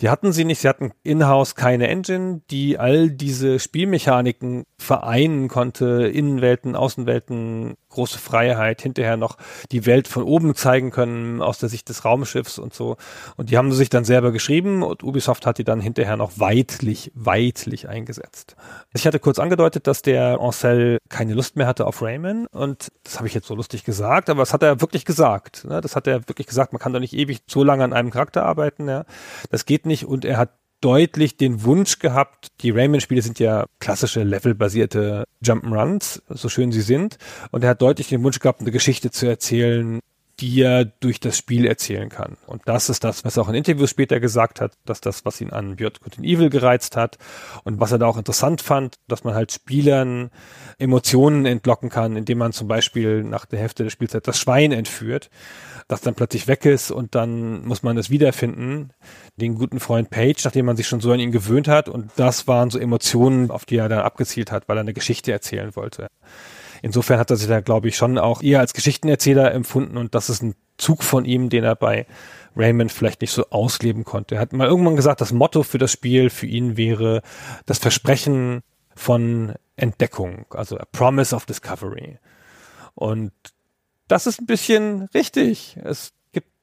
Die hatten sie nicht, sie hatten in-house keine Engine, die all diese Spielmechaniken vereinen konnte, Innenwelten, Außenwelten, große Freiheit, hinterher noch die Welt von oben zeigen können aus der Sicht des Raumschiffs und so. Und die haben sich dann selber geschrieben und Ubisoft hat die dann hinterher noch weitlich, weitlich eingesetzt. Ich hatte kurz angedeutet, dass der Ancel keine Lust mehr hatte auf Rayman und das habe ich jetzt so lustig gesagt, aber das hat er wirklich gesagt. Ne? Das hat er wirklich gesagt, man kann doch nicht ewig so lange an einem Charakter arbeiten. Ja? Das geht nicht und er hat deutlich den Wunsch gehabt, die Rayman-Spiele sind ja klassische levelbasierte Jump'n'Runs, so schön sie sind. Und er hat deutlich den Wunsch gehabt, eine Geschichte zu erzählen, die er durch das Spiel erzählen kann. Und das ist das, was er auch in Interviews später gesagt hat, dass das, was ihn an Beyond Good Evil gereizt hat und was er da auch interessant fand, dass man halt Spielern Emotionen entlocken kann, indem man zum Beispiel nach der Hälfte der Spielzeit das Schwein entführt, das dann plötzlich weg ist und dann muss man es wiederfinden den guten Freund Page, nachdem man sich schon so an ihn gewöhnt hat. Und das waren so Emotionen, auf die er dann abgezielt hat, weil er eine Geschichte erzählen wollte. Insofern hat er sich da, glaube ich, schon auch eher als Geschichtenerzähler empfunden und das ist ein Zug von ihm, den er bei Raymond vielleicht nicht so ausleben konnte. Er hat mal irgendwann gesagt, das Motto für das Spiel für ihn wäre das Versprechen von Entdeckung, also a promise of discovery. Und das ist ein bisschen richtig. Es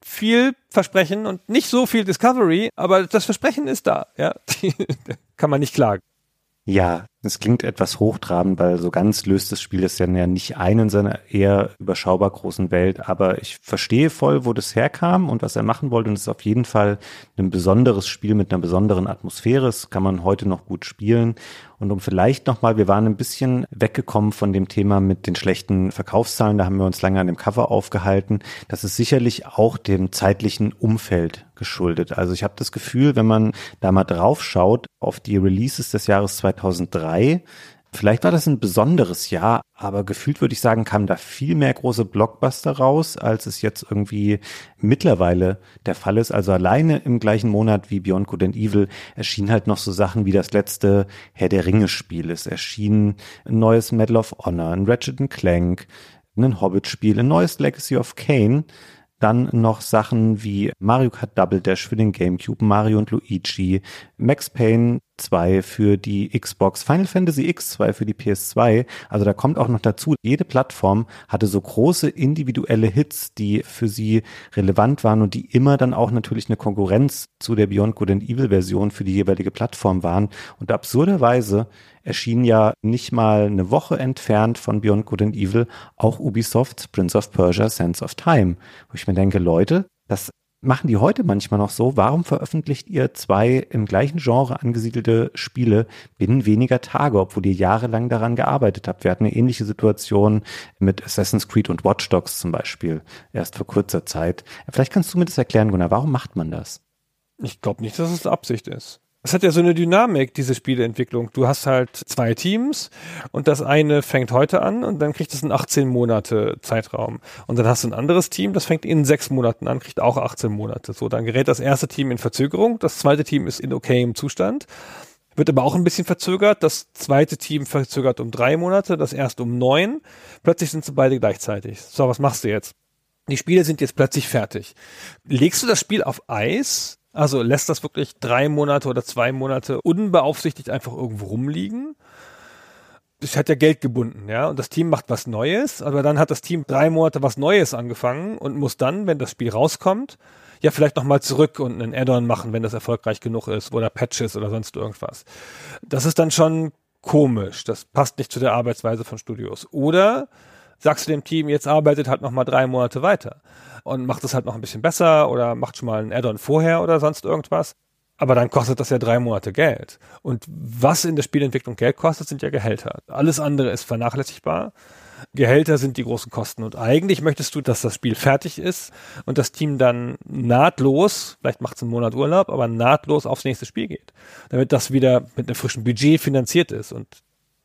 viel Versprechen und nicht so viel Discovery, aber das Versprechen ist da, ja. Kann man nicht klagen. Ja, es klingt etwas hochtrabend, weil so ganz löst das Spiel das ja nicht ein in seiner eher überschaubar großen Welt. Aber ich verstehe voll, wo das herkam und was er machen wollte. Und es ist auf jeden Fall ein besonderes Spiel mit einer besonderen Atmosphäre. Das kann man heute noch gut spielen. Und um vielleicht nochmal, wir waren ein bisschen weggekommen von dem Thema mit den schlechten Verkaufszahlen. Da haben wir uns lange an dem Cover aufgehalten. Das ist sicherlich auch dem zeitlichen Umfeld geschuldet. Also ich habe das Gefühl, wenn man da mal drauf schaut auf die Releases des Jahres 2003, 3. Vielleicht war das ein besonderes Jahr, aber gefühlt würde ich sagen, kamen da viel mehr große Blockbuster raus, als es jetzt irgendwie mittlerweile der Fall ist. Also alleine im gleichen Monat wie Beyond Good and Evil erschienen halt noch so Sachen wie das letzte Herr der Ringe Spiel. Es erschien ein neues Medal of Honor, ein Ratchet Clank, ein Hobbit Spiel, ein neues Legacy of Kane. Dann noch Sachen wie Mario Kart Double Dash für den GameCube, Mario und Luigi, Max Payne 2 für die Xbox, Final Fantasy X2 für die PS2. Also da kommt auch noch dazu, jede Plattform hatte so große individuelle Hits, die für sie relevant waren und die immer dann auch natürlich eine Konkurrenz zu der Beyond Good and Evil Version für die jeweilige Plattform waren. Und absurderweise erschien ja nicht mal eine Woche entfernt von Beyond Good and Evil auch Ubisofts Prince of Persia Sense of Time, wo ich mir denke, Leute, das machen die heute manchmal noch so. Warum veröffentlicht ihr zwei im gleichen Genre angesiedelte Spiele binnen weniger Tage, obwohl ihr jahrelang daran gearbeitet habt? Wir hatten eine ähnliche Situation mit Assassin's Creed und Watch Dogs zum Beispiel erst vor kurzer Zeit. Vielleicht kannst du mir das erklären, Gunnar. Warum macht man das? Ich glaube nicht, dass es Absicht ist. Es hat ja so eine Dynamik, diese Spieleentwicklung. Du hast halt zwei Teams und das eine fängt heute an und dann kriegt es einen 18 Monate Zeitraum. Und dann hast du ein anderes Team, das fängt in sechs Monaten an, kriegt auch 18 Monate. So, dann gerät das erste Team in Verzögerung, das zweite Team ist in okayem Zustand, wird aber auch ein bisschen verzögert. Das zweite Team verzögert um drei Monate, das erste um neun. Plötzlich sind sie beide gleichzeitig. So, was machst du jetzt? Die Spiele sind jetzt plötzlich fertig. Legst du das Spiel auf Eis, also lässt das wirklich drei Monate oder zwei Monate unbeaufsichtigt einfach irgendwo rumliegen. Es hat ja Geld gebunden, ja, und das Team macht was Neues, aber dann hat das Team drei Monate was Neues angefangen und muss dann, wenn das Spiel rauskommt, ja vielleicht nochmal zurück und einen Add-on machen, wenn das erfolgreich genug ist oder Patches oder sonst irgendwas. Das ist dann schon komisch. Das passt nicht zu der Arbeitsweise von Studios. Oder sagst du dem Team, jetzt arbeitet halt noch mal drei Monate weiter und macht es halt noch ein bisschen besser oder macht schon mal ein Add-on vorher oder sonst irgendwas. Aber dann kostet das ja drei Monate Geld. Und was in der Spielentwicklung Geld kostet, sind ja Gehälter. Alles andere ist vernachlässigbar. Gehälter sind die großen Kosten. Und eigentlich möchtest du, dass das Spiel fertig ist und das Team dann nahtlos, vielleicht macht es einen Monat Urlaub, aber nahtlos aufs nächste Spiel geht. Damit das wieder mit einem frischen Budget finanziert ist. Und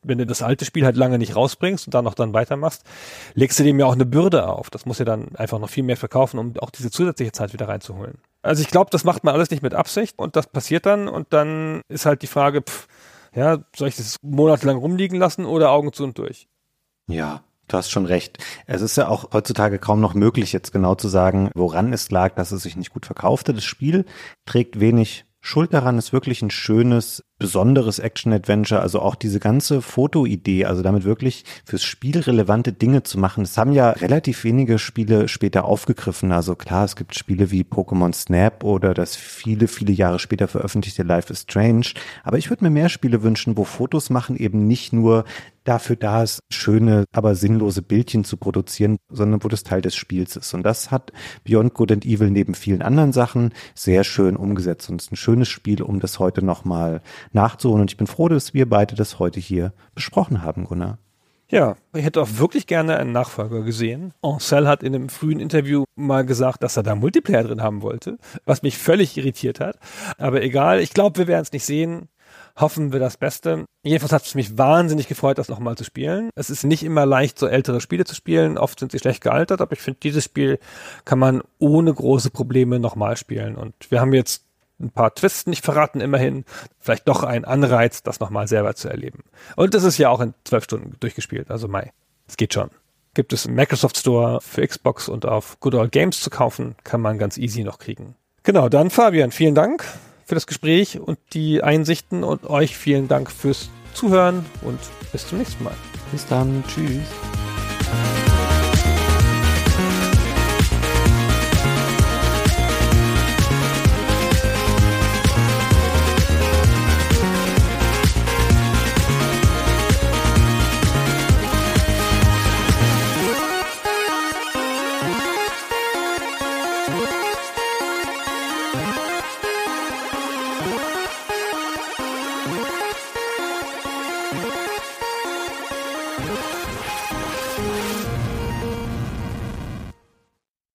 wenn du das alte Spiel halt lange nicht rausbringst und dann noch dann weitermachst, legst du dem ja auch eine Bürde auf. Das muss ja dann einfach noch viel mehr verkaufen, um auch diese zusätzliche Zeit wieder reinzuholen. Also ich glaube, das macht man alles nicht mit Absicht und das passiert dann und dann ist halt die Frage, pff, ja, soll ich das monatelang rumliegen lassen oder Augen zu und durch? Ja, Du hast schon recht. Es ist ja auch heutzutage kaum noch möglich, jetzt genau zu sagen, woran es lag, dass es sich nicht gut verkaufte. Das Spiel trägt wenig Schuld daran, ist wirklich ein schönes besonderes Action-Adventure, also auch diese ganze Fotoidee, also damit wirklich fürs Spiel relevante Dinge zu machen. Das haben ja relativ wenige Spiele später aufgegriffen. Also klar, es gibt Spiele wie Pokémon Snap oder das viele, viele Jahre später veröffentlichte Life is Strange. Aber ich würde mir mehr Spiele wünschen, wo Fotos machen eben nicht nur dafür da ist, schöne, aber sinnlose Bildchen zu produzieren, sondern wo das Teil des Spiels ist. Und das hat Beyond Good and Evil neben vielen anderen Sachen sehr schön umgesetzt. Und es ist ein schönes Spiel, um das heute nochmal nachzuholen. Und ich bin froh, dass wir beide das heute hier besprochen haben, Gunnar. Ja, ich hätte auch wirklich gerne einen Nachfolger gesehen. Ancel hat in einem frühen Interview mal gesagt, dass er da Multiplayer drin haben wollte, was mich völlig irritiert hat. Aber egal, ich glaube, wir werden es nicht sehen. Hoffen wir das Beste. Jedenfalls hat es mich wahnsinnig gefreut, das nochmal zu spielen. Es ist nicht immer leicht, so ältere Spiele zu spielen. Oft sind sie schlecht gealtert, aber ich finde, dieses Spiel kann man ohne große Probleme nochmal spielen. Und wir haben jetzt ein paar Twists nicht verraten, immerhin. Vielleicht doch ein Anreiz, das nochmal selber zu erleben. Und das ist ja auch in zwölf Stunden durchgespielt, also Mai. Es geht schon. Gibt es im Microsoft Store für Xbox und auf Good Old Games zu kaufen, kann man ganz easy noch kriegen. Genau, dann Fabian, vielen Dank für das Gespräch und die Einsichten und euch vielen Dank fürs Zuhören und bis zum nächsten Mal. Bis dann, tschüss.